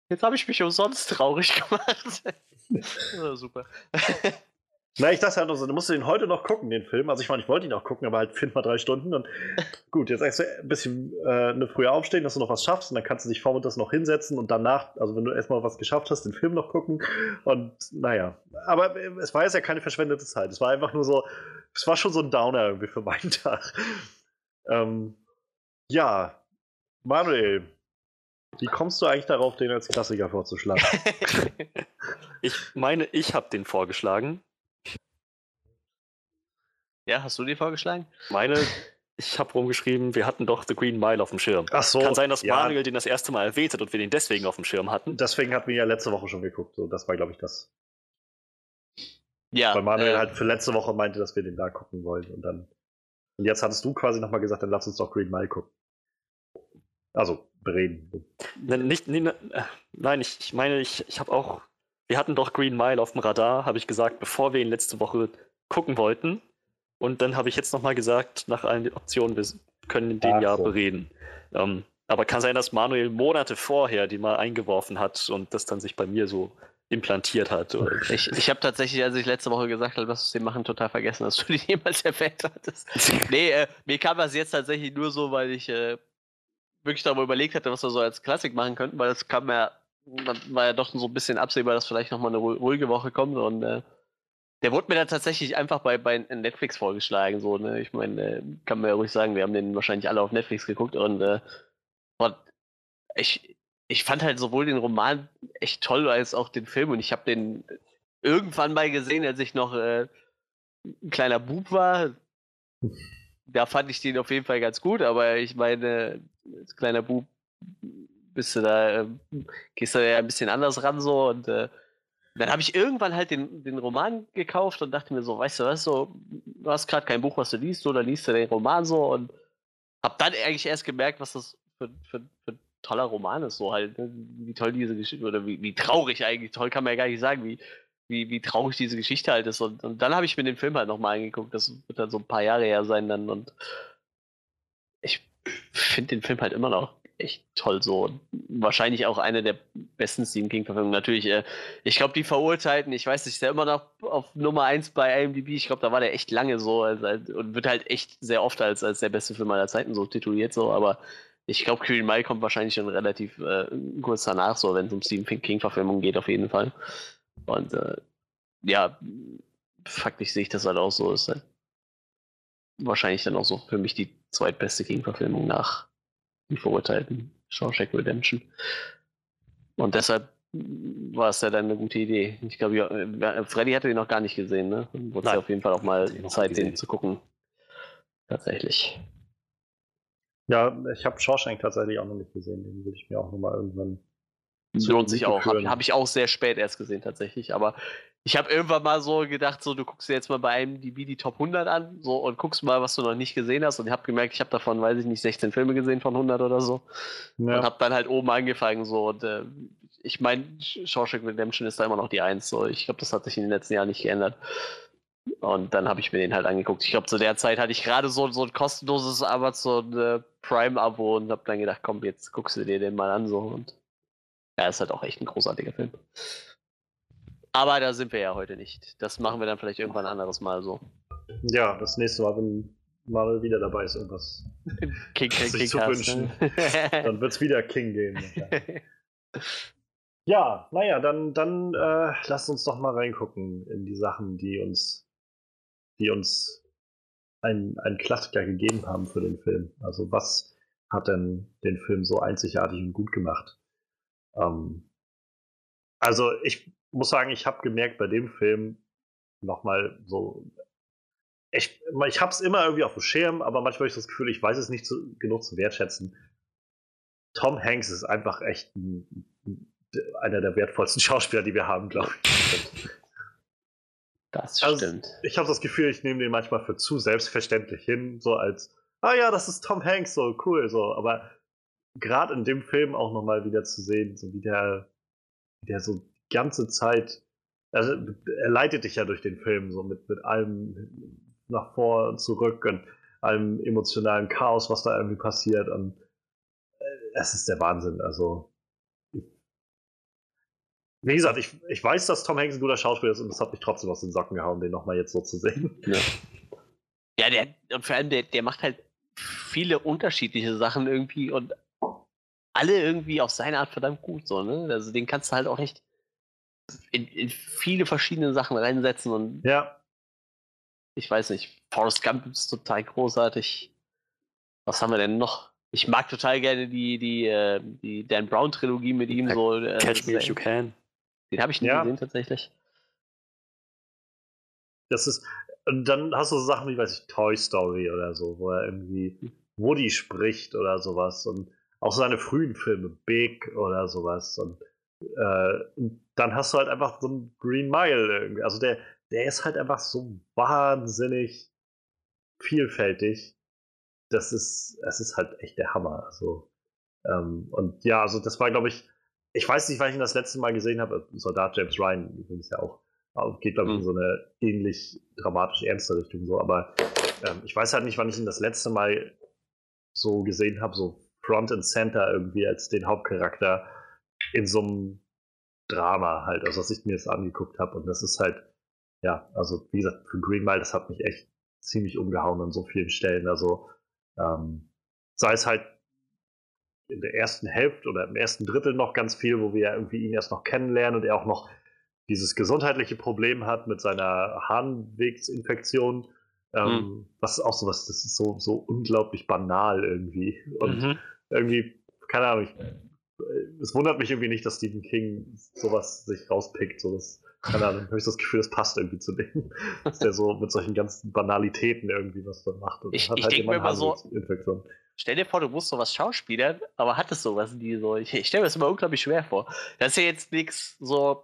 Jetzt habe ich mich umsonst traurig *laughs* gemacht. ja, super. *laughs* Na, ich dachte halt noch so, du musst den heute noch gucken, den Film. Also ich meine, ich wollte ihn auch gucken, aber halt find mal drei Stunden. Und *laughs* gut, jetzt extra ein bisschen äh, eine früher aufstehen, dass du noch was schaffst und dann kannst du dich vormittags noch hinsetzen und danach, also wenn du erstmal was geschafft hast, den Film noch gucken. Und naja, aber äh, es war jetzt ja keine verschwendete Zeit. Es war einfach nur so, es war schon so ein Downer irgendwie für meinen Tag. Ähm, ja, Manuel, wie kommst du eigentlich darauf, den als Klassiker vorzuschlagen? *laughs* ich meine, ich habe den vorgeschlagen. Ja, hast du den vorgeschlagen? Meine, ich habe rumgeschrieben, wir hatten doch The Green Mile auf dem Schirm. Ach so. Kann sein, dass ja. Manuel den das erste Mal erwähnt hat und wir den deswegen auf dem Schirm hatten. Deswegen hatten wir ja letzte Woche schon geguckt. So, das war, glaube ich, das. Ja. Weil Manuel äh, halt für letzte Woche meinte, dass wir den da gucken wollen. Und dann. Und jetzt hattest du quasi nochmal gesagt, dann lass uns doch Green Mile gucken. Also, reden. Nicht, nicht, nein, ich, ich meine, ich, ich habe auch, wir hatten doch Green Mile auf dem Radar, habe ich gesagt, bevor wir ihn letzte Woche gucken wollten. Und dann habe ich jetzt nochmal gesagt, nach allen Optionen, wir können den Ach, ja so. bereden. Ähm, aber kann sein, dass Manuel Monate vorher die mal eingeworfen hat und das dann sich bei mir so implantiert hat. Ich, ich habe tatsächlich, als ich letzte Woche gesagt habe, was wir machen, total vergessen, dass du die *laughs* jemals erwähnt hattest. *laughs* nee, äh, mir kam das jetzt tatsächlich nur so, weil ich äh, wirklich darüber überlegt hätte, was wir so als Klassik machen könnten, weil es kam ja, war ja doch so ein bisschen absehbar, dass vielleicht nochmal eine ruhige Woche kommt und äh, der wurde mir dann tatsächlich einfach bei, bei Netflix vorgeschlagen. So, ne? Ich meine, äh, kann man ja ruhig sagen, wir haben den wahrscheinlich alle auf Netflix geguckt und, äh, ich, ich fand halt sowohl den Roman echt toll als auch den Film und ich habe den irgendwann mal gesehen, als ich noch äh, ein kleiner Bub war. Da fand ich den auf jeden Fall ganz gut, aber ich meine, als kleiner Bub bist du da, äh, gehst du ja ein bisschen anders ran so und äh, dann habe ich irgendwann halt den, den Roman gekauft und dachte mir so, weißt du was, so, du hast gerade kein Buch, was du liest, oder liest du den Roman so und hab dann eigentlich erst gemerkt, was das für, für, für ein toller Roman ist, so halt, ne? wie toll diese Geschichte, oder wie, wie traurig eigentlich, toll kann man ja gar nicht sagen, wie, wie, wie traurig diese Geschichte halt ist. Und, und dann habe ich mir den Film halt nochmal angeguckt, das wird dann so ein paar Jahre her sein dann und ich finde den Film halt immer noch echt toll so. Wahrscheinlich auch eine der besten Stephen King-Verfilmungen. Natürlich, äh, ich glaube, die Verurteilten, ich weiß nicht, ist der immer noch auf Nummer 1 bei IMDb. Ich glaube, da war der echt lange so als, als, und wird halt echt sehr oft als, als der beste Film aller Zeiten so tituliert, so, aber ich glaube, Green Mile kommt wahrscheinlich schon relativ äh, kurz danach, so, wenn es um Stephen King-Verfilmungen geht, auf jeden Fall. Und äh, ja, faktisch sehe ich das halt auch so. Ist halt wahrscheinlich dann auch so für mich die zweitbeste Gegenverfilmung nach Die Verurteilten, Shawshank Redemption. Und deshalb war es ja dann eine gute Idee. Ich glaube, ja, Freddy hatte den noch gar nicht gesehen, ne? Wurde ja auf jeden Fall auch mal Zeit, den zu gucken. Tatsächlich. Ja, ich habe Shawshank tatsächlich auch noch nicht gesehen. Den würde ich mir auch nochmal irgendwann. Lohnt sich auch. Habe hab ich auch sehr spät erst gesehen, tatsächlich. Aber ich habe irgendwann mal so gedacht, so du guckst dir jetzt mal bei einem DB die Top 100 an so und guckst mal, was du noch nicht gesehen hast. Und ich habe gemerkt, ich habe davon, weiß ich nicht, 16 Filme gesehen von 100 oder so. Ja. Und habe dann halt oben angefangen so. Und äh, ich meine, Shawshank Redemption ist da immer noch die Eins. So. Ich glaube, das hat sich in den letzten Jahren nicht geändert. Und dann habe ich mir den halt angeguckt. Ich glaube, zu der Zeit hatte ich gerade so, so ein kostenloses Amazon äh, Prime-Abo und habe dann gedacht, komm, jetzt guckst du dir den mal an. So. Und ja, ist halt auch echt ein großartiger Film. Aber da sind wir ja heute nicht. Das machen wir dann vielleicht irgendwann ein anderes Mal so. Ja, das nächste Mal, wenn Marvel wieder dabei ist, irgendwas *laughs* King, King, sich King zu wünschen. Ne? *laughs* dann wird es wieder King geben. ja, naja, dann, dann äh, lasst uns doch mal reingucken in die Sachen, die uns die uns einen, einen Klassiker gegeben haben für den Film. Also was hat denn den Film so einzigartig und gut gemacht? Ähm, also ich muss sagen, ich habe gemerkt bei dem Film nochmal so, ich, ich habe es immer irgendwie auf dem Schirm, aber manchmal habe ich das Gefühl, ich weiß es nicht zu, genug zu wertschätzen. Tom Hanks ist einfach echt ein, einer der wertvollsten *laughs* Schauspieler, die wir haben, glaube ich. Das also, stimmt. Ich habe das Gefühl, ich nehme den manchmal für zu selbstverständlich hin, so als, ah ja, das ist Tom Hanks, so cool, so. Aber gerade in dem Film auch nochmal wieder zu sehen, so wie der, wie der so die ganze Zeit, also er leitet dich ja durch den Film, so mit, mit allem nach vor und zurück und allem emotionalen Chaos, was da irgendwie passiert. Und äh, es ist der Wahnsinn. Also wie gesagt, ich, ich weiß, dass Tom Hanks ein guter Schauspieler ist und das hat mich trotzdem aus den Socken gehauen, den nochmal jetzt so zu sehen. Ja, ja der, und vor allem, der, der macht halt viele unterschiedliche Sachen irgendwie und alle irgendwie auf seine Art verdammt gut, so, ne? Also den kannst du halt auch echt in, in viele verschiedene Sachen reinsetzen und ja. ich weiß nicht, Forrest Gump ist total großartig. Was haben wir denn noch? Ich mag total gerne die, die, äh, die Dan Brown Trilogie mit ihm. So, äh, Catch Me If You Can. Den habe ich nie ja. gesehen tatsächlich. Das ist, und dann hast du so Sachen wie, weiß ich, Toy Story oder so, wo er irgendwie Woody spricht oder sowas und auch seine frühen Filme, Big oder sowas und, äh, dann hast du halt einfach so einen Green Mile irgendwie. Also der, der ist halt einfach so wahnsinnig vielfältig. Das ist, es ist halt echt der Hammer. Also, ähm, und ja, also das war, glaube ich, ich weiß nicht, wann ich ihn das letzte Mal gesehen habe. Soldat James Ryan übrigens ja auch. Geht, glaube ich, in mhm. so eine ähnlich dramatisch ernste Richtung so. Aber ähm, ich weiß halt nicht, wann ich ihn das letzte Mal so gesehen habe, so Front and Center irgendwie als den Hauptcharakter in so einem Drama halt, also dass ich mir das angeguckt habe. Und das ist halt, ja, also wie gesagt, für Green Mile, das hat mich echt ziemlich umgehauen an so vielen Stellen. Also ähm, sei es halt in der ersten Hälfte oder im ersten Drittel noch ganz viel, wo wir ja irgendwie ihn erst noch kennenlernen und er auch noch dieses gesundheitliche Problem hat mit seiner Harnwegsinfektion. Ähm, mhm. Was ist auch so was, das ist so, so unglaublich banal irgendwie. Und mhm. Irgendwie, keine Ahnung, ich, es wundert mich irgendwie nicht, dass Stephen King sowas sich rauspickt. Sowas, keine Ahnung, habe ich das Gefühl, das passt irgendwie zu dem. *laughs* Dass der so mit solchen ganzen Banalitäten irgendwie was dann macht. Und ich, ich halt denke mir immer so, Infektion. Stell dir vor, du musst sowas schauspielern, aber hattest sowas nie so. Ich, ich stelle mir das immer unglaublich schwer vor. Das ist ja jetzt nichts so.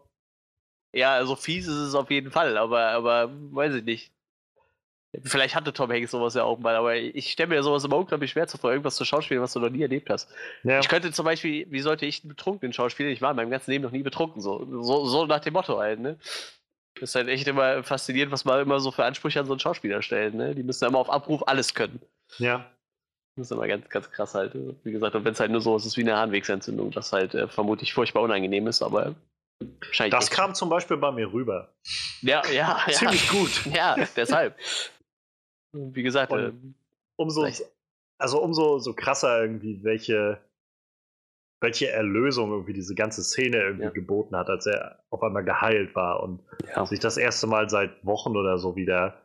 Ja, so fies ist es auf jeden Fall, aber, aber weiß ich nicht. Vielleicht hatte Tom Hanks sowas ja auch mal, aber ich stelle mir sowas immer unglaublich schwer vor, irgendwas zu schauspielen, was du noch nie erlebt hast. Ja. Ich könnte zum Beispiel, wie sollte ich einen betrunkenen Schauspieler? Ich war in meinem ganzen Leben noch nie betrunken, so, so, so nach dem Motto halt, ne? Das ist halt echt immer faszinierend, was man immer so für Ansprüche an so einen Schauspieler stellt, ne? Die müssen immer auf Abruf alles können. Ja. Das ist immer ganz, ganz krass halt. Wie gesagt, und wenn es halt nur so ist, ist wie eine Harnwegsentzündung, was halt äh, vermutlich furchtbar unangenehm ist, aber. Das kam zum Beispiel bei mir rüber. Ja, ja. Ziemlich gut. *laughs* Ja, deshalb. Wie gesagt, äh, umso, also umso so krasser irgendwie, welche, welche Erlösung irgendwie diese ganze Szene irgendwie ja. geboten hat, als er auf einmal geheilt war und ja. sich das erste Mal seit Wochen oder so wieder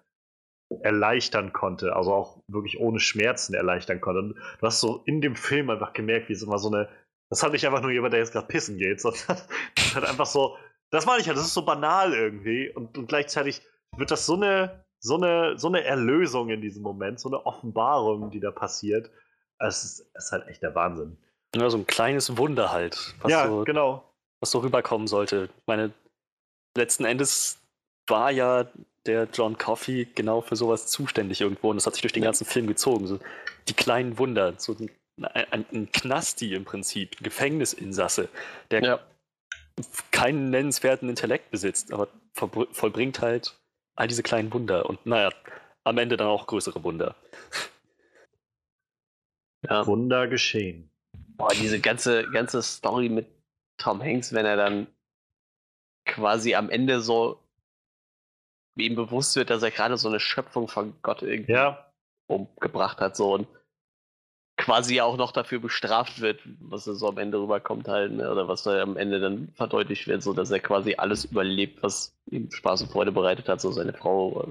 erleichtern konnte, also auch wirklich ohne Schmerzen erleichtern konnte. Und du hast so in dem Film einfach gemerkt, wie es immer so eine, das hat nicht einfach nur jemand, der jetzt gerade pissen geht, *laughs* sondern das hat einfach so, das meine ich ja, das ist so banal irgendwie und, und gleichzeitig wird das so eine, so eine, so eine Erlösung in diesem Moment, so eine Offenbarung, die da passiert. Es ist, es ist halt echt der Wahnsinn. Ja, so ein kleines Wunder halt. Was ja, so, genau. Was so rüberkommen sollte. Ich meine, letzten Endes war ja der John Coffey genau für sowas zuständig irgendwo und das hat sich durch den ganzen Film gezogen. So die kleinen Wunder, so ein, ein, ein Knasti im Prinzip, ein Gefängnisinsasse, der ja. keinen nennenswerten Intellekt besitzt, aber vollbringt halt all diese kleinen Wunder und naja, am Ende dann auch größere Wunder. Ja. Wunder geschehen. Boah, diese ganze, ganze Story mit Tom Hanks, wenn er dann quasi am Ende so wie ihm bewusst wird, dass er gerade so eine Schöpfung von Gott irgendwie ja. umgebracht hat, so und quasi auch noch dafür bestraft wird, was er so am Ende rüberkommt halt, ne? oder was er am Ende dann verdeutlicht wird, so dass er quasi alles überlebt, was ihm Spaß und Freude bereitet hat, so seine Frau,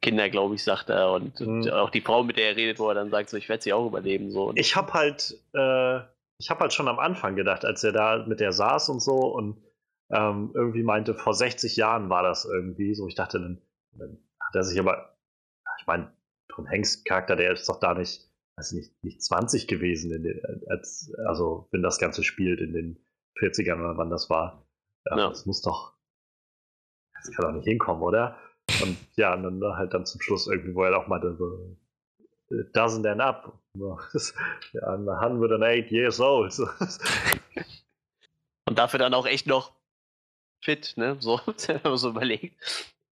Kinder, glaube ich, sagt er, und, mhm. und, auch die Frau, mit der er redet, wo er dann sagt, so ich werde sie auch überleben, so. Ich habe halt, äh, ich habe halt schon am Anfang gedacht, als er da mit der saß und so und ähm, irgendwie meinte, vor 60 Jahren war das irgendwie, so ich dachte, dann dann hat er sich aber, ich meine, Tom Hanks Charakter, der ist doch da nicht, weiß nicht, nicht 20 gewesen, in den, als, also wenn das Ganze spielt in den 40ern oder wann das war. Ja, ja. Das muss doch, das kann doch nicht hinkommen, oder? Und ja, und dann halt dann zum Schluss irgendwie, wo er auch meinte, so, it doesn't end up. *laughs* ja, I'm 108 years old. *laughs* Und dafür dann auch echt noch fit, ne? So, *laughs* wenn man so überlegt.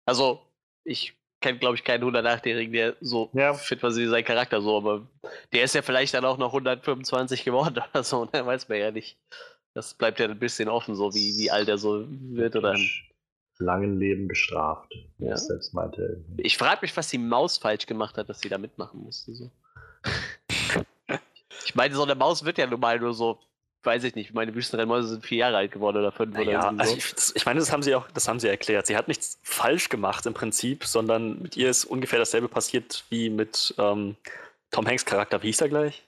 Also, ich kenne, glaube ich, keinen 108-Jährigen, der so ja. fit war wie sein Charakter so, aber der ist ja vielleicht dann auch noch 125 geworden oder so, ne? weiß man ja nicht. Das bleibt ja ein bisschen offen, so wie, wie alt er so wird oder. Langen Leben gestraft, ja. selbst meinte. Ich frage mich, was die Maus falsch gemacht hat, dass sie da mitmachen musste. So. *laughs* ich meine, so eine Maus wird ja normal nur so weiß ich nicht, meine Wüstenrennmäuse sind vier Jahre alt geworden oder fünf naja, oder so. Also ich, ich, meine, das haben sie auch, das haben sie erklärt. Sie hat nichts falsch gemacht im Prinzip, sondern mit ihr ist ungefähr dasselbe passiert wie mit ähm, Tom Hanks Charakter. Wie hieß er gleich?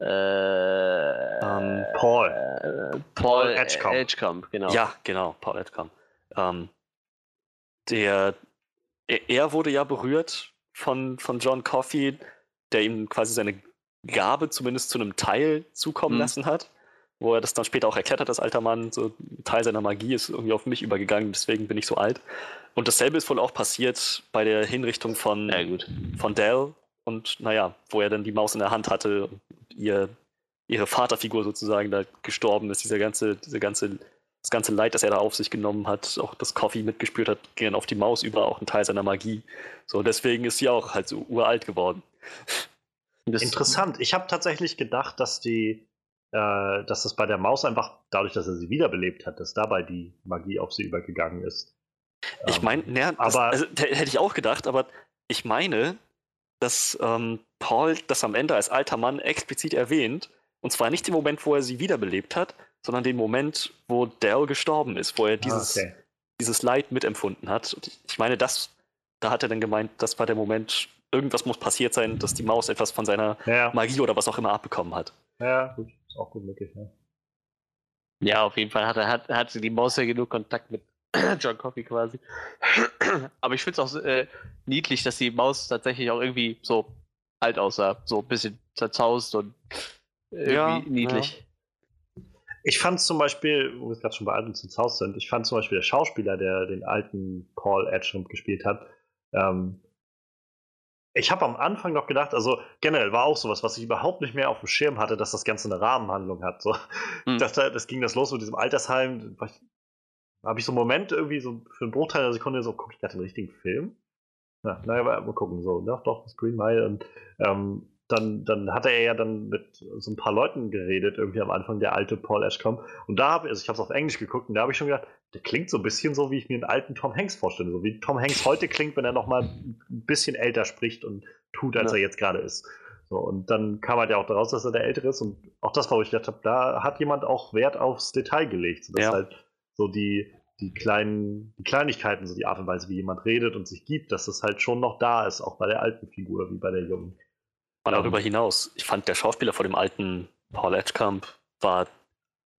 Äh, ähm, Paul. Äh, Paul Edgecombe. Edgecombe, genau. Ja, genau, Paul Edgecombe. Ähm, der, er, er, wurde ja berührt von, von John Coffey, der ihm quasi seine Gabe zumindest zu einem Teil zukommen mhm. lassen hat wo er das dann später auch erklärt hat, das alter Mann, so ein Teil seiner Magie ist irgendwie auf mich übergegangen, deswegen bin ich so alt. Und dasselbe ist wohl auch passiert bei der Hinrichtung von, ja, von Dell und naja, wo er dann die Maus in der Hand hatte und ihr, ihre Vaterfigur sozusagen da gestorben ist, dieser ganze, diese ganze, das ganze Leid, das er da auf sich genommen hat, auch das Coffee mitgespürt hat, ging dann auf die Maus über, auch ein Teil seiner Magie. So, deswegen ist sie auch halt so uralt geworden. Interessant. *laughs* Ich habe tatsächlich gedacht, dass die äh, dass das bei der Maus einfach, dadurch, dass er sie wiederbelebt hat, dass dabei die Magie auf sie übergegangen ist. Ich meine, ähm, ne, aber also, hätte ich auch gedacht, aber ich meine, dass ähm, Paul das am Ende als alter Mann explizit erwähnt. Und zwar nicht den Moment, wo er sie wiederbelebt hat, sondern den Moment, wo Dell gestorben ist, wo er ah, dieses, okay. dieses Leid mitempfunden hat. Und ich meine, das, da hat er dann gemeint, das war der Moment, irgendwas muss passiert sein, dass die Maus etwas von seiner ja. Magie oder was auch immer abbekommen hat. Ja, gut. Ist auch gut möglich, ja. Ja, auf jeden Fall hatte, hat, hatte die Maus ja genug Kontakt mit *clears throat* John Coffey quasi. *clears throat* Aber ich finde es auch äh, niedlich, dass die Maus tatsächlich auch irgendwie so alt aussah. So ein bisschen zerzaust und irgendwie ja, niedlich. Ja. Ich fand zum Beispiel, wo wir gerade schon bei alt und zerzaust sind, ich fand zum Beispiel der Schauspieler, der den alten Paul Edgecombe gespielt hat, ähm, ich habe am Anfang noch gedacht, also generell war auch sowas, was ich überhaupt nicht mehr auf dem Schirm hatte, dass das Ganze eine Rahmenhandlung hat. So. Ich dachte, das ging das los mit diesem Altersheim. Habe ich so einen Moment irgendwie so für einen Bruchteil der Sekunde so, gucke ich gerade den richtigen Film? Na, naja, mal gucken, so, doch, doch, das Green Mile. Und ähm, dann, dann hatte er ja dann mit so ein paar Leuten geredet, irgendwie am Anfang, der alte Paul Ashcombe. Und da habe also ich habe es auf Englisch geguckt und da habe ich schon gedacht, der klingt so ein bisschen so, wie ich mir einen alten Tom Hanks vorstelle. So wie Tom Hanks heute klingt, wenn er nochmal ein bisschen älter spricht und tut, als ja. er jetzt gerade ist. So, und dann kam halt ja auch daraus, dass er der Ältere ist. Und auch das war, wo ich gedacht habe, da hat jemand auch Wert aufs Detail gelegt. So, dass ja. halt so die, die kleinen, die Kleinigkeiten, so die Art und Weise, wie jemand redet und sich gibt, dass das halt schon noch da ist, auch bei der alten Figur wie bei der jungen. Und darüber hinaus, ich fand der Schauspieler vor dem alten Paul Edgecamp war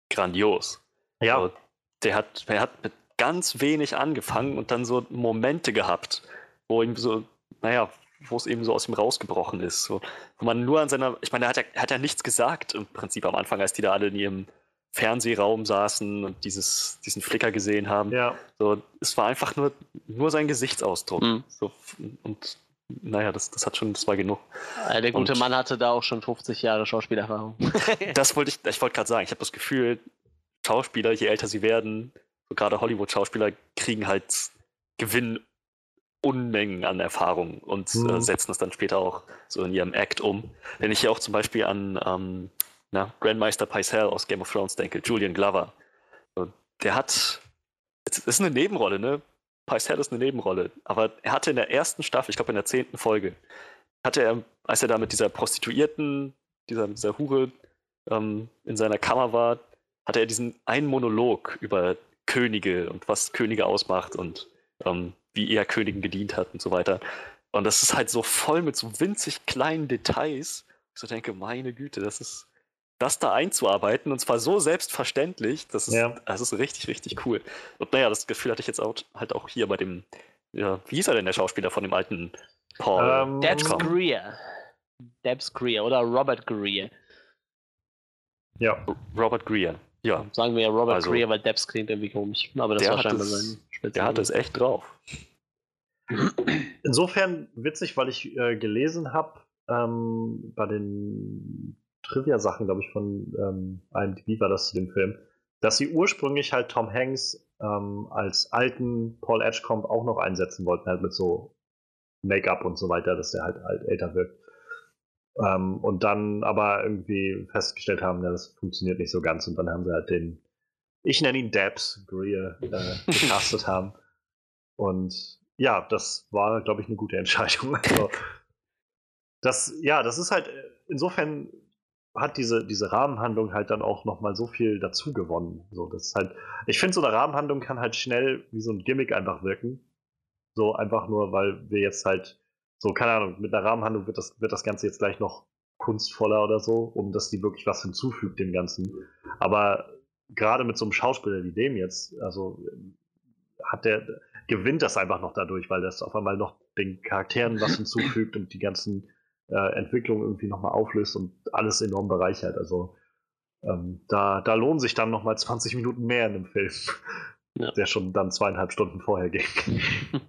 grandios. Ja. Also, der hat, der hat mit ganz wenig angefangen und dann so Momente gehabt, wo ihm so, naja, wo es eben so aus ihm rausgebrochen ist. So, wo man nur an seiner, ich meine, er hat ja, er hat ja nichts gesagt im Prinzip am Anfang, als die da alle in ihrem Fernsehraum saßen und dieses, diesen Flicker gesehen haben. ja. So, es war einfach nur, nur sein Gesichtsausdruck. Mhm. So, und naja, das, das hat schon, das war genug. Äh, Der gute Und- Mann hatte da auch schon 50 Jahre Schauspielerfahrung. *laughs* Das wollte ich, ich wollte gerade sagen, ich habe das Gefühl, Schauspieler, je älter sie werden, so gerade Hollywood-Schauspieler, kriegen halt, gewinnen Unmengen an Erfahrung und Mhm. äh, setzen es dann später auch so in ihrem Act um. Wenn ich hier auch zum Beispiel an ähm, na, Grandmeister Pycelle aus Game of Thrones denke, Julian Glover. Der hat, es ist eine Nebenrolle, ne? Pycelle ist eine Nebenrolle, aber er hatte in der ersten Staffel, ich glaube in der zehnten Folge, hatte er, als er da mit dieser Prostituierten, dieser, dieser Hure ähm, in seiner Kammer war, hatte er diesen einen Monolog über Könige und was Könige ausmacht und ähm, wie er Königen gedient hat und so weiter. Und das ist halt so voll mit so winzig kleinen Details. Ich so denke, meine Güte, das ist das da einzuarbeiten und zwar so selbstverständlich, das ist, Ja. das ist richtig, richtig cool. Und naja, das Gefühl hatte ich jetzt auch, halt auch hier bei dem, ja, wie hieß er denn der Schauspieler von dem alten Paul? Ähm, Debs? Greer. Debs Greer oder Robert Greer. Ja. Robert Greer. Ja, Sagen wir ja Robert Also- Greer, weil Debs klingt irgendwie komisch. Aber das war hat scheinbar sein Spitzname. der hatte es echt drauf. Insofern witzig, weil ich äh, gelesen habe, ähm, bei den Trivia-Sachen, glaube ich, von ähm, IMDb war das zu dem Film, dass sie ursprünglich halt Tom Hanks ähm, als alten Paul Edgecombe auch noch einsetzen wollten, halt mit so Make-up und so weiter, dass der halt, halt älter wirkt. Ähm, und dann aber irgendwie festgestellt haben, ja, das funktioniert nicht so ganz und dann haben sie halt den, ich nenne ihn Debs Greer, äh, *laughs* gecastet haben. Und ja, das war, glaube ich, eine gute Entscheidung. *laughs* Also, das, ja, das ist halt, äh, insofern hat diese, diese Rahmenhandlung halt dann auch nochmal so viel dazu gewonnen. So, das ist halt, ich finde, so eine Rahmenhandlung kann halt schnell wie so ein Gimmick einfach wirken. So einfach nur, weil wir jetzt halt, so, keine Ahnung, mit einer Rahmenhandlung wird das, wird das Ganze jetzt gleich noch kunstvoller oder so, um dass die wirklich was hinzufügt dem Ganzen. Aber gerade mit so einem Schauspieler wie dem jetzt, also hat der, gewinnt das einfach noch dadurch, weil das auf einmal noch den Charakteren was *clears throat* hinzufügt und die ganzen äh, Entwicklungen irgendwie nochmal auflöst und alles enorm bereichert. Also ähm, da, da lohnen sich dann nochmal 20 *laughs* Minuten mehr in einem Film, *laughs* Ja. der schon dann zweieinhalb Stunden vorher ging. *laughs*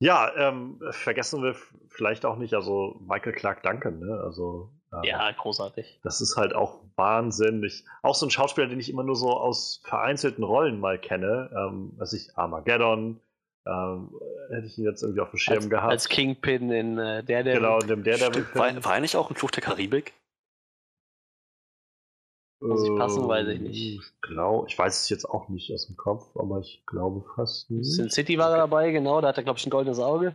ja, ähm, vergessen wir vielleicht auch nicht, also Michael Clark Duncan, ne? Also ähm, Ja, großartig. das ist halt auch Wahnsinn. Ich, auch so ein Schauspieler, den ich immer nur so aus vereinzelten Rollen mal kenne. Ähm, weiß ich, Armageddon, ähm, hätte ich ihn jetzt irgendwie auf dem Schirm Als, gehabt. als Kingpin in äh, der, der. genau, in dem Daredevil Stimmt, war, war er nicht auch ein Fluch der Karibik? Muss ich passen, weiß ich nicht. Ich, glaub, ich weiß es jetzt auch nicht aus dem Kopf, aber ich glaube fast nicht. Sin City war er dabei, genau. Da hat er, glaube ich, ein goldenes Auge.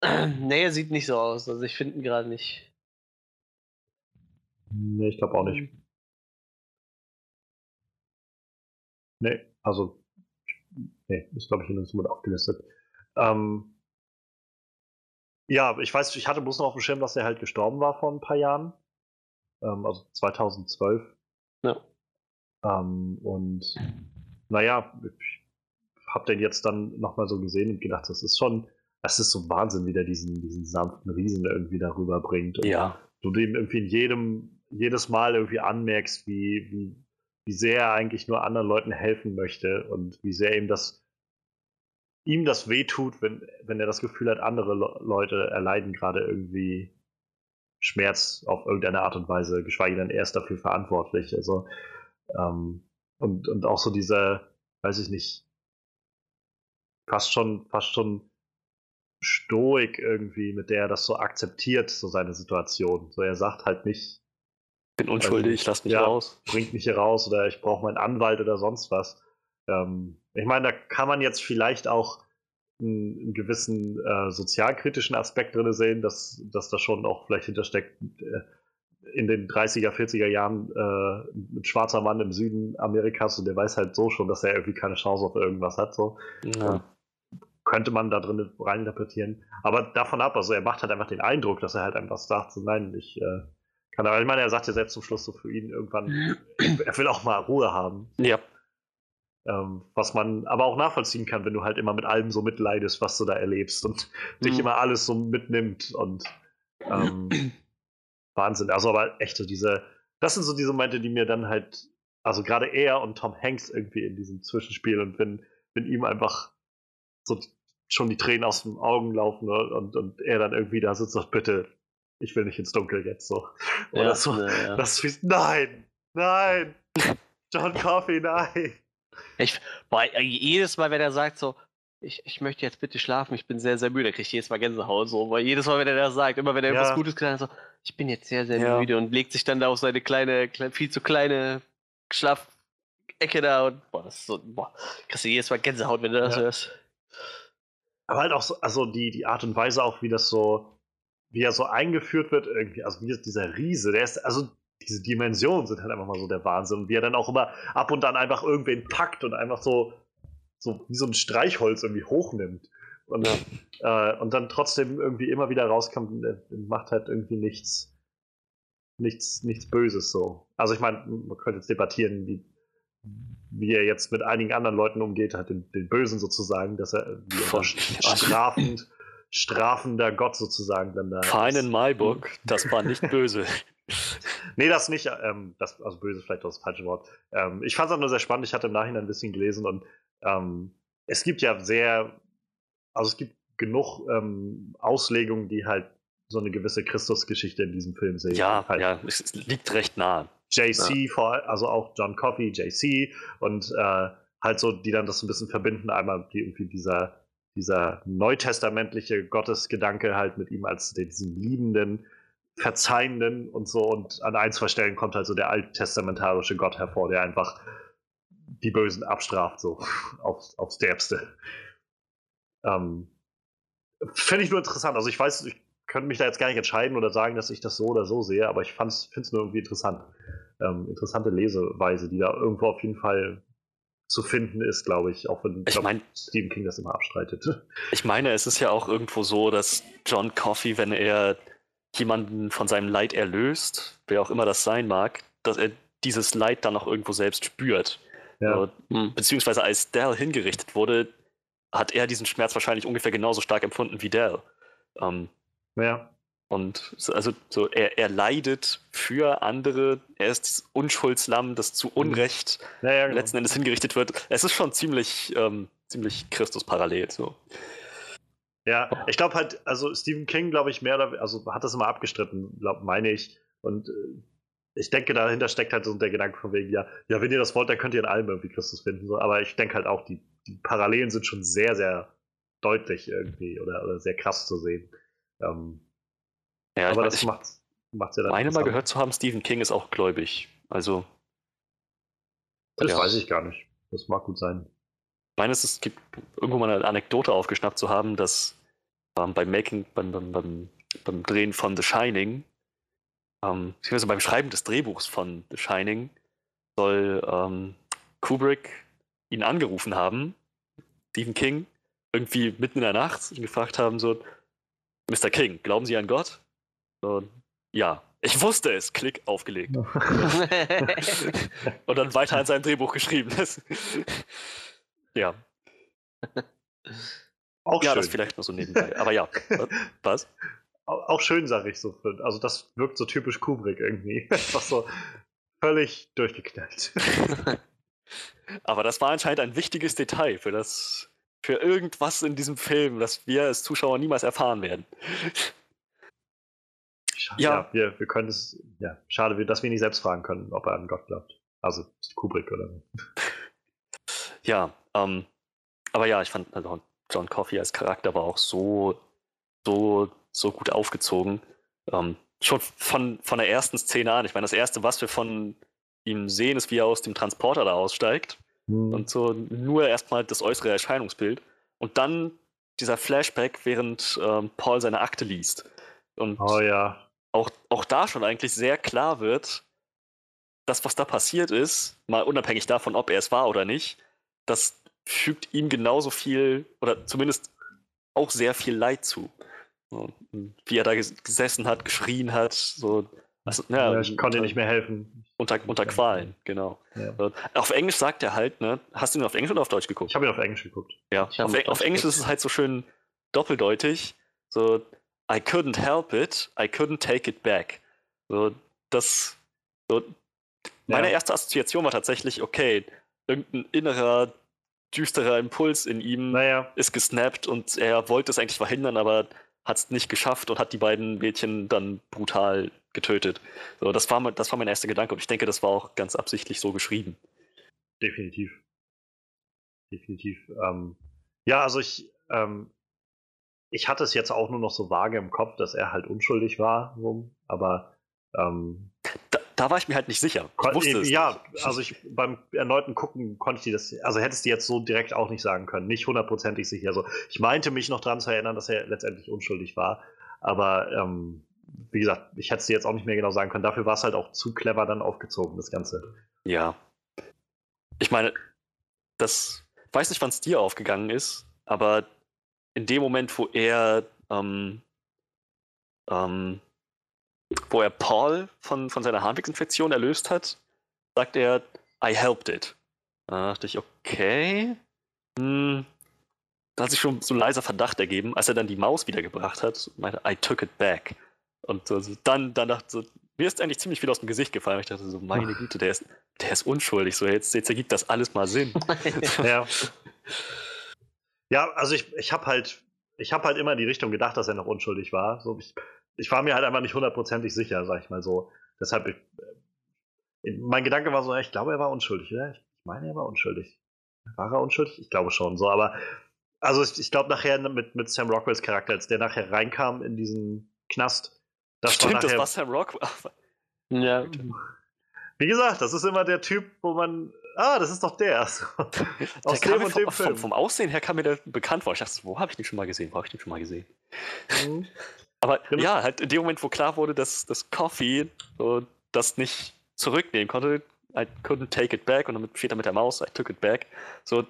*clears throat* nee, er sieht nicht so aus. Also ich finde ihn gerade nicht. Nee, ich glaube auch nicht. Nee, also, nee, ist glaube ich in uns mit aufgelistet. Ähm, ja, ich weiß, ich hatte bloß noch auf dem Schirm, dass er halt gestorben war vor ein paar Jahren. Ähm, also 2012. Ja. Ähm, und naja, ich habe den jetzt dann nochmal so gesehen und gedacht, das ist schon, das ist so Wahnsinn, wie der diesen, diesen sanften Riesen irgendwie darüber bringt. Und Ja. du dem irgendwie in jedem, jedes Mal irgendwie anmerkst, wie, wie, wie sehr er eigentlich nur anderen Leuten helfen möchte und wie sehr ihm das ihm das wehtut, wenn, wenn er das Gefühl hat, andere Le Leute erleiden gerade irgendwie Schmerz auf irgendeine Art und Weise, geschweige denn er ist dafür verantwortlich. Also ähm, und, und auch so diese, weiß ich nicht, fast schon, fast schon Stoik irgendwie, mit der er das so akzeptiert, so seine Situation. So er sagt halt nicht, Bin unschuldig, lass mich Ja. raus. bringt mich hier raus oder ich brauche meinen Anwalt oder sonst was. Ähm, ich meine, da kann man jetzt vielleicht auch einen, einen gewissen äh, sozialkritischen Aspekt drin sehen, dass, dass da schon auch vielleicht hintersteckt. Äh, in den 30er, 40er Jahren äh, ein schwarzer Mann im Süden Amerikas und der weiß halt so schon, dass er irgendwie keine Chance auf irgendwas hat. So. Ja. Könnte man da drin reininterpretieren. Aber davon ab, also er macht halt einfach den Eindruck, dass er halt einfach sagt, so nein, ich äh, kann aber, ich meine, er sagt ja selbst zum Schluss so für ihn irgendwann, *clears throat* er will auch mal Ruhe haben. ja. Ähm, was man aber auch nachvollziehen kann, wenn du halt immer mit allem so mitleidest, was du da erlebst und dich Mhm. immer alles so mitnimmt und ähm, *clears throat* Wahnsinn. Also aber echt so diese, das sind so diese Momente, die mir dann halt, also gerade er und Tom Hanks irgendwie in diesem Zwischenspiel und wenn, wenn ihm einfach so schon die Tränen aus den Augen laufen und, und, und er dann irgendwie da sitzt und sagt, bitte, ich will nicht ins Dunkel jetzt so. Oder Ja, so. ja, ja. Das nein, nein, *laughs* John Coffey, nein. Ich, äh, jedes Mal, wenn er sagt so, ich, ich möchte jetzt bitte schlafen, ich bin sehr, sehr müde, kriege ich jedes Mal Gänsehaut so, weil jedes Mal, wenn er das sagt, immer wenn er Ja. irgendwas Gutes getan hat, so, ich bin jetzt sehr, sehr Ja. müde und legt sich dann da auf seine kleine, kle- viel zu kleine Schlafecke da und boah, das ist so, boah, kriegst du jedes Mal Gänsehaut, wenn du das hörst. Aber halt auch so, also die, die Art und Weise auch, wie das so, wie er so eingeführt wird, irgendwie, also wie dieser Riese, der ist, also diese Dimensionen sind halt einfach mal so der Wahnsinn. Und wie er dann auch immer ab und an einfach irgendwen packt und einfach so, so wie so ein Streichholz irgendwie hochnimmt. Und, äh, und dann trotzdem irgendwie immer wieder rauskommt und er macht halt irgendwie nichts, nichts, nichts Böses so. Also ich meine, man könnte jetzt debattieren, wie, wie er jetzt mit einigen anderen Leuten umgeht, halt den, den Bösen sozusagen, dass er wie er strafend, strafender Gott sozusagen dann da. Fein ist. in Marburg, das war nicht *laughs* böse. Nee, das nicht. Ähm, das, also böse ist vielleicht auch das falsche Wort. Ähm, ich fand es auch nur sehr spannend. Ich hatte im Nachhinein ein bisschen gelesen und ähm, es gibt ja sehr, also es gibt genug ähm, Auslegungen, die halt so eine gewisse Christusgeschichte in diesem Film sehen. Ja, halt ja, es liegt recht nah. JC, vor, also auch John Coffey, JC und äh, halt so, die dann das so ein bisschen verbinden. Einmal die, irgendwie dieser, dieser neutestamentliche Gottesgedanke halt mit ihm als diesen liebenden, verzeihenden und so. Und an ein, zwei Stellen kommt halt so der alttestamentarische Gott hervor, der einfach die Bösen abstraft, so aufs, aufs Derbste. Ähm, Finde ich nur interessant. Also ich weiß, ich könnte mich da jetzt gar nicht entscheiden oder sagen, dass ich das so oder so sehe, aber ich finde es nur irgendwie interessant. Ähm, interessante Leseweise, die da irgendwo auf jeden Fall zu finden ist, glaube ich, auch wenn Ich glaub, mein- Stephen King das immer abstreitet. *laughs* Ich meine, es ist ja auch irgendwo so, dass John Coffey, wenn er jemanden von seinem Leid erlöst, wer auch immer das sein mag, dass er dieses Leid dann auch irgendwo selbst spürt. Ja. So, Hm. Beziehungsweise als Dell hingerichtet wurde, hat er diesen Schmerz wahrscheinlich ungefähr genauso stark empfunden wie Dell. Ähm, ja. Und so- also so, er, er leidet für andere, er ist dieses Unschuldslamm, das zu Unrecht Ja, ja, genau. letzten Endes hingerichtet wird. Es ist schon ziemlich, ähm, ziemlich Christus-parallel. So. Ja, ich glaube halt, also Stephen King, glaube ich, mehr oder also hat das immer abgestritten, glaub, meine ich. Und äh, ich denke, dahinter steckt halt so der Gedanke von wegen, ja, ja, wenn ihr das wollt, dann könnt ihr in allem irgendwie Christus finden. So. Aber ich denke halt auch, die, die Parallelen sind schon sehr, sehr deutlich irgendwie oder, oder sehr krass zu sehen. Ähm, Ja, aber mein, das macht macht's ja dann meine mal gehört zu haben, Stephen King ist auch gläubig. Also, Das Ja. weiß ich gar nicht. Das mag gut sein. ich meine, es gibt irgendwo mal eine Anekdote aufgeschnappt zu haben, dass ähm, beim Making, beim, beim, beim, beim Drehen von The Shining, ähm, beziehungsweise beim Schreiben des Drehbuchs von The Shining, soll ähm, Kubrick ihn angerufen haben, Stephen King, irgendwie mitten in der Nacht und gefragt haben, so, Mr. King, glauben Sie an Gott? So, ja, ich wusste es, Klick, aufgelegt. *laughs* und dann weiter an seinem Drehbuch geschrieben. Ja, Auch ja, schön. das vielleicht nur so nebenbei. Aber ja, *laughs* was? Au- auch schön, sage ich so. Also das wirkt so typisch Kubrick irgendwie. *laughs* Einfach so völlig durchgeknallt. Aber das war anscheinend ein wichtiges Detail für das, für irgendwas in diesem Film, das wir als Zuschauer niemals erfahren werden. Schade, Ja. ja, wir, wir können es, ja, schade, dass wir nicht selbst fragen können, ob er an Gott glaubt. Also Kubrick oder so. Ja, ähm, aber ja, ich fand also John Coffey als Charakter war auch so, so, so gut aufgezogen. Ähm, schon von, von der ersten Szene an. Ich meine, das erste, was wir von ihm sehen, ist, wie er aus dem Transporter da aussteigt. Hm. Und so nur erstmal das äußere Erscheinungsbild. Und dann dieser Flashback, während ähm, Paul seine Akte liest. Und oh ja. Auch, auch da schon eigentlich sehr klar wird, das, was da passiert ist, mal unabhängig davon, ob er es war oder nicht, das fügt ihm genauso viel oder zumindest auch sehr viel Leid zu. So, wie er da gesessen hat, geschrien hat, so. Also, ja, ja, ich konnte nicht mehr helfen. Unter, unter Qualen, genau. Ja. Auf Englisch sagt er halt, ne? Hast du ihn auf Englisch oder auf Deutsch geguckt? Ich habe ihn auf Englisch geguckt. Ja, auf, auf Englisch ist es halt so schön doppeldeutig. So, I couldn't help it, I couldn't take it back. So, das, so, meine erste Assoziation war tatsächlich, okay, irgendein innerer, düsterer Impuls in ihm naja. ist gesnappt und er wollte es eigentlich verhindern, aber hat es nicht geschafft und hat die beiden Mädchen dann brutal getötet. So, das, war, das war mein erster Gedanke und ich denke, das war auch ganz absichtlich so geschrieben. Definitiv. Definitiv. Ähm, ja, also ich, ähm, ich hatte es jetzt auch nur noch so vage im Kopf, dass er halt unschuldig war, aber ähm, da, da, war ich mir halt nicht sicher. Ich wusste es ja, nicht. also ich beim erneuten Gucken konnte ich dir das, also hättest du jetzt so direkt auch nicht sagen können, nicht hundertprozentig sicher. Also ich meinte mich noch daran zu erinnern, dass er letztendlich unschuldig war, aber ähm, wie gesagt, ich hätte es dir jetzt auch nicht mehr genau sagen können. Dafür war es halt auch zu clever dann aufgezogen, das Ganze. Ja. Ich meine, das weiß nicht, wann es dir aufgegangen ist, aber in dem Moment, wo er ähm, ähm, wo er Paul von, von seiner Harnwegsinfektion erlöst hat, sagt er, I helped it. Da dachte ich, okay. Hm, da hat sich schon so ein leiser Verdacht ergeben, als er dann die Maus wiedergebracht hat, meinte, I took it back. Und also dann, dann dachte so, mir ist eigentlich ziemlich viel aus dem Gesicht gefallen. Ich dachte so, meine *laughs* Güte, der ist, der ist unschuldig. So, jetzt, jetzt ergibt das alles mal Sinn. *laughs* ja. *laughs* Ja, also ich, ich habe halt, ich habe halt immer in die Richtung gedacht, dass er noch unschuldig war. So, ich, ich war mir halt einfach nicht hundertprozentig sicher, sag ich mal so. Deshalb, ich, äh, mein Gedanke war so, ich glaube, er war unschuldig, oder? Ich meine, er war unschuldig. War er unschuldig? Ich glaube schon, so, aber also ich, ich glaube nachher mit, mit Sam Rockwells Charakter, als der nachher reinkam in diesen Knast, das Stimmt, war nachher, das war Sam Rockwell. ja. Wie gesagt, das ist immer der Typ, wo man, ah, das ist doch der. *laughs* Aus der dem und dem Film. Vom, vom, Aussehen her kam mir der bekannt vor. Ich dachte, wo habe ich den schon mal gesehen? Wo habe ich den schon mal gesehen? Mhm. *laughs* Aber genau. ja, halt in dem Moment, wo klar wurde, dass das Coffee so das nicht zurücknehmen konnte, I couldn't take it back und dann steht er mit der Maus, I took it back, so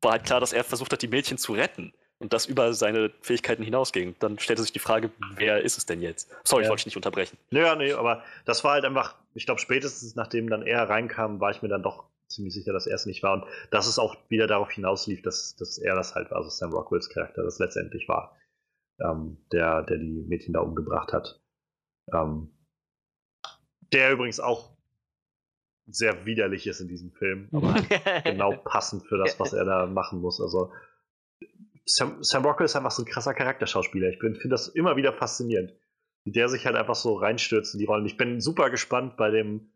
war halt klar, dass er versucht hat, die Mädchen zu retten und das über seine Fähigkeiten hinausging. Dann stellte sich die Frage, wer ist es denn jetzt? Sorry, ja. ich wollte dich nicht unterbrechen. Naja, nee, aber das war halt einfach, ich glaube, spätestens nachdem dann er reinkam, war ich mir dann doch ziemlich sicher, dass er es nicht war. Und dass es auch wieder darauf hinauslief, dass, dass er das halt war, also Sam Rockwells Charakter das letztendlich war ähm, der, der die Mädchen da umgebracht hat. Ähm, der übrigens auch sehr widerlich ist in diesem Film, aber *laughs* genau passend für das, was er da machen muss. Also Sam, Sam Rockwell ist einfach so ein krasser Charakterschauspieler. Ich finde das immer wieder faszinierend, wie der sich halt einfach so reinstürzt in die Rollen. Ich bin super gespannt bei dem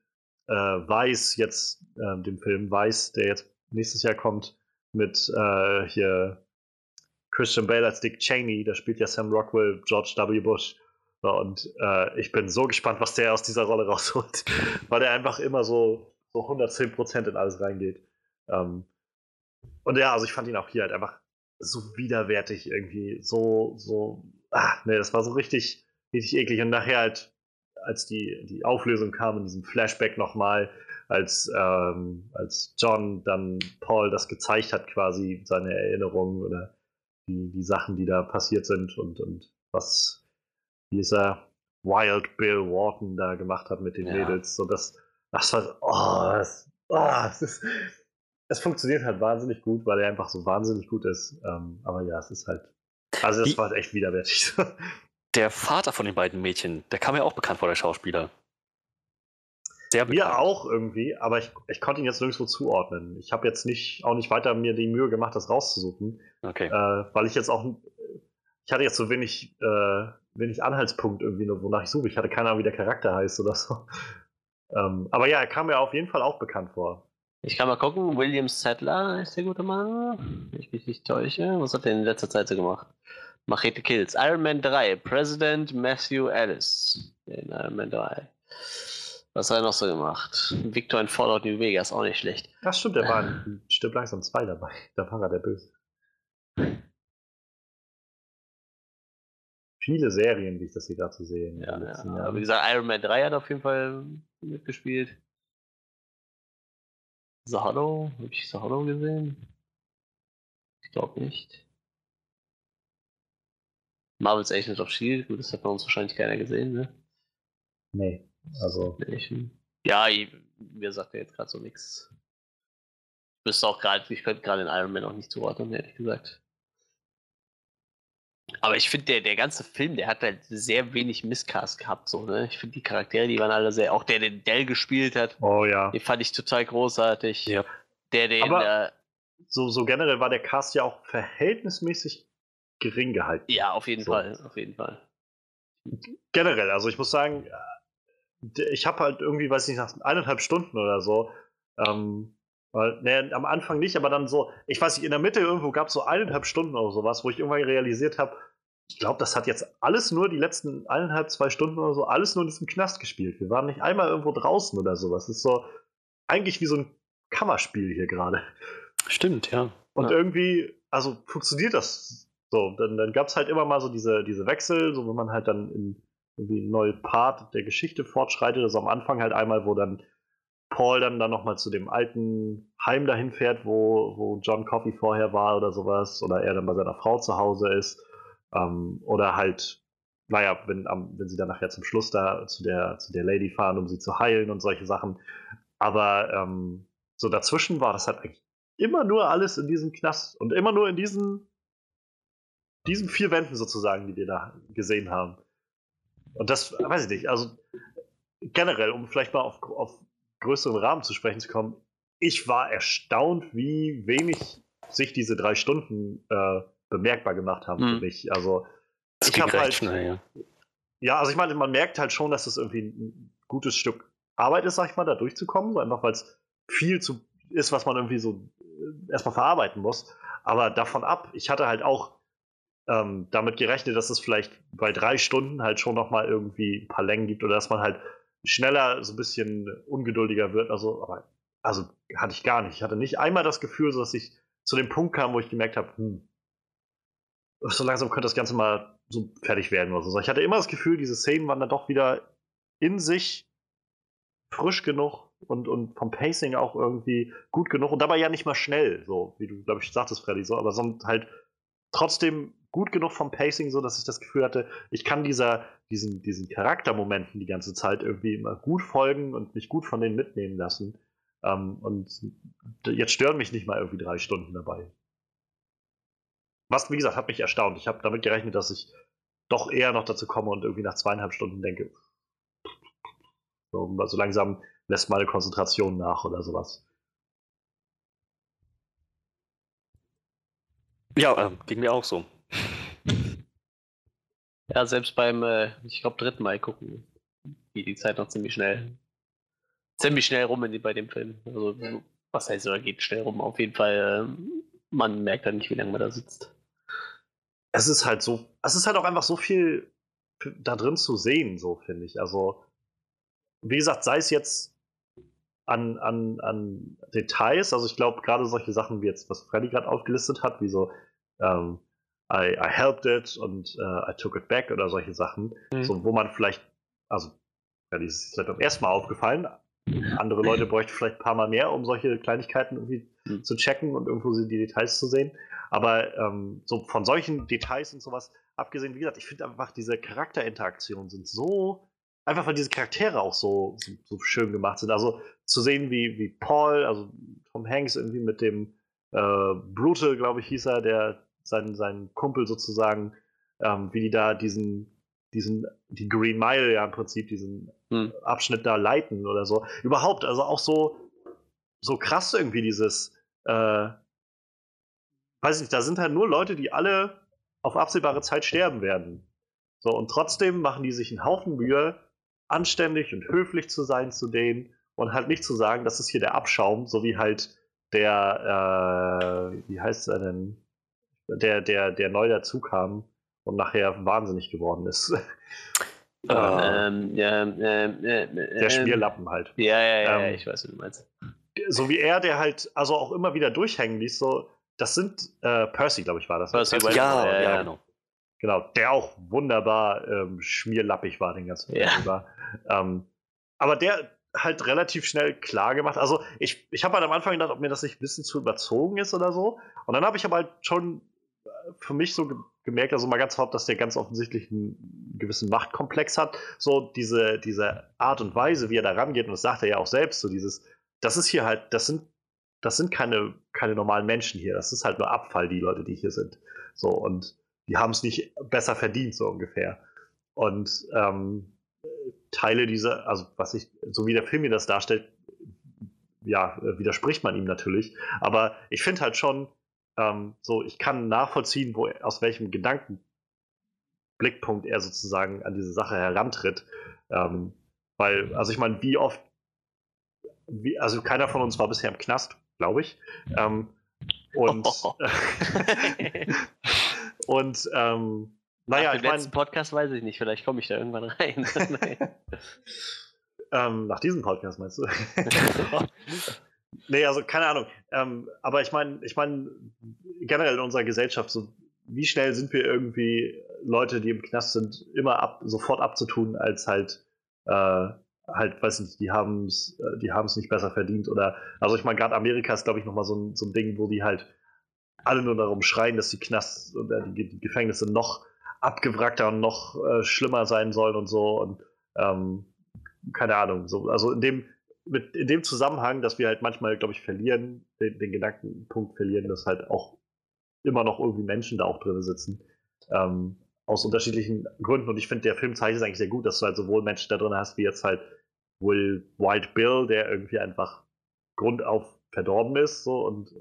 äh, Weiß jetzt, äh, dem Film Weiß, der jetzt nächstes Jahr kommt, mit äh, hier Christian Bale als Dick Cheney, da spielt ja Sam Rockwell George W. Bush. Und äh, ich bin so gespannt, was der aus dieser Rolle rausholt, *laughs* weil er einfach immer so, so 110% in alles reingeht. Ähm, und ja, also ich fand ihn auch hier halt einfach so widerwärtig irgendwie, so, so, ah, ne, das war so richtig, richtig eklig. Und nachher halt, als die, die Auflösung kam in diesem Flashback nochmal, als, ähm, als John dann Paul das gezeigt hat, quasi seine Erinnerungen oder die, die Sachen, die da passiert sind und, und was dieser Wild Bill Wharton da gemacht hat mit den ja. Mädels. So das, das war, oh, das, oh, das ist, es funktioniert halt wahnsinnig gut, weil er einfach so wahnsinnig gut ist. Ähm, aber ja, es ist halt, also das die, war halt echt widerwärtig. *laughs* Der Vater von den beiden Mädchen, der kam ja auch bekannt vor, der Schauspieler. Sehr bekannt. Mir auch irgendwie, aber ich, ich konnte ihn jetzt nirgendwo zuordnen. Ich habe jetzt nicht, auch nicht weiter mir die Mühe gemacht, das rauszusuchen. Okay. Äh, weil ich jetzt auch, ich hatte jetzt so wenig, äh, wenig Anhaltspunkt irgendwie, wonach ich suche. Ich hatte keine Ahnung, wie der Charakter heißt oder so. *laughs* Ähm, aber ja, er kam mir auf jeden Fall auch bekannt vor. Ich kann mal gucken, William Sadler ist der gute Mann. Wenn ich mich nicht täusche. Was hat er in letzter Zeit so gemacht? Machete Kills. Iron Man 3. President Matthew Ellis. In Iron Man 3. Was hat er noch so gemacht? Victor in Fallout New Vegas, auch nicht schlecht. Das stimmt, der war *laughs* in Stirb langsam 2 dabei. Da war er der Böse. viele Serien, wie ich das hier gerade so sehe. in den Ja, ja. Wie gesagt, Iron Man 3 hat auf jeden Fall mitgespielt. The Hollow? Habe ich The Hollow gesehen? Ich glaube nicht. Marvel's Agents of Shield, gut, das hat bei uns wahrscheinlich keiner gesehen, ne? Nee, also? Ja, mir sagt er jetzt gerade so nichts. Ich wüsste auch gerade, ich könnte gerade den Iron Man auch nicht zuordnen, ehrlich gesagt. Aber ich finde, der, der ganze Film, der hat halt sehr wenig Misscast gehabt, so, ne? Ich finde, die Charaktere, die waren alle sehr, auch der, den Dell gespielt hat, Oh ja. den fand ich total großartig. Ja. Der, den, Aber- äh, So, so generell war der Cast ja auch verhältnismäßig gering gehalten. ja, auf jeden So. Fall, auf jeden Fall. Generell, also ich muss sagen, ich habe halt irgendwie, weiß nicht, nach eineinhalb Stunden oder so, ähm, weil, ne, am Anfang nicht, aber dann so, ich weiß nicht, in der Mitte irgendwo gab es so eineinhalb Stunden oder sowas, wo ich irgendwann realisiert habe, ich glaube, das hat jetzt alles nur die letzten eineinhalb, zwei Stunden oder so, alles nur in diesem Knast gespielt. Wir waren nicht einmal irgendwo draußen oder sowas. Das ist so eigentlich wie so ein Kammerspiel hier gerade. Stimmt, ja. Und Ja. irgendwie, also funktioniert das so. Dann, dann gab es halt immer mal so diese, diese Wechsel, so wenn man halt dann in irgendwie einen neuen Part der Geschichte fortschreitet. Also am Anfang halt einmal, wo dann Paul dann, dann nochmal zu dem alten Heim dahin fährt, wo, wo John Coffey vorher war oder sowas. Oder er dann bei seiner Frau zu Hause ist. Ähm, oder halt, naja, wenn, am- wenn sie dann nachher zum Schluss da zu der, zu der Lady fahren, um sie zu heilen und solche Sachen. Aber ähm, so dazwischen war das halt eigentlich immer nur alles in diesem Knast und immer nur in diesen, diesen vier Wänden sozusagen, die wir da gesehen haben. Und das, weiß ich nicht, also generell, um vielleicht mal auf, auf größeren Rahmen zu sprechen zu kommen, ich war erstaunt, wie wenig sich diese drei Stunden äh, bemerkbar gemacht haben Mhm. für mich. Also Das ich habe halt, schnell, ja. ja, also ich meine, man merkt halt schon, dass das irgendwie ein gutes Stück Arbeit ist, sag ich mal, da durchzukommen, so einfach weil es viel zu ist, was man irgendwie so äh, erstmal verarbeiten muss. Aber davon ab, ich hatte halt auch ähm, damit gerechnet, dass es vielleicht bei drei Stunden halt schon nochmal irgendwie ein paar Längen gibt oder dass man halt schneller so ein bisschen ungeduldiger wird. Also, aber, also hatte ich gar nicht. Ich hatte nicht einmal das Gefühl, so dass ich zu dem Punkt kam, wo ich gemerkt habe, hm, so langsam könnte das Ganze mal so fertig werden oder so. Ich hatte immer das Gefühl, diese Szenen waren dann doch wieder in sich frisch genug und, und vom Pacing auch irgendwie gut genug und dabei ja nicht mal schnell, so wie du, glaube ich, sagtest, Freddy, so, aber sonst halt trotzdem gut genug vom Pacing, so dass ich das Gefühl hatte, ich kann dieser, diesen, diesen Charaktermomenten die ganze Zeit irgendwie immer gut folgen und mich gut von denen mitnehmen lassen. Ähm, und jetzt stören mich nicht mal irgendwie drei Stunden dabei. Was, wie gesagt, hat mich erstaunt. Ich habe damit gerechnet, dass ich doch eher noch dazu komme und irgendwie nach zweieinhalb Stunden denke, so, so langsam lässt meine Konzentration nach oder sowas. Ja, ähm, ging mir auch so. Ja, selbst beim, äh, ich glaube, dritten Mal gucken, geht die Zeit noch ziemlich schnell. Ziemlich schnell rum in bei dem Film. Also, was heißt, oder geht schnell rum? Auf jeden Fall, äh, man merkt dann nicht, wie lange man da sitzt. Es ist halt so, es ist halt auch einfach so viel da drin zu sehen, so finde ich. Also, wie gesagt, sei es jetzt an, an, an Details, also ich glaube, gerade solche Sachen wie jetzt, was Freddy gerade aufgelistet hat, wie so ähm, I, I helped it und äh, I took it back oder solche Sachen, Mhm. so, wo man vielleicht, also, Freddy ist es vielleicht beim ersten Mal aufgefallen, andere Leute bräuchten vielleicht ein paar Mal mehr, um solche Kleinigkeiten irgendwie Mhm. zu checken und irgendwo die Details zu sehen. Aber ähm, so von solchen Details und sowas, abgesehen, wie gesagt, ich finde einfach, diese Charakterinteraktionen sind so, einfach weil diese Charaktere auch so, so, so schön gemacht sind. Also zu sehen, wie, wie Paul, also Tom Hanks irgendwie mit dem äh, Brutal, glaube ich, hieß er, der sein, sein Kumpel sozusagen, ähm, wie die da diesen, diesen, die Green Mile ja im Prinzip, diesen Hm. Abschnitt da leiten oder so. Überhaupt, also auch so, so krass irgendwie dieses, äh, weiß ich nicht, da sind halt nur Leute, die alle auf absehbare Zeit sterben werden. So, und trotzdem machen die sich einen Haufen Mühe, anständig und höflich zu sein zu denen und halt nicht zu sagen, das ist hier der Abschaum, so wie halt der, äh, wie heißt er denn, der, der, der neu dazu kam und nachher wahnsinnig geworden ist. *laughs* Äh, Ähm, ähm, äh, der Schmierlappen halt. Ja, ja, ja, Ähm, ich weiß, was du meinst. so wie er, der halt also auch immer wieder durchhängen ließ, so, das sind äh, Percy, glaube ich, war das. ne? Percy ja, West, ja, ja, ja. genau. genau, der auch wunderbar ähm, schmierlappig war den ganzen Film Ja. über. Ähm, aber der halt relativ schnell klar gemacht. Also ich, ich habe halt am Anfang gedacht, ob mir das nicht ein bisschen zu überzogen ist oder so. Und dann habe ich aber halt schon für mich so ge gemerkt, also mal ganz hart, dass der ganz offensichtlich einen gewissen Machtkomplex hat. So diese, diese Art und Weise, wie er da rangeht, und das sagt er ja auch selbst, so dieses, das ist hier halt, das sind, das sind keine, keine normalen Menschen hier. Das ist halt nur Abfall, die Leute, die hier sind. So, und die haben es nicht besser verdient, so ungefähr. Und ähm, Teile dieser, also was ich, so wie der Film mir das darstellt, ja, widerspricht man ihm natürlich. Aber ich finde halt schon, ähm, so, ich kann nachvollziehen, wo aus welchem Gedankenblickpunkt er sozusagen an diese Sache herantritt. Ähm, weil, also ich meine, wie oft, wie, also keiner von uns war bisher im Knast, glaube ich. Ähm, und *laughs* *laughs* und ähm, naja, Nach ich dem letzten meine, Podcast weiß ich nicht, vielleicht komme ich da irgendwann rein. *laughs* ähm, nach diesem Podcast meinst du? Nee, also keine Ahnung. Ähm, aber ich meine, ich meine, generell in unserer Gesellschaft, so wie schnell sind wir irgendwie Leute, die im Knast sind, immer ab, sofort abzutun, als halt, äh, halt, weiß nicht, die haben es die haben's nicht besser verdient. Oder, also ich meine, gerade Amerika ist, glaube ich, nochmal so ein, so ein Ding, wo die halt alle nur darum schreien, dass die Knasts oder die, die Gefängnisse noch abgewrackter und noch äh, schlimmer sein sollen und so. Und ähm, keine Ahnung, so, also in dem, mit, in dem Zusammenhang, dass wir halt manchmal, glaube ich, verlieren, den, den Gedankenpunkt verlieren, dass halt auch immer noch irgendwie Menschen da auch drin sitzen. Ähm, aus unterschiedlichen Gründen. Und ich finde, der Film zeigt es eigentlich sehr gut, dass du halt sowohl Menschen da drin hast, wie jetzt halt Will White Bill, der irgendwie einfach grundauf verdorben ist, so und äh,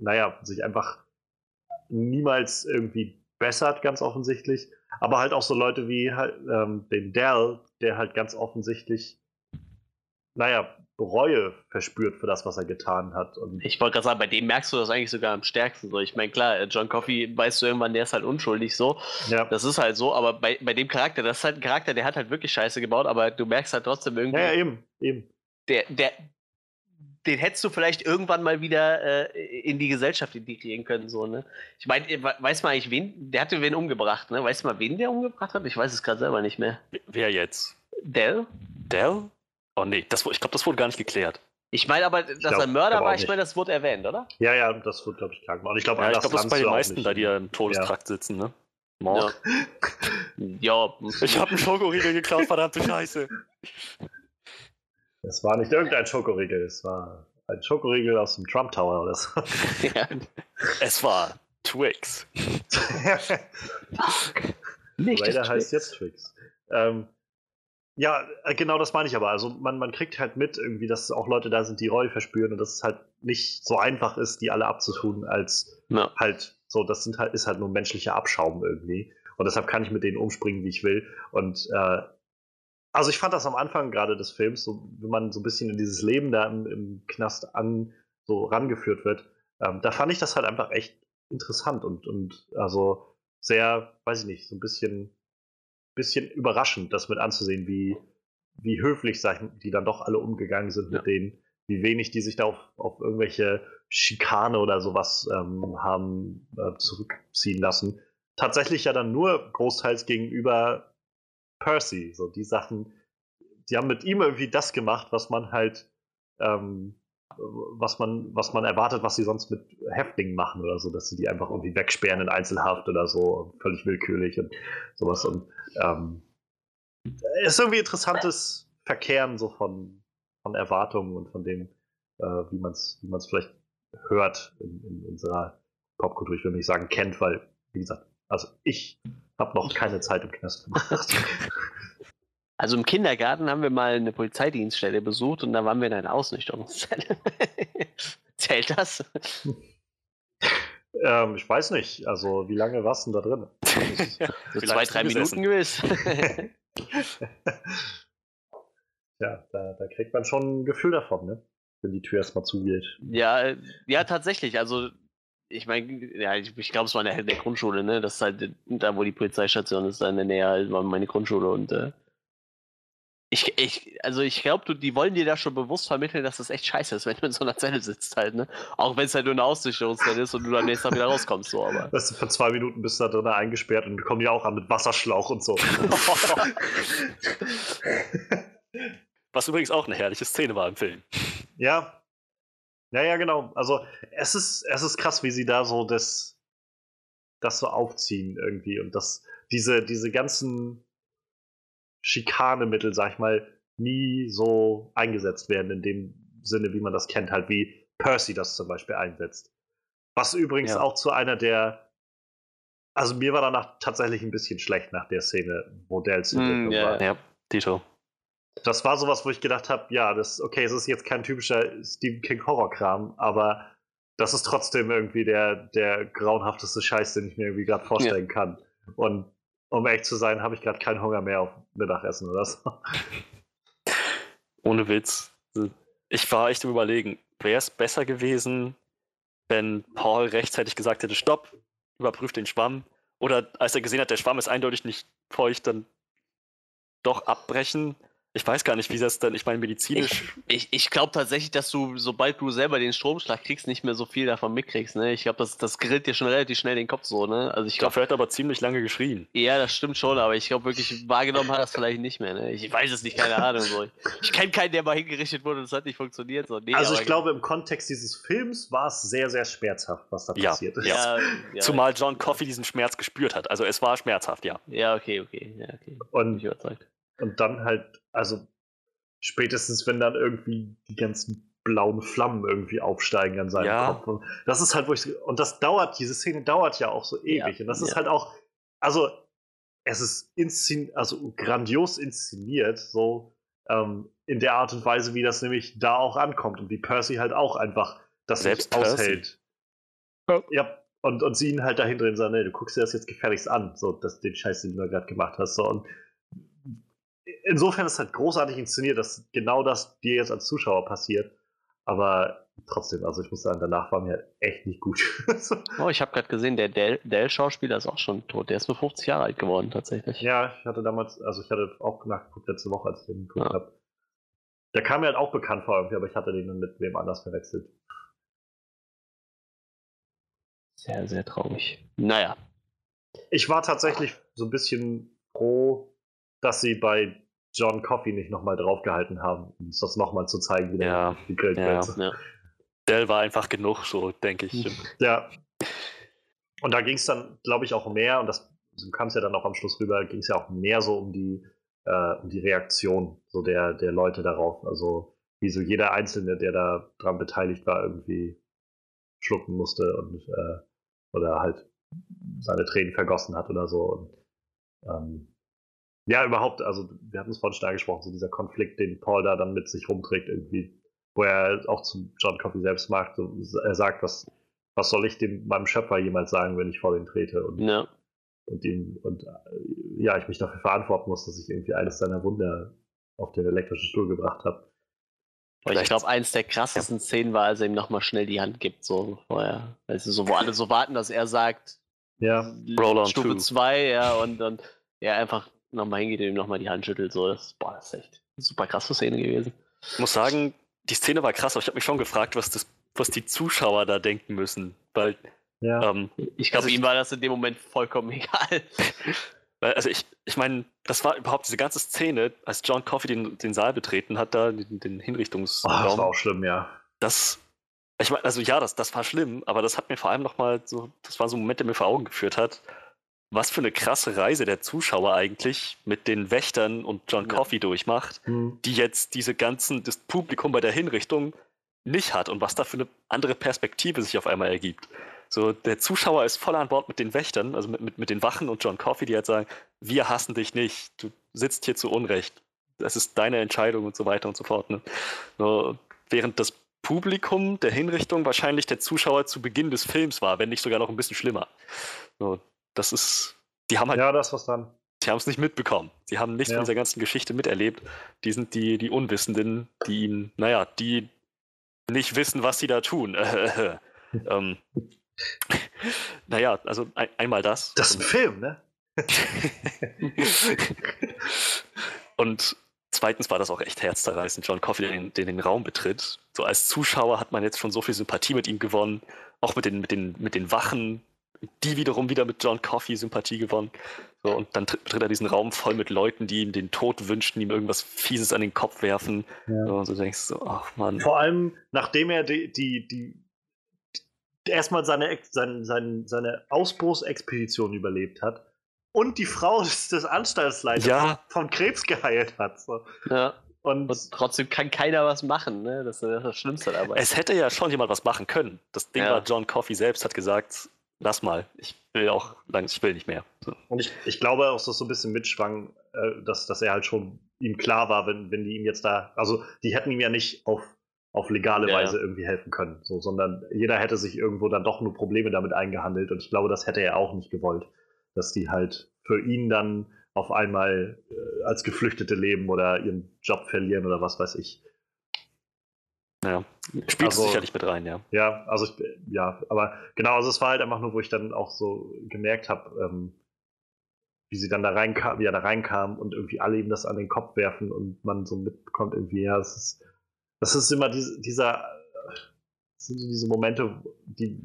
naja, sich einfach niemals irgendwie bessert, ganz offensichtlich. Aber halt auch so Leute wie halt, ähm, den Dell, der halt ganz offensichtlich, naja, Reue verspürt für das, was er getan hat. Und Ich wollte gerade sagen, bei dem merkst du das eigentlich sogar am stärksten. So. Ich meine, klar, John Coffey weißt du irgendwann, der ist halt unschuldig so. ja, Das ist halt so, aber bei, bei dem Charakter, das ist halt ein Charakter, der hat halt wirklich Scheiße gebaut, aber du merkst halt trotzdem irgendwie, ja, ja, eben, eben. der, der, den hättest du vielleicht irgendwann mal wieder äh, in die Gesellschaft integrieren können, so, ne? Ich meine, weiß man eigentlich, wen, der hatte wen umgebracht, ne? Weißt du mal, wen der umgebracht hat? Ich weiß es gerade selber nicht mehr. Wer jetzt? Dell? Dell? Oh nee, das, ich glaube, das wurde gar nicht geklärt. Ich meine aber, dass glaub- er Mörder glaub war, ich meine, das wurde erwähnt, oder? Ja, ja, das wird, glaube ich, klar gemacht. Ich glaube, Ja, ich glaube, das ist bei den meisten da, die ja im Todestrakt sitzen, ne? Mord. Ja. Ich habe einen Schokoriegel geklaut, verdammte Scheiße. Es war nicht irgendein Schokoriegel, es war ein Schokoriegel aus dem Trump Tower oder so. ja. Es war Twix. *laughs* Nicht Raider heißt jetzt Twix. Ähm, ja, äh, genau das meine ich aber. Also man, man kriegt halt mit irgendwie, dass auch Leute da sind, die Reue verspüren und dass es halt nicht so einfach ist, die alle abzutun, als Ja. halt so, das sind halt, ist halt nur menschlicher Abschaum irgendwie. Und deshalb kann ich mit denen umspringen, wie ich will. Und äh, also ich fand das am Anfang gerade des Films, so, wenn man so ein bisschen in dieses Leben da im, im Knast an so rangeführt wird, ähm, da fand ich das halt einfach echt interessant und, und also sehr, weiß ich nicht, so ein bisschen, bisschen überraschend, das mit anzusehen, wie, wie höflich die dann doch alle umgegangen sind Ja. mit denen, wie wenig die sich da auf, auf irgendwelche Schikane oder sowas ähm, haben äh, zurückziehen lassen. Tatsächlich ja dann nur großteils gegenüber Percy. So die Sachen, die haben mit ihm irgendwie das gemacht, was man halt, ähm, was man, was man erwartet, was sie sonst mit Häftlingen machen oder so, dass sie die einfach irgendwie wegsperren in Einzelhaft oder so, völlig willkürlich und sowas. Und ähm, ist irgendwie interessantes Verkehren so von, von Erwartungen und von dem, äh, wie man es wie man's vielleicht hört in, in unserer Popkultur. Ich will nicht sagen kennt, weil, wie gesagt, also ich habe noch keine Zeit im Knast gemacht. *laughs* Also im Kindergarten haben wir mal eine Polizeidienststelle besucht und da waren wir in einer Ausnüchterungszelle. *laughs* Zählt das? ähm, ich weiß nicht, also wie lange warst du denn da drin? *laughs* So zwei, drei Minuten gewiss. *laughs* Ja, da, da kriegt man schon ein Gefühl davon, ne? Wenn die Tür erstmal zugeht. ja, äh, ja, tatsächlich. Also ich meine, ja, ich, ich glaube, es war in der, der Grundschule, ne? Das ist halt da, wo die Polizeistation ist, da in der Nähe halt war meine Grundschule und äh, Ich, ich, also ich glaube, die wollen dir da schon bewusst vermitteln, dass das echt scheiße ist, *laughs* wenn du in so einer Zelle sitzt halt, ne? Auch wenn es halt nur eine Aussicherungszelle ist und du am nächsten Tag wieder rauskommst, so, aber. Weißt du, für zwei Minuten bist du da drin eingesperrt und kommen die auch an mit Wasserschlauch und so. *laughs* Was übrigens auch eine herrliche Szene war im Film. Ja. Ja, ja, genau. Also es ist, es ist krass, wie sie da so das, das so aufziehen irgendwie und das, diese, diese ganzen Schikanemittel, sag ich mal, nie so eingesetzt werden in dem Sinne, wie man das kennt, halt wie Percy das zum Beispiel einsetzt. Was übrigens Ja. auch zu einer der, also mir war danach tatsächlich ein bisschen schlecht nach der Szene, wo Dells Mm, ja, war. Ja, Dito. Das war sowas, wo ich gedacht habe, ja, das, okay, es ist jetzt kein typischer Stephen King Horrorkram, aber das ist trotzdem irgendwie der, der grauenhafteste Scheiß, den ich mir irgendwie gerade vorstellen kann. Und um ehrlich zu sein, habe ich gerade keinen Hunger mehr auf Mittagessen oder so. Ohne Witz. Ich war echt im Überlegen, wäre es besser gewesen, wenn Paul rechtzeitig gesagt hätte, stopp, überprüft den Schwamm. Oder als er gesehen hat, der Schwamm ist eindeutig nicht feucht, dann doch abbrechen. Ich weiß gar nicht, wie das dann, ich meine, medizinisch. Ich, ich glaube tatsächlich, dass du, sobald du selber den Stromschlag kriegst, nicht mehr so viel davon mitkriegst, ne? Ich glaube, das, das grillt dir schon relativ schnell den Kopf so, ne? Also ich glaube, Dafür hat er aber ziemlich lange geschrien. ja, das stimmt schon, aber ich glaube wirklich, wahrgenommen hat er es vielleicht nicht mehr, ne? Ich weiß es nicht, keine Ahnung. So. Ich kenne keinen, der mal hingerichtet wurde und es hat nicht funktioniert. So. Nee, also ich glaube, im Kontext dieses Films war es sehr, sehr schmerzhaft, was da Ja, passiert ist. Ja, ja, Zumal John Coffey diesen Schmerz gespürt hat. Also es war schmerzhaft, ja. ja, okay, okay. Ja, okay. Und ich überzeugt. Und dann halt, also spätestens, wenn dann irgendwie die ganzen blauen Flammen irgendwie aufsteigen an seinem Ja. Kopf. Und das ist halt, wo ich. Und das dauert, diese Szene dauert ja auch so ewig. Ja, Und das ist ja. halt auch, also es ist inszen also grandios inszeniert, so ähm, in der Art und Weise, wie das nämlich da auch ankommt und wie Percy halt auch einfach das Selbst aushält. Ja. Ja. Und, und sie ihn halt dahin drin sagen, nee, du guckst dir das jetzt gefälligst an, so das, den Scheiß, den du da gerade gemacht hast. So. Und insofern ist es halt großartig inszeniert, dass genau das dir jetzt als Zuschauer passiert. Aber trotzdem, also ich muss sagen, danach war mir echt nicht gut. *laughs* Oh, ich habe gerade gesehen, der Dell- Dell-Schauspieler ist auch schon tot. Der ist nur 50 Jahre alt geworden, tatsächlich. ja, ich hatte damals, also ich hatte auch nachgeguckt letzte Woche, als ich den geguckt Ja. habe. Der kam mir halt auch bekannt vor irgendwie, aber ich hatte den dann mit wem anders verwechselt. Sehr, sehr traurig. Naja. Ich war tatsächlich so ein bisschen froh, dass sie bei John Coffey nicht nochmal draufgehalten haben, um uns das nochmal zu zeigen, wie der Ja, gegrillt ja. wird. Ja. Dell war einfach genug, so denke ich. Ja. Und da ging es dann, glaube ich, auch mehr, und das so kam es ja dann auch am Schluss rüber, ging es ja auch mehr so um die, äh, um die Reaktion so der, der Leute darauf. Also wie so jeder Einzelne, der da dran beteiligt war, irgendwie schlucken musste und äh, oder halt seine Tränen vergossen hat oder so. Und, ähm, ja, überhaupt, also wir hatten es vorhin schon angesprochen, so dieser Konflikt, den Paul da dann mit sich rumträgt, irgendwie, wo er auch zu John Coffey selbst mag, so, er sagt, was, was soll ich dem meinem Schöpfer jemals sagen, wenn ich vor den trete und, Ja. und ihm und äh, ja, ich mich dafür verantworten muss, dass ich irgendwie eines seiner Wunder auf den elektrischen Stuhl gebracht habe. Aber ich glaube, eins der krassesten Szenen war, als er ihm nochmal schnell die Hand gibt, so vorher. Also so, wo alle so warten, dass er sagt, Ja, Roll on Stufe two. 2, ja, und dann er einfach nochmal hingeht und ihm nochmal die Hand schüttelt. So, das, boah, das ist echt eine super krasse Szene gewesen. Ich muss sagen, die Szene war krass, aber ich habe mich schon gefragt, was, das, was die Zuschauer da denken müssen. Weil, ja. ähm, Ich glaube, Also ihm war das in dem Moment vollkommen *laughs* egal. *laughs* weil, also ich, ich meine, das war überhaupt diese ganze Szene, als John Coffey den, den Saal betreten hat, da den, den Oh, Hinrichtungsraum. das war auch schlimm, ja. das, ich meine, also ja, das, das war schlimm, aber das hat mir vor allem nochmal so, das war so ein Moment, der mir vor Augen geführt hat, was für eine krasse Reise der Zuschauer eigentlich mit den Wächtern und John Ja. Coffey durchmacht, Hm. die jetzt diese ganzen, das Publikum bei der Hinrichtung nicht hat und was da für eine andere Perspektive sich auf einmal ergibt. So, der Zuschauer ist voll an Bord mit den Wächtern, also mit, mit, mit den Wachen und John Coffey, die halt sagen, wir hassen dich nicht, du sitzt hier zu Unrecht, das ist deine Entscheidung und so weiter und so fort. Ne? So, während das Publikum der Hinrichtung wahrscheinlich der Zuschauer zu Beginn des Films war, wenn nicht sogar noch ein bisschen schlimmer. So, das ist, die haben halt, Ja, das was dann. die haben es nicht mitbekommen. Sie haben nichts Ja. von dieser ganzen Geschichte miterlebt. Die sind die, die Unwissenden, die ihn, naja, die nicht wissen, was sie da tun. *laughs* ähm, *laughs* naja, also ein, einmal das. Das ist ein Film, ne? *laughs* Und zweitens war das auch echt herzzerreißend, John Coffey, der den, den, den Raum betritt. So als Zuschauer hat man jetzt schon so viel Sympathie mit ihm gewonnen, auch mit den, mit den, mit den Wachen, die wiederum wieder mit John Coffey Sympathie gewonnen. So, und dann betritt er diesen Raum voll mit Leuten, die ihm den Tod wünschen, ihm irgendwas Fieses an den Kopf werfen. Ja. So, und so denkst du, ach Mann. Vor allem, nachdem er die, die, die erstmal seine, seine, seine, seine Ausbruchsexpedition überlebt hat und die Frau *laughs* des, des Anstaltsleiters ja. von Krebs geheilt hat. So. Ja. Und, und, trotzdem kann keiner was machen, ne? Das ist das Schlimmste dabei. Es hätte ja schon jemand was machen können. Das Ding ja. war, John Coffey selbst hat gesagt, lass mal, ich will auch lang, ich will nicht mehr. So. Und ich, ich glaube auch, dass so ein bisschen mitschwang, äh, dass, dass er halt schon ihm klar war, wenn, wenn die ihm jetzt da, also die hätten ihm ja nicht auf, auf legale ja. Weise irgendwie helfen können, so, sondern jeder hätte sich irgendwo dann doch nur Probleme damit eingehandelt und ich glaube, das hätte er auch nicht gewollt, dass die halt für ihn dann auf einmal äh, als Geflüchtete leben oder ihren Job verlieren oder was weiß ich. Ja, spielt also, sicherlich mit rein, ja. Ja, also ich, ja, aber genau, also es war halt einfach nur, wo ich dann auch so gemerkt habe, ähm, wie sie dann da reinkam, wie er da reinkam und irgendwie alle ihm das an den Kopf werfen und man so mitbekommt irgendwie, ja, das ist, das ist immer diese, dieser, das sind diese Momente, die,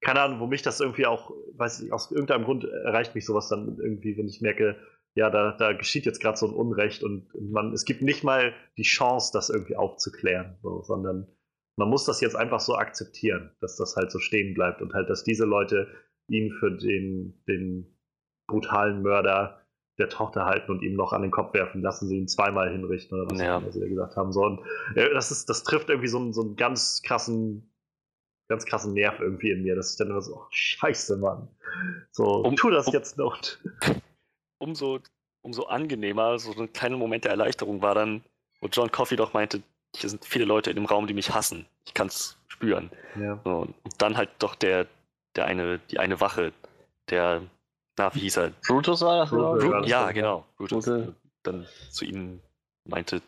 keine Ahnung, wo mich das irgendwie auch, weiß ich, aus irgendeinem Grund erreicht mich sowas dann irgendwie, wenn ich merke, ja, da, da geschieht jetzt gerade so ein Unrecht und man, es gibt nicht mal die Chance, das irgendwie aufzuklären, so, sondern man muss das jetzt einfach so akzeptieren, dass das halt so stehen bleibt und halt, dass diese Leute ihn für den, den brutalen Mörder der Tochter halten und ihm noch an den Kopf werfen, lassen sie ihn zweimal hinrichten oder was, ja. was sie da gesagt haben. So, und, äh, das, ist, das trifft irgendwie so einen, so einen ganz krassen, ganz krassen Nerv irgendwie in mir, dass ich dann immer so, oh, scheiße, Mann. So, um, tu das um, jetzt noch umso, umso angenehmer, so ein kleiner Moment der Erleichterung war dann, wo John Coffey doch meinte, hier sind viele Leute in dem Raum, die mich hassen. Ich kann es spüren. Ja. So, und dann halt doch der, der eine, die eine Wache, der, na, wie hieß er? Brutus war das? Brutus, Brutus, ja, genau. Brutus. Brutus. Dann zu ihm meinte,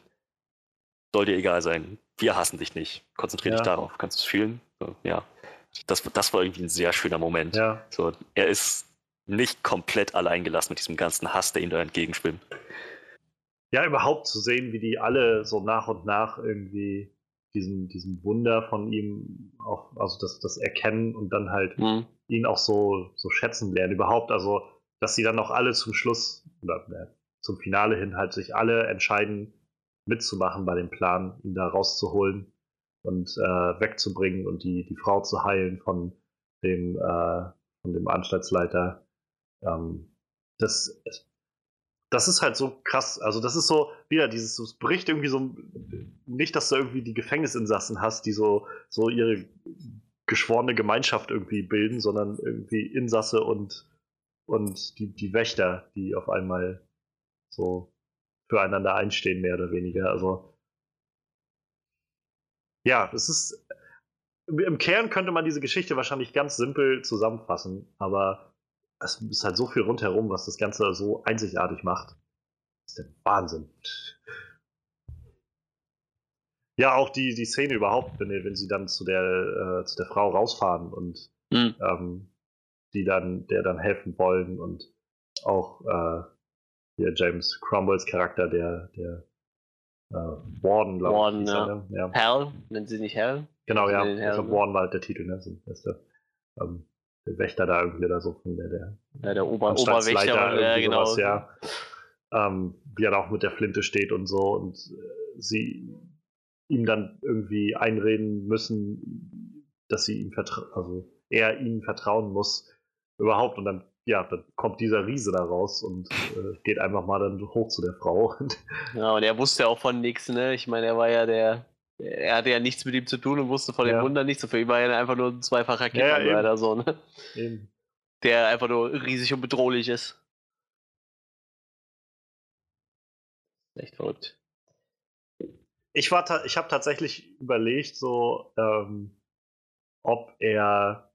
soll dir egal sein. Wir hassen dich nicht. Konzentriere ja. dich darauf. Kannst du es fühlen? So, ja. Das, das war irgendwie ein sehr schöner Moment. Ja. So, er ist nicht komplett allein gelassen mit diesem ganzen Hass, der ihm da entgegenschwimmt. Ja, überhaupt zu sehen, wie die alle so nach und nach irgendwie diesen, diesen Wunder von ihm auch, also das, das erkennen und dann halt mhm. ihn auch so, so schätzen lernen. Überhaupt, also, dass sie dann auch alle zum Schluss oder äh, zum Finale hin halt sich alle entscheiden, mitzumachen bei dem Plan, ihn da rauszuholen und äh, wegzubringen und die, die Frau zu heilen von dem, äh, von dem Anstaltsleiter ähm, das, das ist halt so krass. Also, das ist so, wieder dieses, es bricht irgendwie so, nicht, dass du irgendwie die Gefängnisinsassen hast, die so, so ihre geschworene Gemeinschaft irgendwie bilden, sondern irgendwie Insasse und, und die, die Wächter, die auf einmal so füreinander einstehen, mehr oder weniger. Also, ja, es ist, im Kern könnte man diese Geschichte wahrscheinlich ganz simpel zusammenfassen, aber es ist halt so viel rundherum, was das Ganze so einzigartig macht. Das ist der Wahnsinn. Ja, auch die, die Szene überhaupt, wenn, wenn sie dann zu der, äh, zu der Frau rausfahren und mhm. ähm, die dann, der dann helfen wollen und auch äh, hier James Cromwells Charakter, der, der äh, Warden, glaube Warden, ich. Ja. Ne? ja. Hell, nennen sie nicht Hell? Genau, ja. Ich glaube? Warden war halt der Titel, ne? So, der, ähm, der Wächter da irgendwie oder so von der, der, ja, der Ober Oberwächter, ja, genau. Sowas, ja. Ähm, wie er da auch mit der Flinte steht und so und äh, sie ihm dann irgendwie einreden müssen, dass sie ihm vertrauen, also er ihnen vertrauen muss überhaupt und dann ja, dann kommt dieser Riese da raus und äh, geht einfach mal dann hoch zu der Frau. *laughs* ja, und er wusste ja auch von nichts, ne? Ich meine, er war ja der, er hatte ja nichts mit ihm zu tun und wusste von dem ja. Wunder nichts. Für ihn war er einfach nur ein zweifacher Kippenleiter, ja, so, ne? Eben. Der einfach nur riesig und bedrohlich ist. Echt verrückt. Ich, war ich habe tatsächlich überlegt, so, ähm, ob er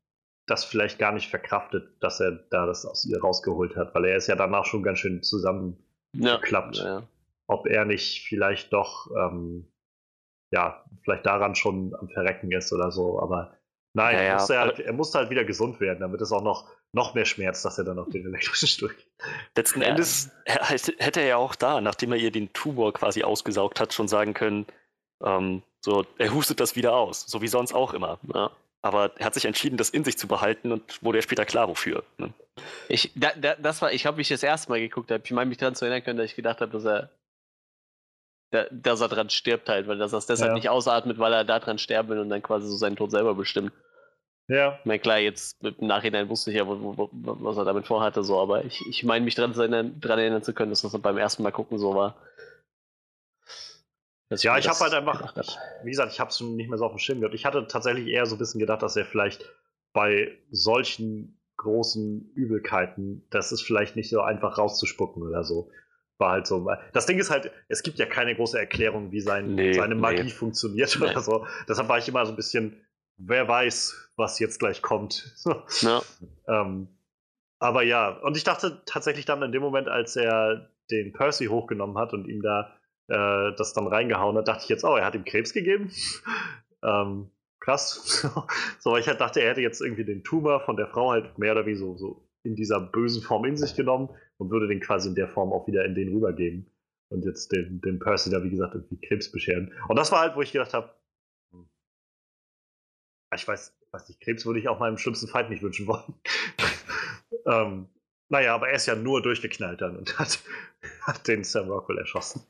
das vielleicht gar nicht verkraftet, dass er da das aus ihr rausgeholt hat, weil er ist ja danach schon ganz schön zusammengeklappt. Ja, ja. Ob er nicht vielleicht doch ähm, ja, vielleicht daran schon am Verrecken ist oder so, aber nein, ja, ja. Musste er, halt, er, musste halt wieder gesund werden, damit es auch noch noch mehr Schmerz, dass er dann auf den elektrischen Stuhl geht. Letzten ja. Endes hätte er ja auch da, nachdem er ihr den Tumor quasi ausgesaugt hat, schon sagen können, ähm, so, er hustet das wieder aus, so wie sonst auch immer. Ja. Aber er hat sich entschieden, das in sich zu behalten und wurde ja später klar, wofür. Ne? Ich, da, da, das war, ich habe mich das erste Mal geguckt, ich meine mich daran zu erinnern können, dass ich gedacht habe, dass er, da, dass er dran stirbt halt, weil dass er es deshalb ja. nicht ausatmet, weil er da dran sterben will und dann quasi so seinen Tod selber bestimmt. Ja. Ich meine, klar, jetzt im Nachhinein wusste ich ja, wo, wo, was er damit vorhatte, so, aber ich, ich meine mich daran erinnern, dran erinnern zu können, dass das beim ersten Mal gucken so war. ja, ich habe halt einfach, ich, wie gesagt, ich habe es schon nicht mehr so auf dem Schirm gehabt. Ich hatte tatsächlich eher so ein bisschen gedacht, dass er vielleicht bei solchen großen Übelkeiten, das ist vielleicht nicht so einfach rauszuspucken oder so. War halt so. Das Ding ist halt, es gibt ja keine große Erklärung, wie sein, nee, seine Magie nee. funktioniert nee. oder so. Deshalb war ich immer so ein bisschen, wer weiß, was jetzt gleich kommt. *laughs* Ja. ähm, aber ja, und ich dachte tatsächlich dann in dem Moment, als er den Percy hochgenommen hat und ihm da äh, das dann reingehauen hat, dachte ich jetzt, oh, er hat ihm Krebs gegeben. *laughs* ähm, krass. *laughs* so, weil ich halt dachte, er hätte jetzt irgendwie den Tumor von der Frau halt mehr oder weniger so, so in dieser bösen Form in sich genommen und würde den quasi in der Form auch wieder in den rübergeben. Und jetzt den, den Percy da, wie gesagt, irgendwie Krebs bescheren. Und das war halt, wo ich gedacht habe, ich weiß, weiß nicht, Krebs würde ich auch meinem schlimmsten Feind nicht wünschen wollen. *laughs* ähm, naja, aber er ist ja nur durchgeknallt dann und hat, hat den Sam Rockwell erschossen.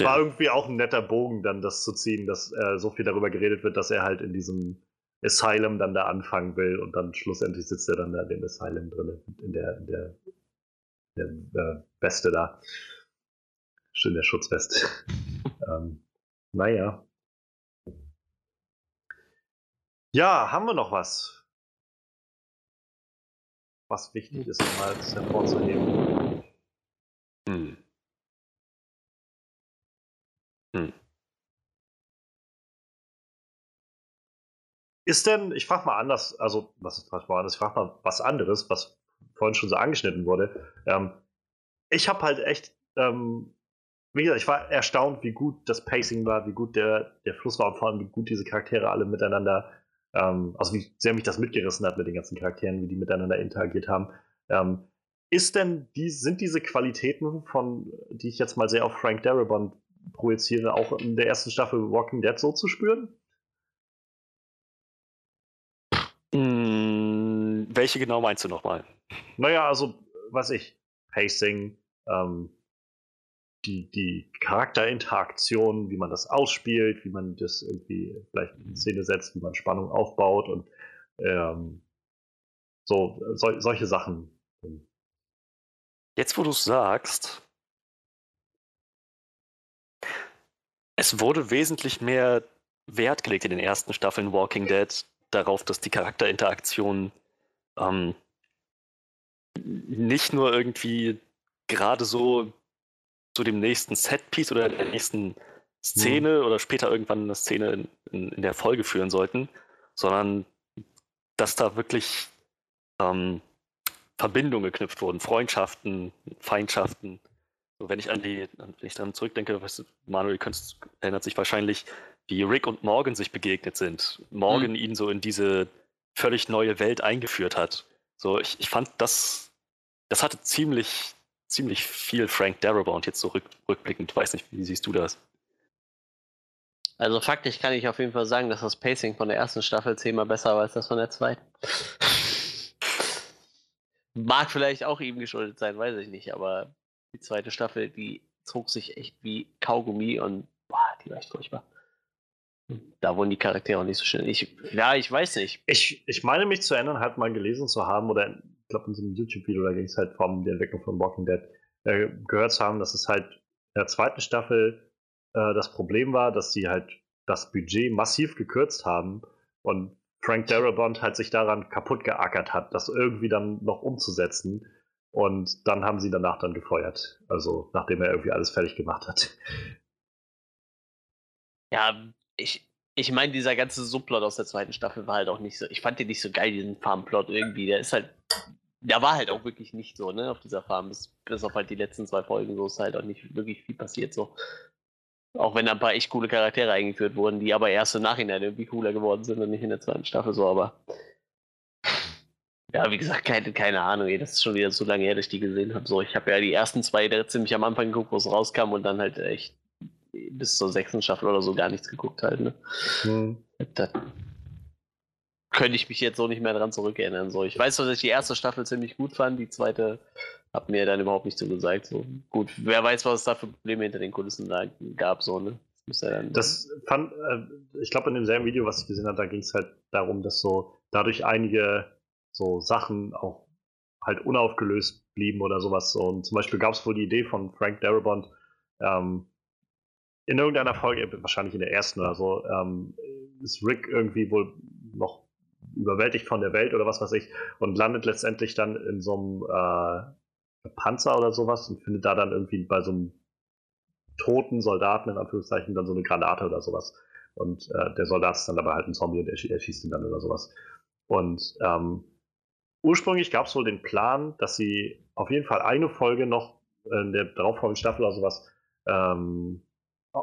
War irgendwie auch ein netter Bogen, dann das zu ziehen, dass äh, so viel darüber geredet wird, dass er halt in diesem Asylum dann da anfangen will und dann schlussendlich sitzt er dann da in dem Asylum drin, in der, in der, in der äh, Weste da. Schön der Schutzweste. *laughs* ähm, naja. Ja, haben wir noch was? Was wichtig ist, mal hervorzuheben. Hm. Hm. Ist denn, ich frage mal anders, also was ist mal anders, ich frage mal was anderes, was vorhin schon so angeschnitten wurde. Ähm, ich habe halt echt, ähm, wie gesagt, ich war erstaunt, wie gut das Pacing war, wie gut der, der Fluss war und vor allem, wie gut diese Charaktere alle miteinander ähm, also wie sehr mich das mitgerissen hat mit den ganzen Charakteren, wie die miteinander interagiert haben. Ähm, ist denn die, sind diese Qualitäten von, die ich jetzt mal sehr auf Frank Darabont projiziere, auch in der ersten Staffel Walking Dead so zu spüren? Welche genau meinst du nochmal? Naja, also, was ich, Pacing, ähm, die, die Charakterinteraktion, wie man das ausspielt, wie man das irgendwie vielleicht in Szene setzt, wie man Spannung aufbaut und ähm, so, so, solche Sachen. Jetzt, wo du es sagst, es wurde wesentlich mehr Wert gelegt in den ersten Staffeln Walking Dead darauf, dass die Charakterinteraktion ähm, nicht nur irgendwie gerade so zu dem nächsten Setpiece oder der nächsten Szene mhm. oder später irgendwann eine Szene in, in, in, der Folge führen sollten, sondern dass da wirklich ähm, Verbindungen geknüpft wurden, Freundschaften, Feindschaften. So, wenn ich an die, wenn ich dann zurückdenke, weißt du, Manuel könntest, erinnert sich wahrscheinlich, wie Rick und Morgan sich begegnet sind. Morgan mhm. ihn so in diese völlig neue Welt eingeführt hat. So, ich, ich fand das, das hatte ziemlich ziemlich viel Frank Darabont jetzt so rück, rückblickend. Weiß nicht, wie siehst du das? Also faktisch kann ich auf jeden Fall sagen, dass das Pacing von der ersten Staffel zehnmal besser war als das von der zweiten. *laughs* Mag vielleicht auch ihm geschuldet sein, weiß ich nicht, aber die zweite Staffel, die zog sich echt wie Kaugummi und boah, die war echt furchtbar. Da wurden die Charaktere auch nicht so schön. Ich, ja, ich weiß nicht. Ich, ich meine mich zu erinnern, halt mal gelesen zu haben oder ich glaube in so einem YouTube-Video, da ging es halt vor der Entwicklung von Walking Dead, äh, gehört zu haben, dass es halt in der zweiten Staffel äh, das Problem war, dass sie halt das Budget massiv gekürzt haben und Frank Darabont halt sich daran kaputt geackert hat, das irgendwie dann noch umzusetzen. Und dann haben sie danach dann gefeuert. Also nachdem er irgendwie alles fertig gemacht hat. Ja, ich, ich meine, dieser ganze Subplot aus der zweiten Staffel war halt auch nicht so. Ich fand den nicht so geil, diesen Farmplot irgendwie. Der ist halt der war halt auch wirklich nicht so, ne, auf dieser Farm. Bis, bis auf halt die letzten zwei Folgen, so ist halt auch nicht wirklich viel passiert, so. Auch wenn da ein paar echt coole Charaktere eingeführt wurden, die aber erst im Nachhinein irgendwie cooler geworden sind und nicht in der zweiten Staffel so, aber Ja, wie gesagt, keine, keine Ahnung, ey, das ist schon wieder so lange her, dass ich die gesehen habe. So, ich habe ja die ersten zwei ziemlich am Anfang geguckt, wo es rauskam und dann halt echt bis zur sechsten Staffel oder so gar nichts geguckt halt, ne? Hm. Da könnte ich mich jetzt so nicht mehr dran zurückerinnern. So, ich weiß, dass ich die erste Staffel ziemlich gut fand, die zweite hat mir dann überhaupt nicht so gesagt. So, gut, wer weiß, was es da für Probleme hinter den Kulissen da gab, so, ne? Das, ja das fand, äh, ich glaube, in demselben Video, was ich gesehen habe, da ging es halt darum, dass so dadurch einige so Sachen auch halt unaufgelöst blieben oder sowas. So. Und zum Beispiel gab es wohl die Idee von Frank Darabont, ähm, in irgendeiner Folge, wahrscheinlich in der ersten oder so, ähm, ist Rick irgendwie wohl noch überwältigt von der Welt oder was weiß ich und landet letztendlich dann in so einem äh, Panzer oder sowas und findet da dann irgendwie bei so einem toten Soldaten in Anführungszeichen dann so eine Granate oder sowas. Und äh, der Soldat ist dann dabei halt ein Zombie und er, er schießt ihn dann oder sowas. Und ähm, ursprünglich gab es wohl den Plan, dass sie auf jeden Fall eine Folge noch in der darauffolgenden Staffel oder sowas ähm,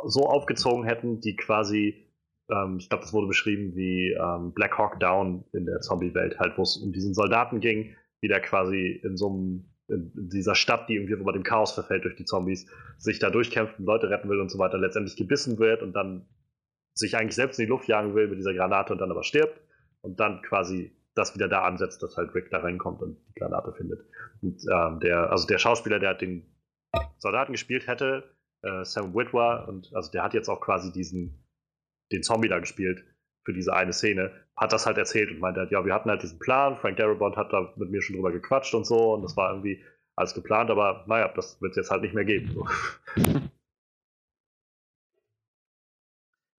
so aufgezogen hätten, die quasi, ähm, ich glaube, das wurde beschrieben wie ähm, Black Hawk Down in der Zombie-Welt, halt, wo es um diesen Soldaten ging, wie der quasi in so einem in dieser Stadt, die irgendwie bei dem Chaos verfällt durch die Zombies, sich da durchkämpft und Leute retten will und so weiter, letztendlich gebissen wird und dann sich eigentlich selbst in die Luft jagen will mit dieser Granate und dann aber stirbt und dann quasi das wieder da ansetzt, dass halt Rick da reinkommt und die Granate findet. Und ähm, der, also der Schauspieler, der den Soldaten gespielt hätte, äh, Sam Witwer, und also der hat jetzt auch quasi diesen, den Zombie da gespielt für diese eine Szene, hat das halt erzählt und meinte halt, ja, wir hatten halt diesen Plan, Frank Darabont hat da mit mir schon drüber gequatscht und so, und das war irgendwie alles geplant, aber naja, das wird es jetzt halt nicht mehr geben. So. *laughs*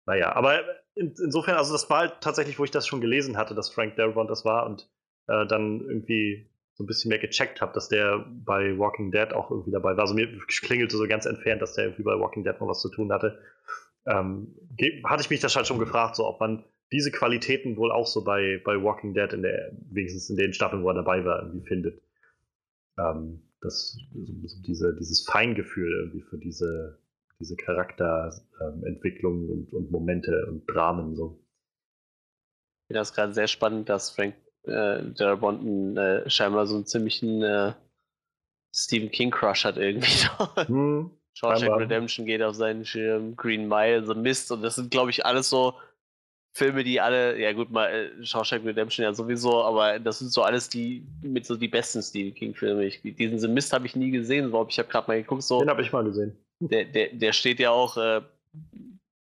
naja, aber in, insofern, also das war halt tatsächlich, wo ich das schon gelesen hatte, dass Frank Darabont das war und äh, dann irgendwie so ein bisschen mehr gecheckt habe, dass der bei Walking Dead auch irgendwie dabei war. Also mir klingelte so ganz entfernt, dass der irgendwie bei Walking Dead noch was zu tun hatte. Ähm, hatte ich mich das halt schon gefragt, so ob man diese Qualitäten wohl auch so bei, bei Walking Dead in der, wenigstens in den Staffeln, wo er dabei war, irgendwie findet. Ähm, das, so, diese, dieses Feingefühl irgendwie für diese, diese Charakterentwicklung ähm, und, und, Momente und Dramen so. Ich finde das gerade sehr spannend, dass Frank äh, Darabont äh, scheinbar so einen ziemlichen äh, Stephen King Crush hat irgendwie. *laughs* Hm, Shawshank Redemption geht auf seinen Schirm, Green Mile, so Mist und das sind glaube ich alles so Filme, die alle, ja gut, mal äh, Shawshank Redemption ja sowieso, aber das sind so alles die mit so die besten Stephen King Filme. Ich, diesen The Mist habe ich nie gesehen, so, ich habe gerade mal geguckt so. Den habe ich mal gesehen der, der, der steht ja auch äh,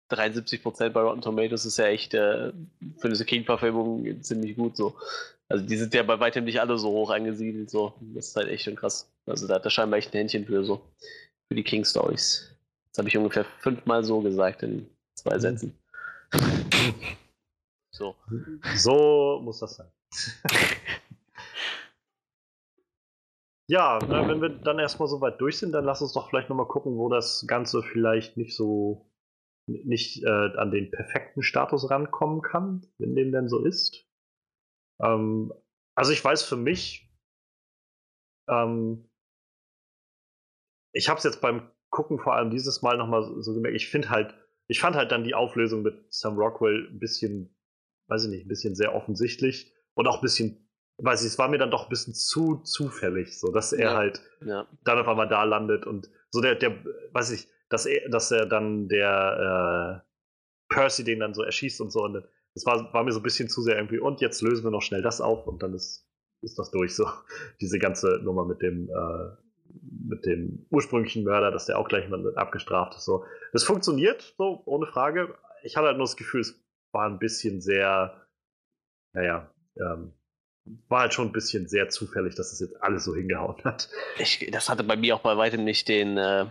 73% bei Rotten Tomatoes, ist ja echt äh, für eine King-Verfilmung ziemlich gut so. Also die sind ja bei weitem nicht alle so hoch angesiedelt, so. Das ist halt echt schon krass. Also da hat er scheinbar echt ein Händchen für so, für die King-Stories. Das habe ich ungefähr fünfmal so gesagt in zwei. Sätzen. *laughs* so. So muss das sein. *laughs* Ja, wenn wir dann erstmal so weit durch sind, dann lass uns doch vielleicht nochmal gucken, wo das Ganze vielleicht nicht so, nicht äh, an den perfekten Status rankommen kann, wenn dem denn so ist. Ähm, also ich weiß für mich, ähm, ich habe es jetzt beim Gucken vor allem dieses Mal nochmal so gemerkt, ich finde halt, ich fand halt dann die Auflösung mit Sam Rockwell ein bisschen, weiß ich nicht, ein bisschen sehr offensichtlich und auch ein bisschen weiß ich, es war mir dann doch ein bisschen zu zufällig, so dass er ja, halt ja. dann auf einmal da landet und so der, der, weiß ich, dass er, dass er dann der äh, Percy den dann so erschießt und so und das war, war mir so ein bisschen zu sehr irgendwie und jetzt lösen wir noch schnell das auf und dann ist, ist das durch so. *laughs* Diese ganze Nummer mit dem, äh, mit dem ursprünglichen Mörder, dass der auch gleich mal abgestraft ist. So. Das funktioniert, so, ohne Frage. Ich hatte halt nur das Gefühl, es war ein bisschen sehr, naja, ähm, war halt schon ein bisschen sehr zufällig, dass das jetzt alles so hingehauen hat. Ich, das hatte bei mir auch bei weitem nicht den, äh,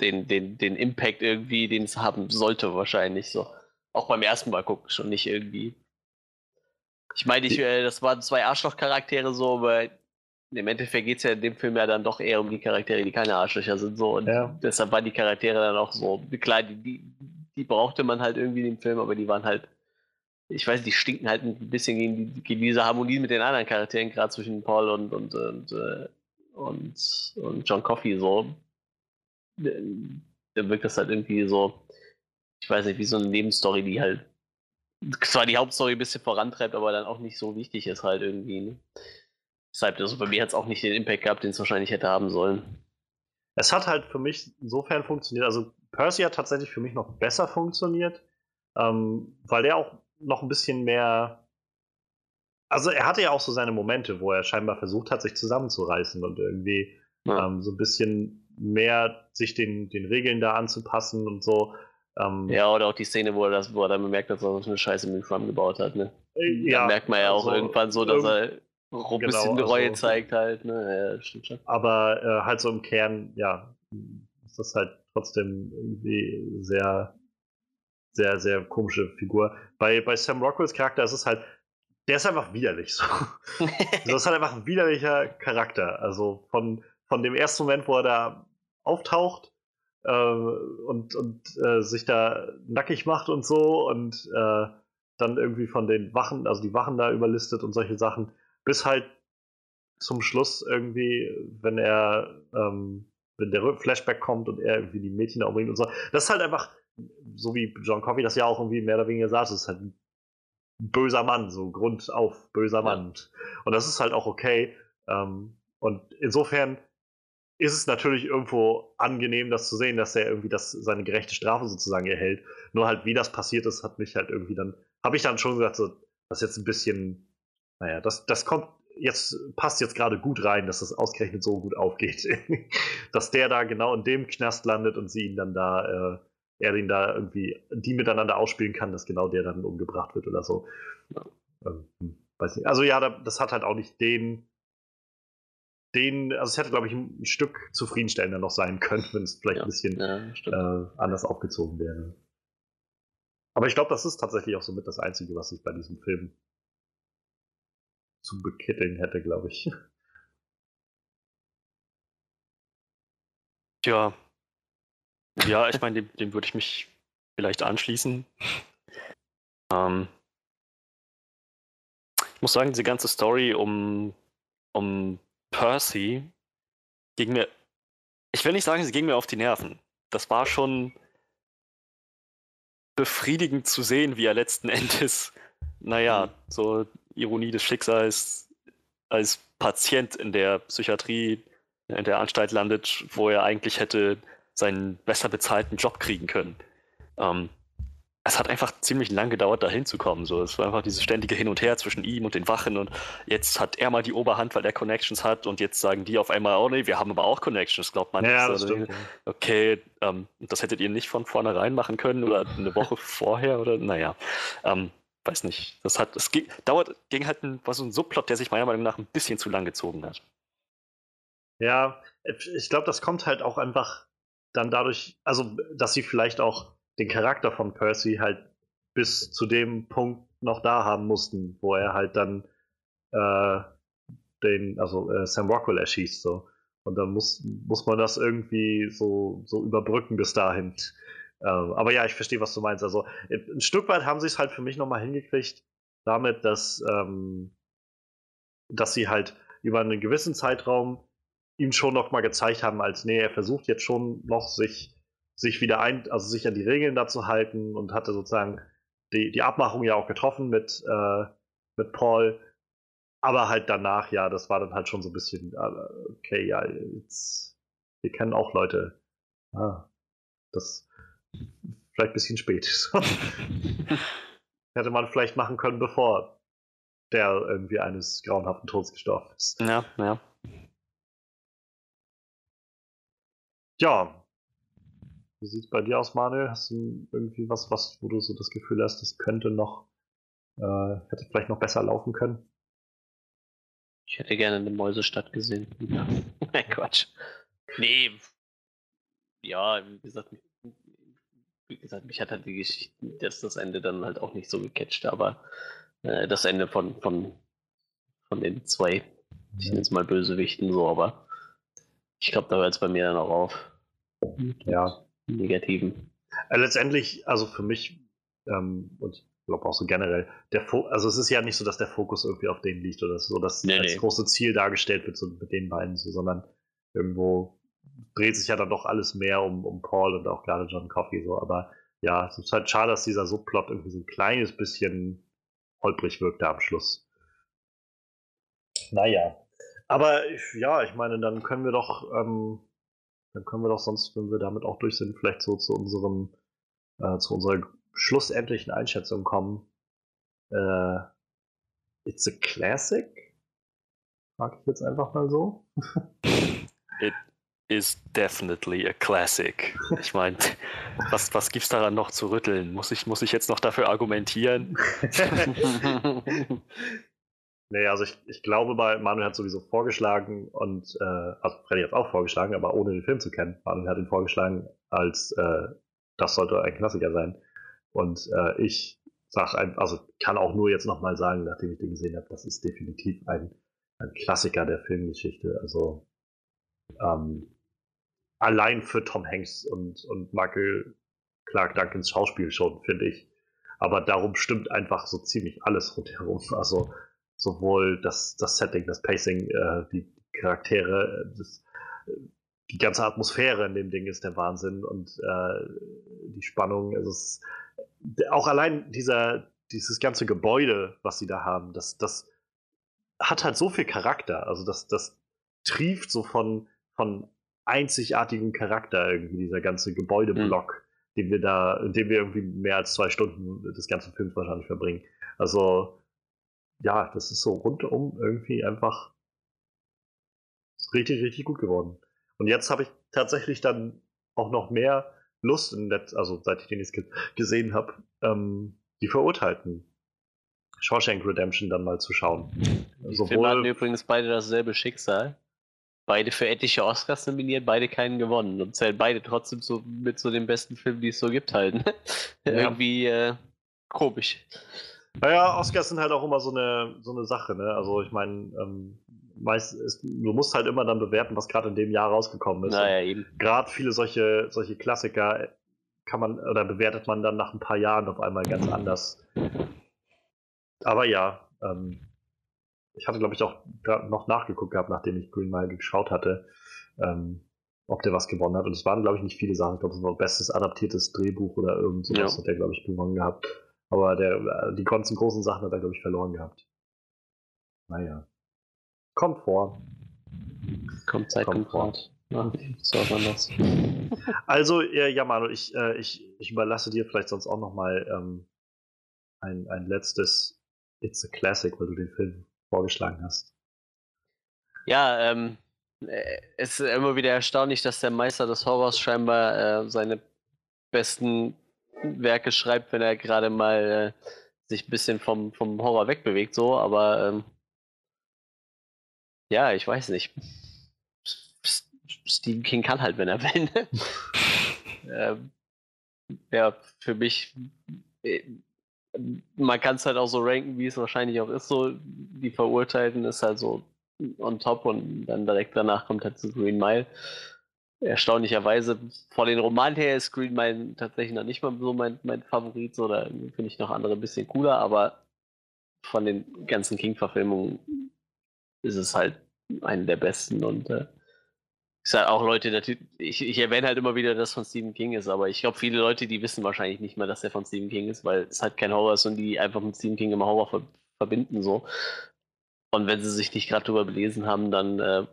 den, den, den Impact irgendwie, den es haben sollte, wahrscheinlich so. Auch beim ersten Mal gucken schon nicht irgendwie. Ich meine, ich, äh, das waren zwei Arschloch-Charaktere so, aber im Endeffekt geht es ja in dem Film ja dann doch eher um die Charaktere, die keine Arschlöcher sind. So. Und ja. deshalb waren die Charaktere dann auch so. Klar, die, die, die brauchte man halt irgendwie in dem Film, aber die waren halt ich weiß, die stinken halt ein bisschen gegen, die, gegen diese Harmonie mit den anderen Charakteren, gerade zwischen Paul und, und, und, äh, und, und John Coffey so. Da wirkt das halt irgendwie so, ich weiß nicht, wie so eine Nebenstory, die halt zwar die Hauptstory ein bisschen vorantreibt, aber dann auch nicht so wichtig ist halt irgendwie. Ne? Deshalb, also bei mir hat es auch nicht den Impact gehabt, den es wahrscheinlich hätte haben sollen. Es hat halt für mich insofern funktioniert. Also Percy hat tatsächlich für mich noch besser funktioniert, ähm, weil der auch noch ein bisschen mehr. Also er hatte ja auch so seine Momente, wo er scheinbar versucht hat, sich zusammenzureißen und irgendwie ja. ähm, so ein bisschen mehr sich den, den Regeln da anzupassen und so. Ähm, ja, oder auch die Szene, wo er, das, wo er dann bemerkt hat, dass er so eine Scheiße mit Schwamm gebaut hat. Ne? Äh, ja, da merkt man ja auch also, irgendwann so, dass er ein genau, bisschen Reue also, zeigt halt. Ne? Ja, stimmt schon. Aber äh, halt so im Kern, ja, ist das halt trotzdem irgendwie sehr, sehr, sehr komische Figur. Bei, bei Sam Rockwells Charakter ist es halt, der ist einfach widerlich. So. *laughs* das ist halt einfach ein widerlicher Charakter. Also von, von dem ersten Moment, wo er da auftaucht und, und äh, sich da nackig macht und so und äh, dann irgendwie von den Wachen, also die Wachen da überlistet und solche Sachen, bis halt zum Schluss irgendwie, wenn er, ähm, wenn der Flashback kommt und er irgendwie die Mädchen umbringt und so. Das ist halt einfach, so wie John Coffey das ja auch irgendwie mehr oder weniger sagt, das ist halt ein böser Mann, so Grund auf böser Mann. Und das ist halt auch okay. Ähm, und insofern ist es natürlich irgendwo angenehm, das zu sehen, dass er irgendwie das, seine gerechte Strafe sozusagen erhält. Nur halt, wie das passiert ist, hat mich halt irgendwie dann, habe ich dann schon gesagt, so, das ist jetzt ein bisschen, naja, das, das kommt jetzt, passt jetzt gerade gut rein, dass das ausgerechnet so gut aufgeht. *laughs* dass der da genau in dem Knast landet und sie ihn dann da, äh, er ihn da irgendwie, die miteinander ausspielen kann, dass genau der dann umgebracht wird oder so. Ähm, hm, weiß nicht. Also ja, das hat halt auch nicht den den, also es hätte, glaube ich, ein Stück zufriedenstellender noch sein können, *laughs* wenn es vielleicht ja, ein bisschen ja, äh, anders aufgezogen wäre. Aber ich glaube, das ist tatsächlich auch somit das Einzige, was ich bei diesem Film zu bekitteln hätte, glaube ich. *laughs* Tja. Ja, ich meine, dem, dem würde ich mich vielleicht anschließen. Ähm, ich muss sagen, diese ganze Story um, um Percy ging mir, ich will nicht sagen, sie ging mir auf die Nerven. Das war schon befriedigend zu sehen, wie er letzten *laughs* Endes, naja, mhm. so Ironie des Schicksals als Patient in der Psychiatrie, in der Anstalt landet, wo er eigentlich hätte seinen besser bezahlten Job kriegen können. Ähm, es hat einfach ziemlich lang gedauert, da hinzukommen. So. Es war einfach dieses ständige Hin und Her zwischen ihm und den Wachen und jetzt hat er mal die Oberhand, weil er Connections hat und jetzt sagen die auf einmal, oh nee, wir haben aber auch Connections, glaubt man. Ja, das stimmt, okay, ähm, das hättet ihr nicht von vornherein machen können oder eine Woche *laughs* vorher oder naja. Ähm, weiß nicht. Das hat, es ging, dauert, ging halt ein, war so ein Subplot, der sich meiner Meinung nach ein bisschen zu lang gezogen hat. Ja, ich glaube, das kommt halt auch einfach dann dadurch, also dass sie vielleicht auch den Charakter von Percy halt bis zu dem Punkt noch da haben mussten, wo er halt dann äh, den, also äh, Sam Rockwell erschießt so. Und dann muss, muss man das irgendwie so, so überbrücken bis dahin. Ähm, aber ja, ich verstehe, was du meinst. Also ein Stück weit haben sie es halt für mich nochmal hingekriegt, damit, dass, ähm, dass sie halt über einen gewissen Zeitraum ihm schon nochmal gezeigt haben, als nee, er versucht jetzt schon noch sich sich wieder ein, also sich an die Regeln dazu halten und hatte sozusagen die, die Abmachung ja auch getroffen mit, äh, mit Paul. Aber halt danach, ja, das war dann halt schon so ein bisschen, äh, okay, ja, jetzt, wir kennen auch Leute. Ah, das vielleicht ein bisschen spät. *laughs* Hätte man vielleicht machen können, bevor der irgendwie eines grauenhaften Todes gestorben ist. Ja, ja. Ja, wie sieht es bei dir aus, Manuel? Hast du irgendwie was, was, wo du so das Gefühl hast, das könnte noch, äh, hätte vielleicht noch besser laufen können? Ich hätte gerne eine Mäusestadt gesehen. *laughs* Nein, Quatsch. Nee. Ja, wie gesagt, wie gesagt, mich hat halt die Geschichte, das, das Ende dann halt auch nicht so gecatcht, aber äh, das Ende von, von, von den zwei, ich nenne es mal Bösewichten so, aber ich glaube, da hört es bei mir dann auch auf. Ja, negativen. Äh, letztendlich, also für mich ähm, und ich glaube auch so generell, der Fo also es ist ja nicht so, dass der Fokus irgendwie auf denen liegt oder so, dass nee, als nee. große Ziel dargestellt wird so mit den beiden, so, sondern irgendwo dreht sich ja dann doch alles mehr um, um Paul und auch gerade John Coffey so, aber ja, es ist halt schade, dass dieser Subplot irgendwie so ein kleines bisschen holprig wirkte am Schluss. Naja. Aber ja, ich meine, dann können wir doch, ähm, dann können wir doch sonst, wenn wir damit auch durch sind, vielleicht so zu unserem, äh, zu unserer schlussendlichen Einschätzung kommen. Äh, it's a classic? Frag ich jetzt einfach mal so. *laughs* It is definitely a classic. Ich meine, was, was gibt's daran noch zu rütteln? Muss ich, muss ich jetzt noch dafür argumentieren? *laughs* *laughs* Nee, also ich, ich glaube mal, Manuel hat sowieso vorgeschlagen und, äh, also Freddy hat auch vorgeschlagen, aber ohne den Film zu kennen. Manuel hat ihn vorgeschlagen als, äh, das sollte ein Klassiker sein. Und äh, ich sag einfach, also kann auch nur jetzt nochmal sagen, nachdem ich den gesehen habe, das ist definitiv ein, ein Klassiker der Filmgeschichte. Also ähm, allein für Tom Hanks und, und Michael Clark Duncans Schauspiel schon, finde ich. Aber darum stimmt einfach so ziemlich alles rundherum. Also sowohl das, das Setting, das Pacing, äh, die Charaktere, das, die ganze Atmosphäre in dem Ding ist der Wahnsinn und äh, die Spannung. Also es auch allein dieser, dieses ganze Gebäude, was sie da haben, das, das hat halt so viel Charakter. Also das, das trieft so von, von einzigartigem Charakter irgendwie, dieser ganze Gebäudeblock, mhm. den wir da, in dem wir irgendwie mehr als zwei Stunden des ganzen Films wahrscheinlich verbringen. Also ja, das ist so rundum irgendwie einfach richtig, richtig gut geworden. Und jetzt habe ich tatsächlich dann auch noch mehr Lust, in Net also seit ich den jetzt gesehen habe, ähm, die Verurteilten Shawshank Redemption dann mal zu schauen. Die Sowohl Filme hatten übrigens beide dasselbe Schicksal. Beide für etliche Oscars nominiert, beide keinen gewonnen und zählen beide trotzdem so mit so den besten Filmen, die es so gibt, halt. *laughs* Ja. Irgendwie äh, komisch. Naja, Oscars sind halt auch immer so eine, so eine Sache, ne? Also ich meine, ähm, meist ist, du musst halt immer dann bewerten, was gerade in dem Jahr rausgekommen ist. Naja, eben. Gerade viele solche, solche Klassiker kann man oder bewertet man dann nach ein paar Jahren auf einmal ganz anders. Aber ja, ähm, ich hatte, glaube ich, auch noch nachgeguckt gehabt, nachdem ich Green Mile geschaut hatte, ähm, ob der was gewonnen hat. Und es waren, glaube ich, nicht viele Sachen. Ich glaube, es war bestes adaptiertes Drehbuch oder irgend sowas ja. hat der, glaube ich, gewonnen gehabt. Aber der, äh, die ganzen großen Sachen hat er, glaube ich, verloren gehabt. Naja. Kommt vor. Kommt Zeit, kommt, kommt Rat. *laughs* Ja, so anders. Also, ja, Manu, ich, äh, ich, ich überlasse dir vielleicht sonst auch nochmal ähm, ein, ein letztes It's a Classic, weil du den Film vorgeschlagen hast. Ja, ähm, äh, es ist immer wieder erstaunlich, dass der Meister des Horrors scheinbar äh, seine besten Werke schreibt, wenn er gerade mal äh, sich ein bisschen vom, vom Horror wegbewegt, so, aber ähm, ja, ich weiß nicht. Stephen King kann halt, wenn er will. Ne? *laughs* ähm, ja, für mich, äh, man kann es halt auch so ranken, wie es wahrscheinlich auch ist, so, die Verurteilten ist halt so on top und dann direkt danach kommt halt zu Green Mile erstaunlicherweise von den Romanen her ist Green Mile tatsächlich noch nicht mal so mein, mein Favorit, da finde ich noch andere ein bisschen cooler, aber von den ganzen King-Verfilmungen ist es halt eine der besten und äh, ist halt auch Leute, ich, ich erwähne halt immer wieder, dass es von Stephen King ist, aber ich glaube, viele Leute, die wissen wahrscheinlich nicht mal, dass er von Stephen King ist, weil es halt kein Horror ist und die einfach mit Stephen King immer Horror ver verbinden so. Und wenn sie sich nicht gerade darüber belesen haben, dann äh,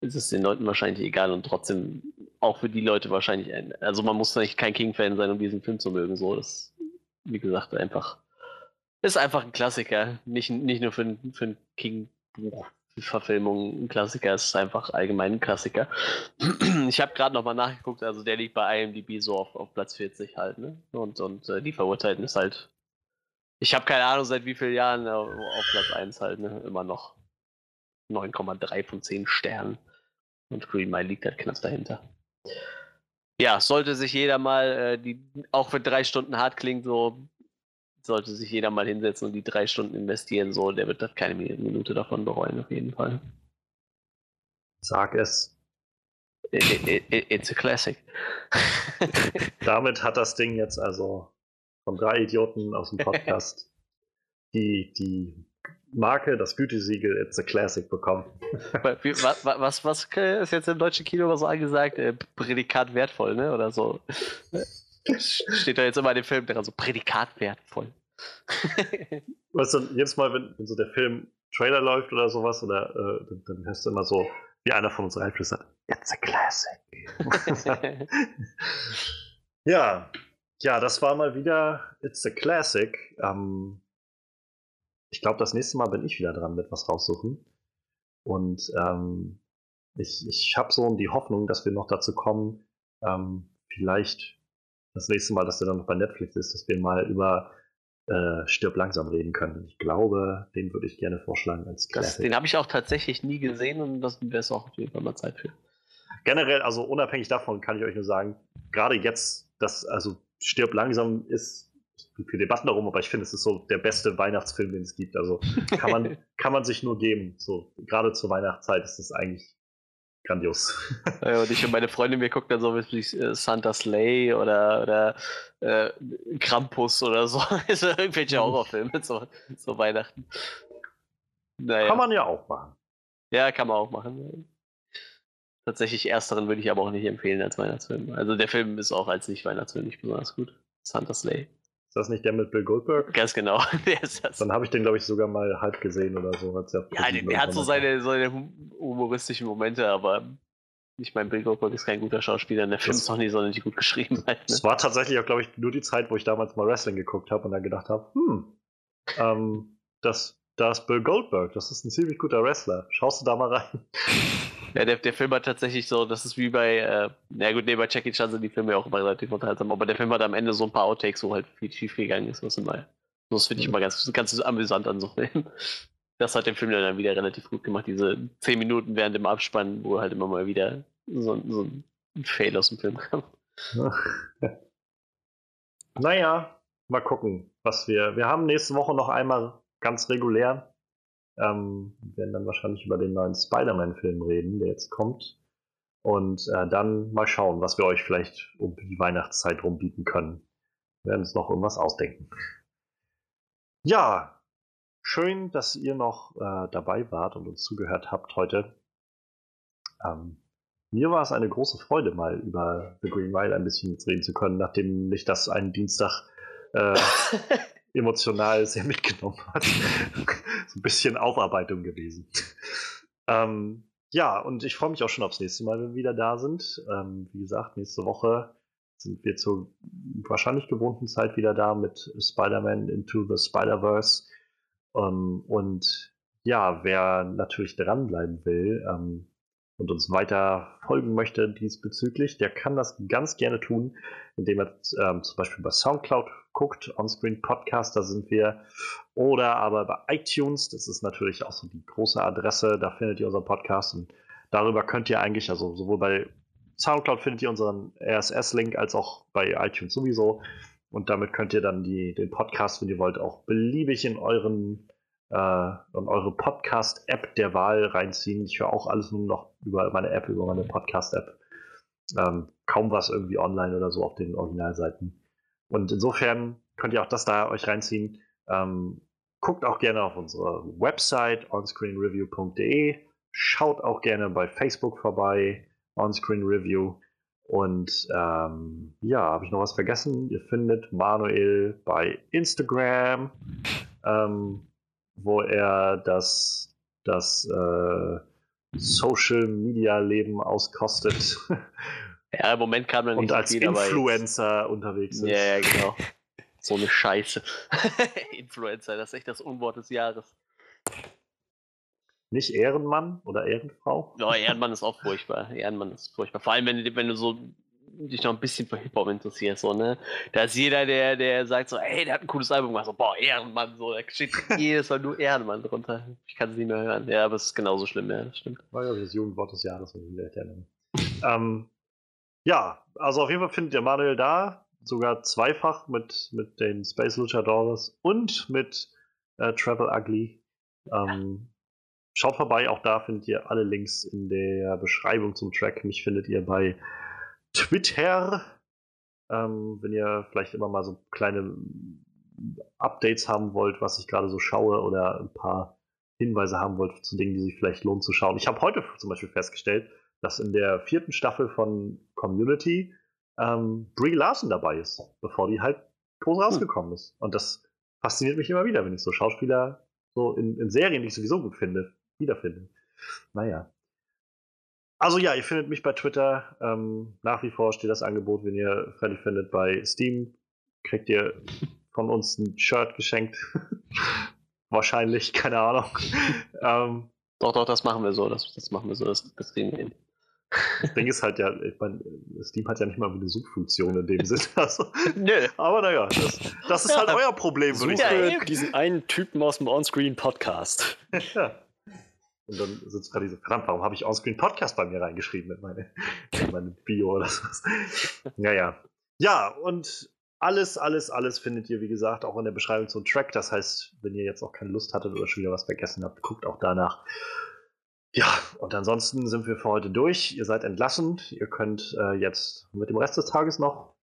ist es den Leuten wahrscheinlich egal und trotzdem auch für die Leute wahrscheinlich ein. Also man muss nicht kein King-Fan sein, um diesen Film zu mögen. So ist, wie gesagt, einfach. Ist einfach ein Klassiker. Nicht, nicht nur für, für ein King-Buch. Verfilmung ein Klassiker, es ist einfach allgemein ein Klassiker. Ich habe gerade nochmal nachgeguckt, also der liegt bei IMDb so auf, auf Platz 40 halt, ne? Und, und äh, die Verurteilten ist halt. Ich habe keine Ahnung, seit wie vielen Jahren auf, auf Platz 1 halt, ne? Immer noch 9,3 von 10 Sternen. Und Green Mile liegt halt knapp dahinter. Ja, sollte sich jeder mal, äh, die, auch wenn drei Stunden hart klingt, so sollte sich jeder mal hinsetzen und die drei Stunden investieren, so, der wird das keine Minute davon bereuen, auf jeden Fall. Sag es. It, it, it's a classic. *laughs* Damit hat das Ding jetzt also von drei Idioten aus dem Podcast *laughs* die, die Marke, das Gütesiegel It's a Classic bekommen. was, was, was ist jetzt im deutschen Kino so angesagt? Äh, Prädikat wertvoll, ne? Oder so. Steht da jetzt immer in dem Film dran, so Prädikat wertvoll. *laughs* weißt du, jedes Mal, wenn, wenn so der Film Trailer läuft oder sowas, oder äh, dann, dann hörst du immer so, wie einer von uns reinflüstert, It's a classic. *laughs* ja, ja, das war mal wieder It's a Classic. Ähm, ich glaube, das nächste Mal bin ich wieder dran mit was raussuchen. Und ähm, ich, ich habe so die Hoffnung, dass wir noch dazu kommen, ähm, vielleicht das nächste Mal, dass der dann noch bei Netflix ist, dass wir mal über äh, Stirb langsam reden können. Ich glaube, den würde ich gerne vorschlagen als das, Den habe ich auch tatsächlich nie gesehen und das wäre es auch auf jeden Fall mal Zeit für. Generell, also unabhängig davon, kann ich euch nur sagen, gerade jetzt, dass, also Stirb langsam ist viel Debatten darum, aber ich finde, es ist so der beste Weihnachtsfilm, den es gibt. Also kann man, *laughs* kann man sich nur geben. So, gerade zur Weihnachtszeit ist es eigentlich grandios. Ja, und ich und meine Freundin, wir gucken dann so wie äh, Santa Slay oder, oder äh, Krampus oder so. *laughs* also irgendwelche mhm. Horrorfilme zu, zu Weihnachten. Naja. Kann man ja auch machen. Ja, kann man auch machen. Tatsächlich ersteren würde ich aber auch nicht empfehlen als Weihnachtsfilm. Also der Film ist auch als Nicht-Weihnachtsfilm nicht besonders gut. Santa Slay. Ist das nicht der mit Bill Goldberg? Ganz genau. *laughs* der ist das. Dann habe ich den, glaube ich, sogar mal halb gesehen oder so. ja, der, der hat so seine, seine humoristischen Momente, aber ich meine, Bill Goldberg ist kein guter Schauspieler der Film ist auch nicht sonderlich gut geschrieben. Halt, ne? Es war tatsächlich auch, glaube ich, nur die Zeit, wo ich damals mal Wrestling geguckt habe und dann gedacht habe, hm, ähm, das, da ist Bill Goldberg, das ist ein ziemlich guter Wrestler. Schaust du da mal rein? *laughs* Ja, der, der Film hat tatsächlich so, das ist wie bei, äh, na gut, nee, bei Jackie Chan sind die Filme ja auch immer relativ unterhaltsam, aber der Film hat am Ende so ein paar Outtakes, wo halt viel schief gegangen ist, was immer. Das finde ich immer ganz, ganz amüsant anzusehen. Das hat den Film dann wieder relativ gut gemacht, diese 10 Minuten während dem Abspann, wo halt immer mal wieder so, so ein Fail aus dem Film kam. *laughs* naja, mal gucken, was wir. Wir haben nächste Woche noch einmal ganz regulär ähm, wir werden dann wahrscheinlich über den neuen Spider-Man-Film reden, der jetzt kommt. Und äh, dann mal schauen, was wir euch vielleicht um die Weihnachtszeit rum bieten können. Wir werden uns noch irgendwas ausdenken. Ja, schön, dass ihr noch äh, dabei wart und uns zugehört habt heute. Ähm, mir war es eine große Freude, mal über The Green Mile ein bisschen reden zu können, nachdem mich das einen Dienstag äh, *laughs* emotional sehr mitgenommen hat. *laughs* so ein bisschen Aufarbeitung gewesen. ähm, ja, und ich freue mich auch schon aufs nächste Mal, wenn wir wieder da sind. Ähm, wie gesagt, nächste Woche sind wir zur wahrscheinlich gewohnten Zeit wieder da mit Spider-Man Into the Spider-Verse. Ähm, und ja, wer natürlich dranbleiben will ähm, und uns weiter folgen möchte diesbezüglich, der kann das ganz gerne tun, indem er ähm, zum Beispiel bei Soundcloud guckt, Onscreen Podcast, da sind wir. Oder aber bei iTunes, das ist natürlich auch so die große Adresse, da findet ihr unseren Podcast und darüber könnt ihr eigentlich, also sowohl bei Soundcloud findet ihr unseren RSS-Link als auch bei iTunes sowieso. Und damit könnt ihr dann die, den Podcast, wenn ihr wollt, auch beliebig in euren äh, in eure Podcast-App der Wahl reinziehen. Ich höre auch alles nur noch über meine App, über meine Podcast-App. Ähm, kaum was irgendwie online oder so auf den Originalseiten. Und insofern könnt ihr auch das da euch reinziehen. Ähm, guckt auch gerne auf unsere Website onscreenreview.de. Schaut auch gerne bei Facebook vorbei, Onscreen Review. Und ähm, ja, habe ich noch was vergessen? Ihr findet Manuel bei Instagram, ähm, wo er das, das äh, Social Media Leben auskostet. *laughs* Ja, im Moment kam dann nicht Und als viel, Influencer unterwegs ist. Ja, ja, genau. *laughs* So eine Scheiße. *laughs* Influencer, das ist echt das Unwort des Jahres. Nicht Ehrenmann oder Ehrenfrau? Ja, Ehrenmann ist auch furchtbar. Ehrenmann ist furchtbar. Vor allem, wenn, wenn du so dich noch ein bisschen für Hip-Hop interessierst, so, ne? Da ist jeder, der, der sagt so, ey, der hat ein cooles Album gemacht, so, boah, Ehrenmann, so, da steht jedes Mal nur Ehrenmann drunter. Ich kann es nicht mehr hören. Ja, aber es ist genauso schlimm, ja, das stimmt. War ja das Jugendwort des Jahres, wenn ich ähm, ja, also auf jeden Fall findet ihr Manuel da, sogar zweifach mit, mit den Space Luchadores und mit äh, Travel Ugly. Ähm, schaut vorbei, auch da findet ihr alle Links in der Beschreibung zum Track. Mich findet ihr bei Twitter, ähm, wenn ihr vielleicht immer mal so kleine Updates haben wollt, was ich gerade so schaue oder ein paar Hinweise haben wollt zu Dingen, die sich vielleicht lohnt zu schauen. Ich habe heute zum Beispiel festgestellt, dass in der vierten Staffel von Community ähm, Brie Larson dabei ist, bevor die halt groß hm. rausgekommen ist. Und das fasziniert mich immer wieder, wenn ich so Schauspieler so in, in Serien, die ich sowieso gut finde, wiederfinde. Naja. Also ja, ihr findet mich bei Twitter. Ähm, nach wie vor steht das Angebot, wenn ihr fertig findet, bei Steam. Kriegt ihr von uns ein Shirt geschenkt. *laughs* Wahrscheinlich, keine Ahnung. *laughs* ähm, Doch, doch, das machen wir so. Das, das machen wir so, das, das Ding hin. Das Ding ist halt ja, ich meine, Steam hat ja nicht mal eine Suchfunktion in dem Sinne. Also, Nö. aber naja, das, das ist halt Ja. euer Problem, würde ich sagen. diesen einen Typen aus dem Onscreen-Podcast. Ja. Und dann sitzt gerade diese, verdammt, warum habe ich Onscreen Podcast bei mir reingeschrieben mit meine, in meine Bio oder sowas? Naja. Ja, und alles, alles, alles findet ihr, wie gesagt, auch in der Beschreibung zum Track. Das heißt, wenn ihr jetzt auch keine Lust hattet oder schon wieder was vergessen habt, guckt auch danach. Ja, und ansonsten sind wir für heute durch. Ihr seid entlassen. Ihr könnt äh, jetzt mit dem Rest des Tages noch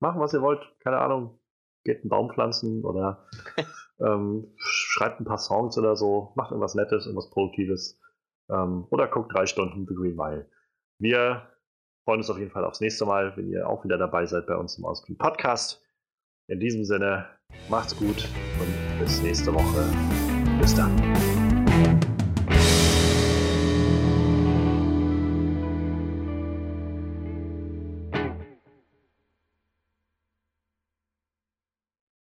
machen, was ihr wollt. Keine Ahnung. Geht einen Baum pflanzen oder *laughs* ähm, schreibt ein paar Songs oder so. Macht irgendwas Nettes, irgendwas Produktives. Ähm, oder guckt drei Stunden The Green Mile. Wir freuen uns auf jeden Fall aufs nächste Mal, wenn ihr auch wieder dabei seid bei uns im Ausgrün Podcast. In diesem Sinne, macht's gut und bis nächste Woche. Bis dann.